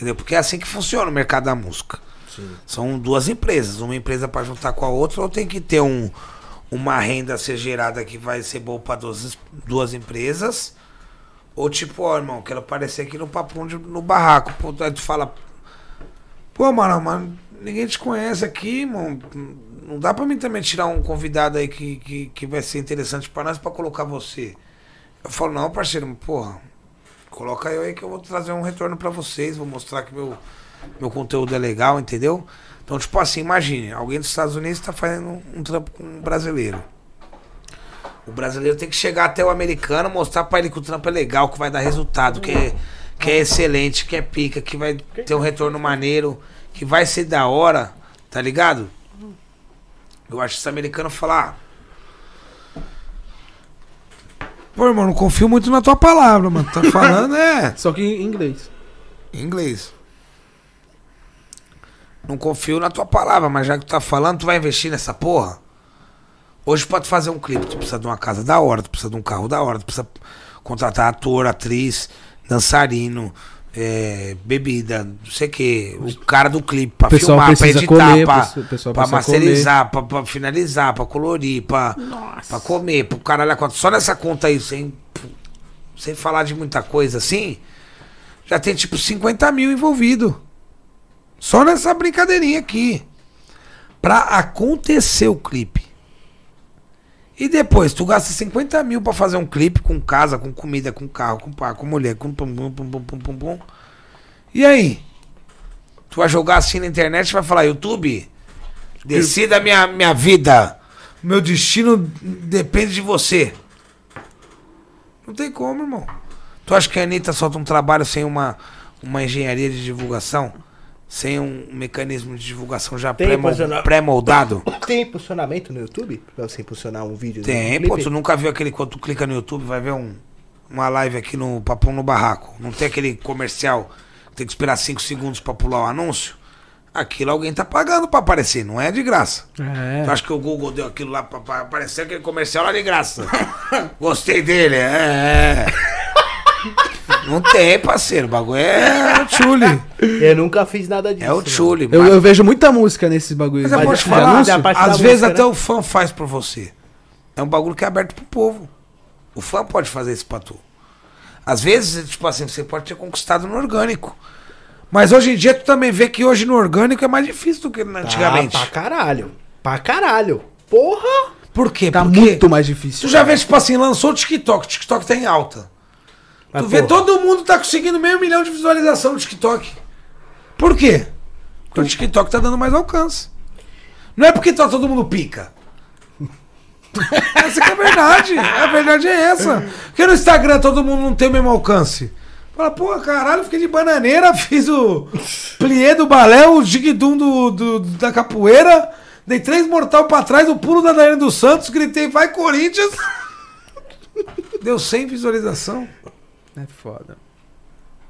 Entendeu? Porque é assim que funciona o mercado da música. Sim. São duas empresas, uma empresa para juntar com a outra, ou tem que ter um, uma renda a ser gerada que vai ser boa para duas, duas empresas. Ou tipo, ó, irmão, quero aparecer aqui no papo no barraco. Pô, aí tu fala, pô, mano, mano, ninguém te conhece aqui, irmão. Não dá pra mim também tirar um convidado aí que, que, que vai ser interessante pra nós pra colocar você. Eu falo, não, parceiro, porra, coloca eu aí que eu vou trazer um retorno pra vocês, vou mostrar que meu, meu conteúdo é legal, entendeu? Então, tipo assim, imagine, alguém dos Estados Unidos tá fazendo um trampo com um brasileiro. O brasileiro tem que chegar até o americano, mostrar pra ele que o trampo é legal, que vai dar resultado, que é, que é excelente, que é pica, que vai ter um retorno maneiro, que vai ser da hora, tá ligado? Eu acho que esse americano falar, Pô, irmão, não confio muito na tua palavra, mano. Tá falando, é. Só que em inglês. Em inglês. Não confio na tua palavra, mas já que tu tá falando, tu vai investir nessa porra? Hoje pode fazer um clipe, tu precisa de uma casa da hora, tu precisa de um carro da hora, tu precisa contratar ator, atriz, dançarino, é, bebida, não sei o que, o cara do clipe pra O pessoal filmar, pra precisa editar, comer, pra, o pessoal pra precisa masterizar, pra, pra finalizar, pra colorir, pra, pra comer, pro caralho a quatro. Só nessa conta aí, sem, sem falar de muita coisa assim, já tem tipo 50 mil envolvido. Só nessa brincadeirinha aqui. Pra acontecer o clipe. E depois, tu gasta 50 mil pra fazer um clipe com casa, com comida, com carro, com pá, com mulher, com pum, pum, pum, pum, pum, pum, pum. E aí? Tu vai jogar assim na internet e vai falar, YouTube, decida minha, minha vida. Meu destino depende de você. Não tem como, irmão. Tu acha que a Anitta solta um trabalho sem uma, uma engenharia de divulgação? Sem um mecanismo de divulgação já pré-moldado? Tem impulsionamento no YouTube? Pra você impulsionar um vídeo? Tem, pô, tu nunca viu aquele quando tu clica no YouTube, vai ver um, uma live aqui no Papão no Barraco. Não tem aquele comercial, tem que esperar 5 segundos pra pular o anúncio. Aquilo alguém tá pagando pra aparecer, não é de graça. É. Tu acha que o Google deu aquilo lá pra, pra aparecer aquele comercial lá de graça? Gostei dele, é. é. Não tem, parceiro. O bagulho é o tchule. Eu nunca fiz nada disso. É o mano. tchule. Eu, eu vejo muita música nesses bagulho. Mas eu Mas posso falar, às vezes música, até né? o fã faz por você. É um bagulho que é aberto pro povo. O fã pode fazer isso pra tu. Às vezes, tipo assim, você pode ter conquistado no orgânico. Mas hoje em dia tu também vê que hoje no orgânico é mais difícil do que antigamente. Ah, pra caralho. Pra caralho. Porra! Por quê? Tá Porque muito mais difícil. tu já vê, tipo assim, lançou o TikTok, o TikTok tá em alta. Mas, tu vê porra, todo mundo tá conseguindo meio milhão de visualização no TikTok. Por quê? Porque o TikTok tá dando mais alcance. Não é porque tá todo mundo pica. Essa que é a verdade. A verdade é essa. Porque no Instagram todo mundo não tem o mesmo alcance. Fala, pô, caralho, fiquei de bananeira, fiz o plié do balé, o jiguidum do, do- da capoeira, dei três mortal pra trás, o pulo da Daiane dos Santos, gritei, vai Corinthians. Deu 100 visualização. É foda.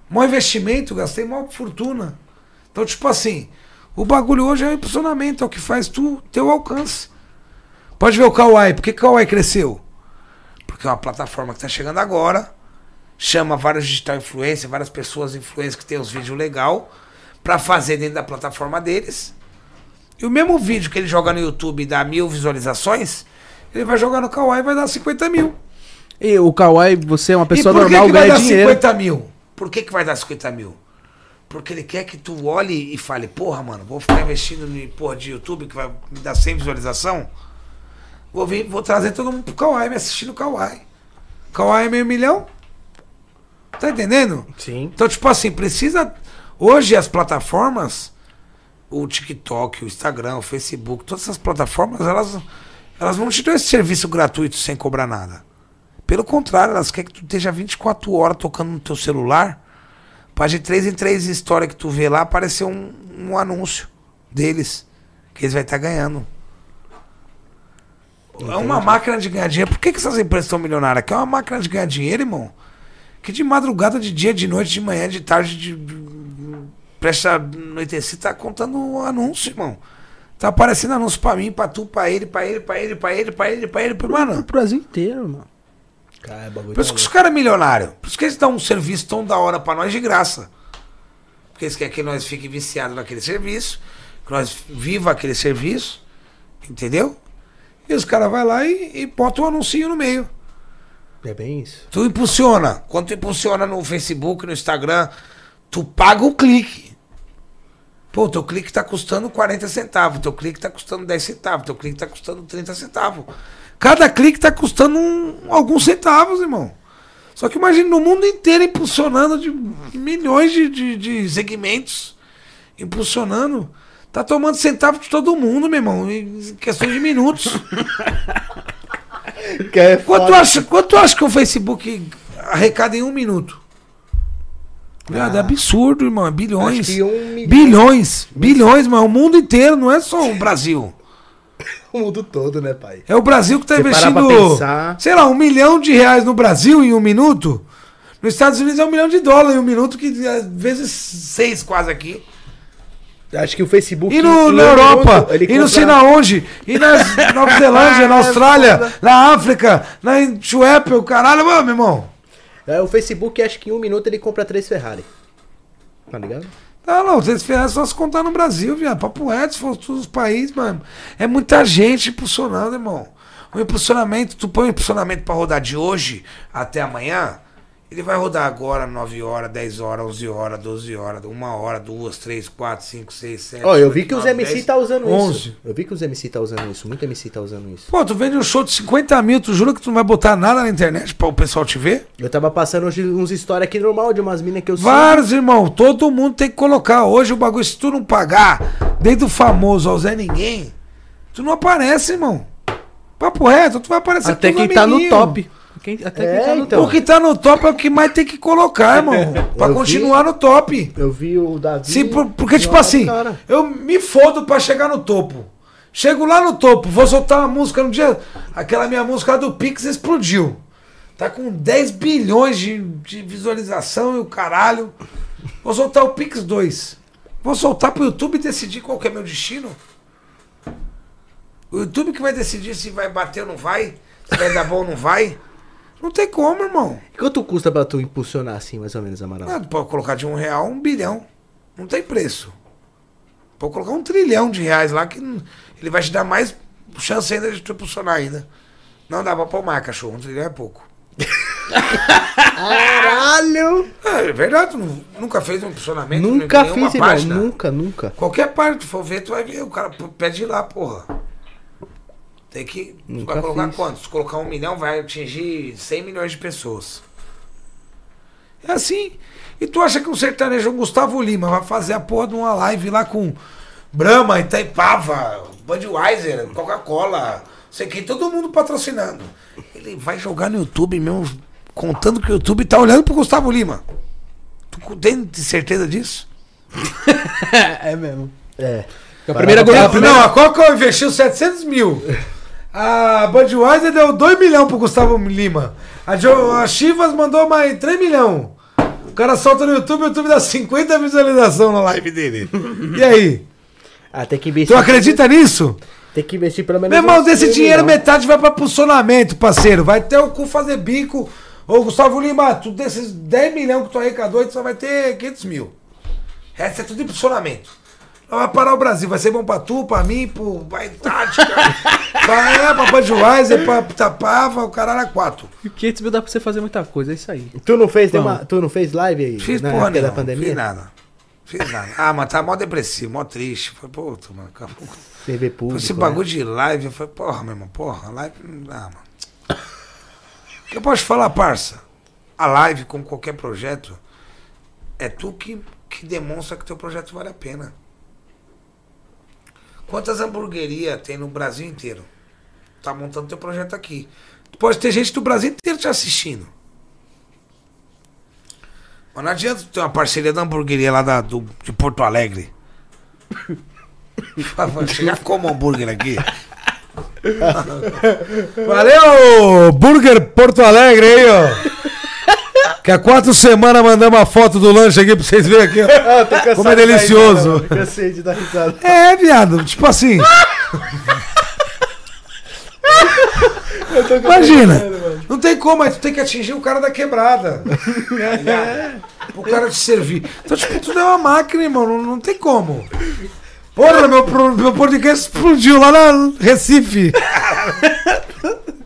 Mó investimento, gastei mó fortuna. Então, tipo assim, o bagulho hoje é o impulsionamento, é o que faz tu ter o alcance. Pode ver o Kawaii. Por que o Kawaii cresceu? Porque é uma plataforma que tá chegando agora, chama vários digital influencers, várias pessoas influencers que tem os vídeos legal pra fazer dentro da plataforma deles. E o mesmo vídeo que ele joga no YouTube e dá mil visualizações, ele vai jogar no Kawaii e vai dar 50 mil. E o Kawaii, você é uma pessoa e por que normal, que vai ganha dar dinheiro. 50 mil? Por que, que vai dar 50 mil? Porque ele quer que tu olhe e fale, porra, mano, vou ficar investindo em porra de YouTube que vai me dar 100 visualização. Vou, vir, vou trazer todo mundo pro Kawaii, me assistir no Kawaii. Kawaii é meio milhão? Tá entendendo? Sim. Então, tipo assim, precisa. Hoje as plataformas, o TikTok, o Instagram, o Facebook, todas essas plataformas, elas, elas não te dão esse serviço gratuito sem cobrar nada. Pelo contrário, elas querem que tu esteja 24 horas tocando no teu celular. Pra de 3 em 3 história que tu vê lá aparecer um, um anúncio deles. Que eles vão estar ganhando. É uma máquina de ganhar dinheiro. Por que, que essas empresas estão milionárias? Que é uma máquina de ganhar dinheiro, irmão. Que de madrugada, de dia, de noite, de manhã, de tarde, de. Presta anoitecer, tá contando anúncio, irmão. Tá aparecendo anúncio pra mim, pra tu, pra ele, pra ele, pra ele, pra ele, pra ele, pra ele, pra Mano, Pro Brasil inteiro, mano. Cara, é bagulho por isso que os caras é milionário. Por isso que eles dão um serviço tão da hora pra nós de graça. Porque eles querem que nós fique viciados naquele serviço, que nós viva aquele serviço, entendeu? E os caras vão lá e, e botam um anuncinho no meio. É bem isso. Tu impulsiona. Quando tu impulsiona no Facebook, no Instagram, tu paga o clique. Pô, teu clique tá custando 40 centavos, teu clique tá custando 10 centavos, teu clique tá custando 30 centavos. Cada clique tá custando um- alguns centavos, irmão. Só que imagina no mundo inteiro impulsionando de milhões de, de, de segmentos. Impulsionando. Tá tomando centavo de todo mundo, meu irmão, em questão de minutos. Que é Quanto acha, quanto acha que o Facebook arrecada em um minuto? Viado, é absurdo, irmão. É bilhões. Um. Bilhões. Bilhões, mas é o mundo inteiro, não é só o Brasil. O mundo todo, né, pai? É o Brasil que tá parar investindo, pensar- sei lá, um milhão de reais no Brasil em um minuto. Nos Estados Unidos é um milhão de dólares em um minuto, que às vezes seis quase aqui. Acho que o Facebook. E no, na Europa, ele e não sei na onde, e na Nova Zelândia, na Austrália, na África, na Suécia, caralho, mano, meu irmão. É, o Facebook, acho que em um minuto ele compra três Ferrari. Tá ligado? Não, não, vocês fizeram só se contar no Brasil, viado. Papo reto, se for todos os países, mano. É muita gente impulsionando, irmão. O impulsionamento, tu põe o impulsionamento pra rodar de hoje até amanhã, Ele vai rodar agora 9 horas, 10 horas, 11 horas, 12 horas, 1 hora, 2, 3, 4, 5, 6, 7. Ó, eu vi que os MC tá usando 11. isso. Eu vi que os MC tá usando isso. Muito MC tá usando isso. Pô, tu vende um show de 50 mil, tu jura que tu não vai botar nada na internet pra o pessoal te ver? Eu tava passando hoje uns stories aqui normal de umas minas que eu sigo. Vários, irmão. Todo mundo tem que colocar. Hoje o bagulho, se tu não pagar, desde o famoso ao Zé Ninguém, tu não aparece, irmão. Papo reto, tu vai aparecer Até quem tá no top. Quem- até É, quem tá no então. O que tá no top é o que mais tem que colocar, irmão. pra Eu continuar no top. Eu vi o Davi. Sim, por- porque, tipo assim, cara. eu me fodo pra chegar no topo. Chego lá no topo, vou soltar uma música no dia. Aquela minha música lá do Pix explodiu. Tá com 10 bilhões de, de visualização e o caralho. Vou soltar o Pix 2. Vou soltar pro YouTube decidir qual que é meu destino. O YouTube que vai decidir se vai bater ou não vai, se vai dar bom ou não vai. Não tem como, irmão. Quanto custa pra tu impulsionar assim, mais ou menos, Amaral? Ah, pode colocar de um real um bilhão. Não tem preço. Pode colocar um trilhão de reais lá que não- ele vai te dar mais chance ainda de tu impulsionar ainda. Não dá pra mais, cachorro. Um trilhão é pouco. Caralho! É, é verdade, tu nu- nunca fez um impulsionamento? Nunca fiz, irmão. página? Nunca, nunca. Qualquer parte que tu for ver, tu vai ver. O cara pede lá, porra. Tem que. Tu Nunca vai colocar fiz. quanto? Se colocar um milhão, vai atingir 100 milhões de pessoas. É assim. E tu acha que um sertanejo, um Gustavo Lima, vai fazer a porra de uma live lá com Brahma, Itaipava, Budweiser, Coca-Cola, sei que, todo mundo patrocinando. Ele vai jogar no YouTube mesmo, contando que o YouTube tá olhando pro Gustavo Lima. Tu tem certeza disso? É mesmo. É. A primeira, A, a primeira, Não, a Coca investiu 700 mil. A Budweiser deu 2 milhões pro Gustavo Lima. A, jo, a Chivas mandou mais 3 milhões. O cara solta no YouTube, o YouTube dá 50 visualizações na live dele. E aí? Ah, tem que investir. Tu acredita nisso? Tem que investir pelo menos. Meu irmão, desse 100 dinheiro, milhão. metade vai pra funcionamento, parceiro. Vai ter o cu fazer bico. Ô, Gustavo Lima, tu desses 10 milhões que tu arrecadou, tu só vai ter 500 mil. O resto é tudo em funcionamento. Não vai parar o Brasil, vai ser bom pra tu, pra mim, pro. Vai tática. Vai, é, pra Budweiser, pra Tapava, o caralho é quatro. 500 mil dá pra você fazer muita coisa, é isso aí. Tu não fez, nenhuma- tu não fez live aí? Fiz na porra época da pandemia? Fiz nada. Fiz nada. Ah, mas tá mó depressivo, mó triste. Foi, pô, mano, calma. TV público. Esse né? bagulho de live, eu falei, porra, meu irmão, porra, live não dá, mano. O que eu posso te falar, parça? A live, como qualquer projeto, é tu que, que demonstra que teu projeto vale a pena. Quantas hamburguerias tem no Brasil inteiro? Tá montando teu projeto aqui. Pode ter gente do Brasil inteiro te assistindo. Mas não adianta ter uma parceria da hamburgueria lá da, do, de Porto Alegre. Fala, Chegar como hambúrguer aqui. Valeu, Burger Porto Alegre aí, ó. Que há quatro semanas mandamos uma foto do lanche aqui pra vocês verem aqui, ó. Como é de delicioso. risada. Cansei de dar risada. É, viado, tipo assim. Imagina, não tem como, mas tu tem que atingir o cara da quebrada. o cara te servir. Então, tipo, tu é uma máquina, irmão, não, não tem como. Porra, meu, meu podcast explodiu lá na Recife.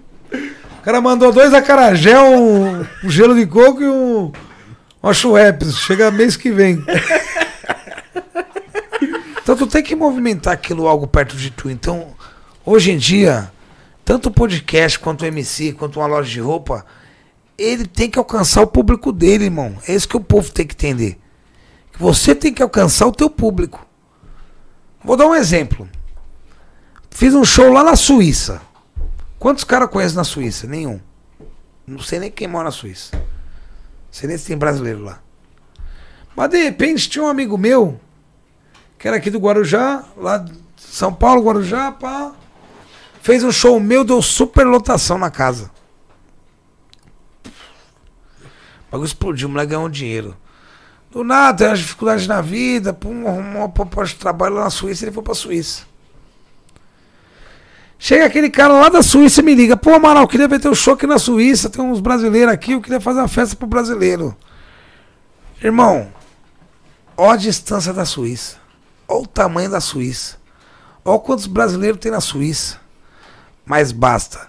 Cara mandou dois acarajé, um, um gelo de coco e um, uma Schweppes. Chega mês que vem. Então tu tem que movimentar aquilo algo perto de tu. Então, hoje em dia, tanto o podcast quanto o MC, quanto uma loja de roupa, ele tem que alcançar o público dele, irmão. É isso que o povo tem que entender. Você tem que alcançar o teu público. Vou dar um exemplo. Fiz um show lá na Suíça. Quantos caras conhecem na Suíça? Nenhum. Não sei nem quem mora na Suíça. Não sei nem se tem brasileiro lá. Mas de repente tinha um amigo meu que era aqui do Guarujá, lá de São Paulo, Guarujá, pá. Fez um show meu, deu super lotação na casa. O bagulho explodiu, o moleque ganhou dinheiro. Do nada, tem umas dificuldades na vida, pum, arrumou uma proposta de trabalho lá na Suíça, ele foi pra Suíça. Chega aquele cara lá da Suíça e me liga, pô, Amaral, eu queria ver teu show aqui na Suíça, tem uns brasileiros aqui, eu queria fazer uma festa pro brasileiro. Irmão, ó a distância da Suíça. Ó o tamanho da Suíça. Ó quantos brasileiros tem na Suíça. Mas basta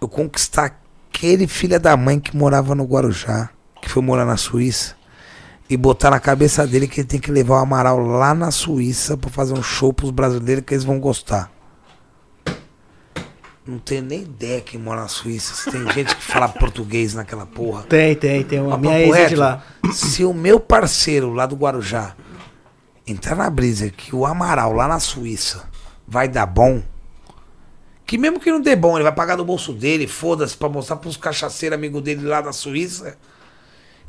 eu conquistar aquele filho da mãe que morava no Guarujá, que foi morar na Suíça, e botar na cabeça dele que ele tem que levar o Amaral lá na Suíça pra fazer um show pros brasileiros que eles vão gostar. Não tenho nem ideia quem mora na Suíça. Se tem gente que fala português naquela porra. Tem, tem, tem. Uma minha ex é de lá. Se o meu parceiro lá do Guarujá entrar na brisa que o Amaral lá na Suíça vai dar bom, que mesmo que não dê bom, ele vai pagar do bolso dele, foda-se, pra mostrar pros cachaceiros amigos dele lá da Suíça,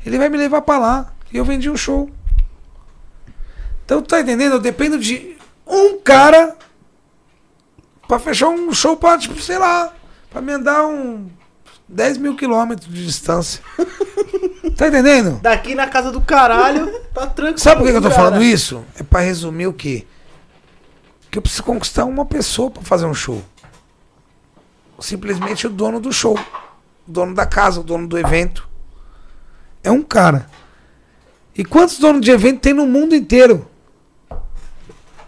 ele vai me levar pra lá. E eu vendi um show. Então, tá entendendo? Eu dependo de um cara pra fechar um show pra, tipo, sei lá, pra me andar um 10 mil quilômetros de distância. tá entendendo? Daqui na casa do caralho, tá tranquilo. Sabe por que, que eu tô cara. falando isso? É pra resumir o quê? Que eu preciso conquistar uma pessoa pra fazer um show. Simplesmente o dono do show. O dono da casa, o dono do evento. É um cara. E quantos donos de evento tem no mundo inteiro?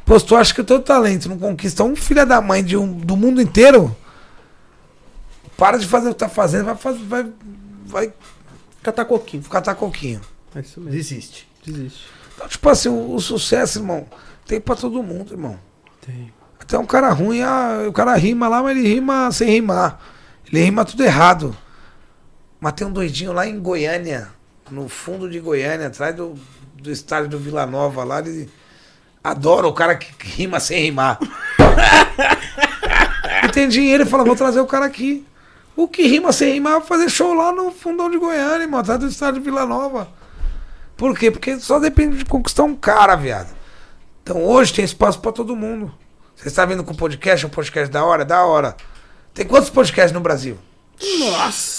Pô, se tu acha que o teu talento não conquista um filho da mãe de um, do mundo inteiro, para de fazer o que tá fazendo, vai, fazer, vai, vai Catar coquinho. catar coquinho. É isso mesmo. Desiste. Desiste. Então, tipo assim, o, o sucesso, irmão, tem pra todo mundo, irmão. Tem. Até um cara ruim, ah, o cara rima lá, mas ele rima sem rimar. Ele rima tudo errado. Mas tem um doidinho lá em Goiânia, no fundo de Goiânia, atrás do, do estádio do Vila Nova lá, ele adora o cara que, rima sem rimar. e tem dinheiro e fala, vou trazer o cara aqui. O que rima sem rimar vai fazer show lá no fundão de Goiânia, irmão, atrás do estádio do Vila Nova. Por quê? Porque só depende de conquistar um cara, viado. Então hoje tem espaço pra todo mundo. Você está vendo com podcast, um podcast da hora? Da hora. Tem quantos podcasts no Brasil? Nossa.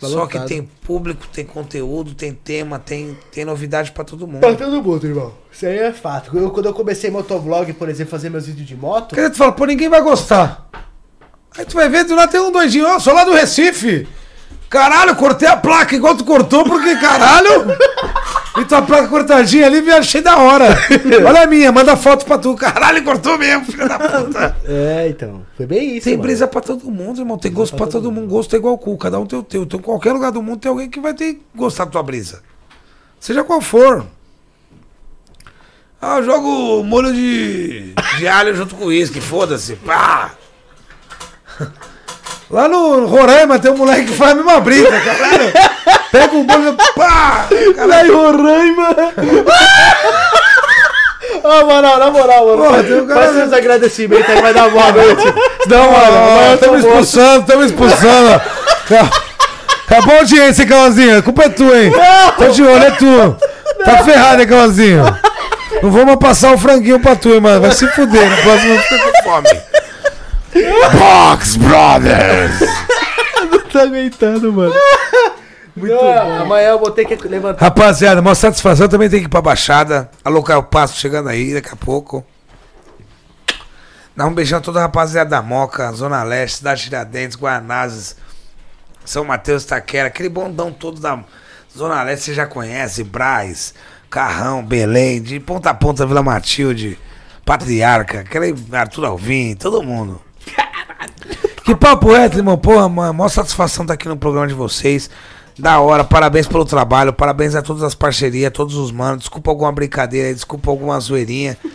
Tá Só lotado. que tem público, tem conteúdo, tem tema, tem, tem novidade pra todo mundo. Pra todo mundo, irmão. Isso aí é fato. Eu, quando eu comecei motovlog, por exemplo, fazer meus vídeos de moto. Quer dizer, tu fala, pô, ninguém vai gostar. Aí tu vai ver, do lado tem um doidinho, ó, sou lá do Recife. Caralho, cortei a placa igual tu cortou, porque caralho. E tua placa cortadinha ali, vi, achei da hora. Olha a minha, manda foto pra tu. Caralho, cortou mesmo, filho da puta. É, então. Foi bem isso, Tem mano. brisa pra todo mundo, irmão. Tem gosto pra todo mundo. Gosto é igual cu. Cada um tem o teu. Então, em qualquer lugar do mundo tem alguém que vai ter que gostar da tua brisa. Seja qual for. Ah, eu jogo molho de, de alho junto com uísque. Foda-se. Pá! Lá no Roraima tem um moleque que faz a mesma brisa, caralho. Pega o molho. Pá! Caralho, Roraima. Ô, moral, na moral, mano. Porra, tem um cara- Faz seus agradecimentos aí, vai dar boa noite. Não, mano. Estamos expulsando, estamos expulsando. Acabou a audiência, Calãozinho. A culpa é tua, hein? Tô de olho, é tu. Tá ferrado, hein, Calãozinho? Não mais passar o franguinho pra tu, hein, mano. Vai se fuder. No próximo eu fico com fome. Box Brothers. Não tá aguentando, mano. Muito bom. Amanhã eu vou ter que levantar. Rapaziada, uma satisfação também tem que ir pra Baixada. Alô, Caio Passo chegando aí daqui a pouco. Dá um beijão a toda a rapaziada da Moca, Zona Leste, Cidade Tiradentes, Guanazes, São Mateus, Taquera, aquele bondão todo da Zona Leste, você já conhece, Braz, Carrão, Belém, de ponta a ponta, Vila Matilde, Patriarca, aquele Arthur Alvim, todo mundo. Que papo reto, irmão. Porra, mano, maior satisfação estar aqui no programa de vocês. Da hora, parabéns pelo trabalho, parabéns a todas as parcerias, todos os manos. Desculpa alguma brincadeira, aí, desculpa alguma zoeirinha.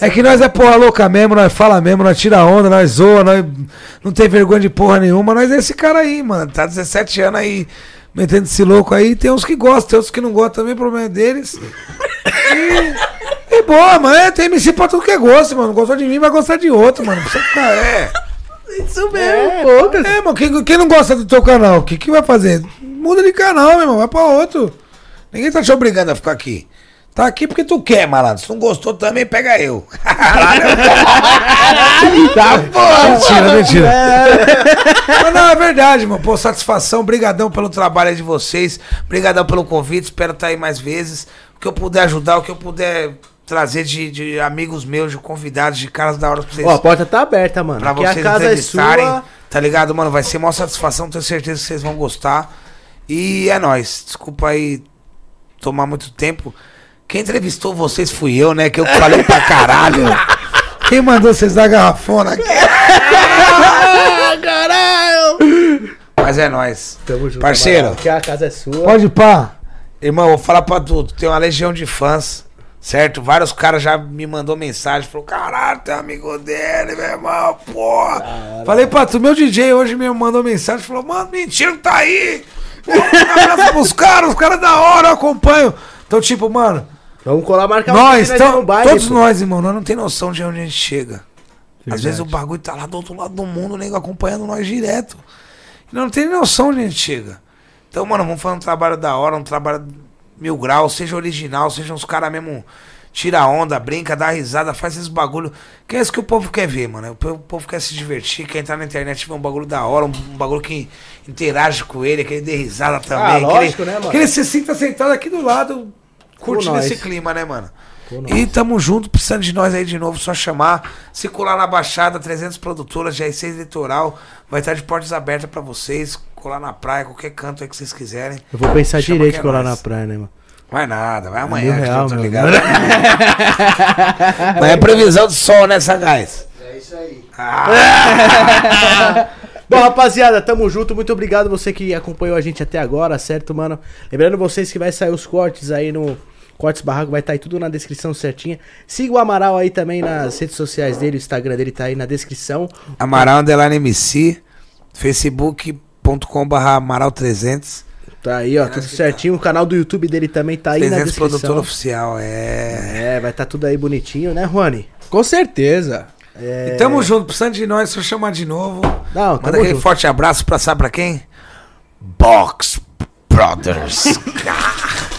É que nós é porra louca mesmo, nós fala mesmo, nós tira onda, nós zoa, nós não tem vergonha de porra nenhuma. Nós é esse cara aí, mano. Tá 17 anos aí, metendo esse louco aí. Tem uns que gostam, tem uns que não gostam também, o problema é deles. E, e boa, mano. É, tem MC pra tudo que é gosto, mano. Gostou de mim, vai gostar de outro, mano. Não precisa ficar, é. Isso mesmo, poucas. É, mano, quem, quem não gosta do teu canal, o que, que vai fazer? Muda de canal, meu irmão, vai pra outro. Ninguém tá te obrigando a ficar aqui. Tá aqui porque tu quer, malandro. Se não gostou também, pega eu. tá porra. Mentira, mentira. Mas não, é verdade, mano. Pô, satisfação. Brigadão pelo trabalho aí de vocês. Brigadão pelo convite. Espero estar aí mais vezes. O que eu puder ajudar, o que eu puder trazer de, de amigos meus, de convidados, de caras da hora pra vocês. Ó, a porta tá aberta, mano. Pra Aqui a vocês casa é entrevistarem, sua. tá ligado, mano? Vai ser uma satisfação, tenho certeza que vocês vão gostar. E é nóis. Desculpa aí tomar muito tempo. Quem entrevistou vocês fui eu, né? Que eu falei pra caralho. Quem mandou vocês dar garrafona aqui? Caralho! Mas é nóis. Tamo junto, Parceiro. mano. Aqui a casa é sua. Pode pá. Irmão, vou falar pra tu, tu tem uma legião de fãs, certo? Vários caras já me mandou mensagem, falou, caralho, tu é amigo dele, meu irmão, porra. Falei pra tu, meu DJ hoje me mandou mensagem, falou, mano, mentira que tá aí. Abraço pros caras, os caras da hora, eu acompanho. Então, tipo, mano, Vamos colar, marcar nós, então, baile, Todos pô. nós, irmão, nós não tem noção de onde a gente chega. Às Verdade. vezes o bagulho tá lá do outro lado do mundo, o nego acompanhando nós direto. E nós não tem noção de onde a gente chega. Então, mano, vamos fazer um trabalho da hora, um trabalho mil graus, seja original, seja uns caras mesmo. Tira onda, brinca, dá risada, faz esses bagulho. Que é isso que o povo quer ver, mano. O povo, quer se divertir, quer entrar na internet ver um bagulho da hora, um, bagulho que interage com ele, que ele dê risada também. que lógico, ele, né, mano? Que ele se sinta sentado aqui do lado, curtindo esse clima, né, mano? E tamo junto, precisando de nós aí de novo, só chamar. Se colar na Baixada, 300 produtoras, GR6 Litoral, vai estar de portas abertas pra vocês. Colar na praia, qualquer canto aí que vocês quiserem. Eu vou pensar Chama direito é colar nós. na praia, né, mano? Vai nada, vai mil amanhã, que real, tá meu. ligado? Mas é previsão de sol, né, sagaz? É isso aí. Bom, rapaziada, tamo junto. Muito obrigado você que acompanhou a gente até agora, certo, mano? Lembrando vocês que vai sair os cortes aí no Cortes Barraco, vai estar aí tudo na descrição certinha. Siga o Amaral aí também nas redes sociais dele, o Instagram dele tá aí na descrição. Amaral Underline MC, facebook.com.br Amaral300. Tá aí, ó, tudo certinho. O canal do YouTube dele também tá aí na 300 descrição. produtor oficial, é. É, vai estar tudo aí bonitinho, né, Juani? Com certeza. É... e tamo junto, precisando de nós, só chamar de novo. Não, Manda aquele junto. forte abraço pra sabe pra quem? Box Brothers.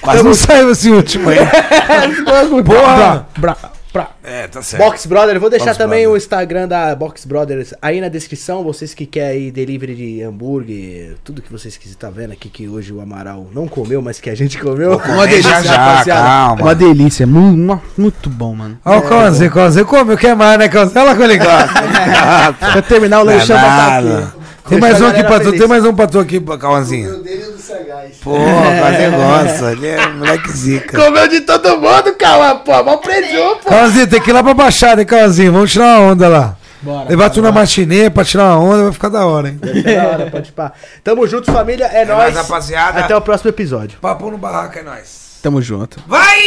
Quase não saiu esse último aí. Porra! Bra, bra. É, tá certo. Box Brother, eu vou deixar Box também Brother. o Instagram da Box Brothers aí na descrição. Vocês que querem aí delivery de hambúrguer, tudo que vocês quiserem, tá vendo aqui que hoje o Amaral não comeu, mas que a gente comeu. Uma delícia, já, já, rapaziada. calma. Uma delícia. Mu- uma- muito bom, mano. Ó, o Conze, Conze, come o que mais, né, Conze? Olha lá como ele gosta. Pra terminar o é lanchão vai tá aqui. Tem mais um aqui pra tu, tem mais um pra tu aqui, Cauãzinho. O dele o do Sagaz. Pô, quase gosta. Ele é moleque zica. Comeu de todo mundo, calma, pô. Mal preso, pô. Cauãzinho, tem que ir lá pra Baixada, hein, Cauãzinho? Vamos tirar uma onda lá. Bora. Levar tu na matinê pra tirar uma onda, vai ficar da hora, hein? Da hora, pode pá. Tamo junto, família. É, nóis. nóis, rapaziada. Até o próximo episódio. Papo no barraco é nóis. Tamo junto. Vai!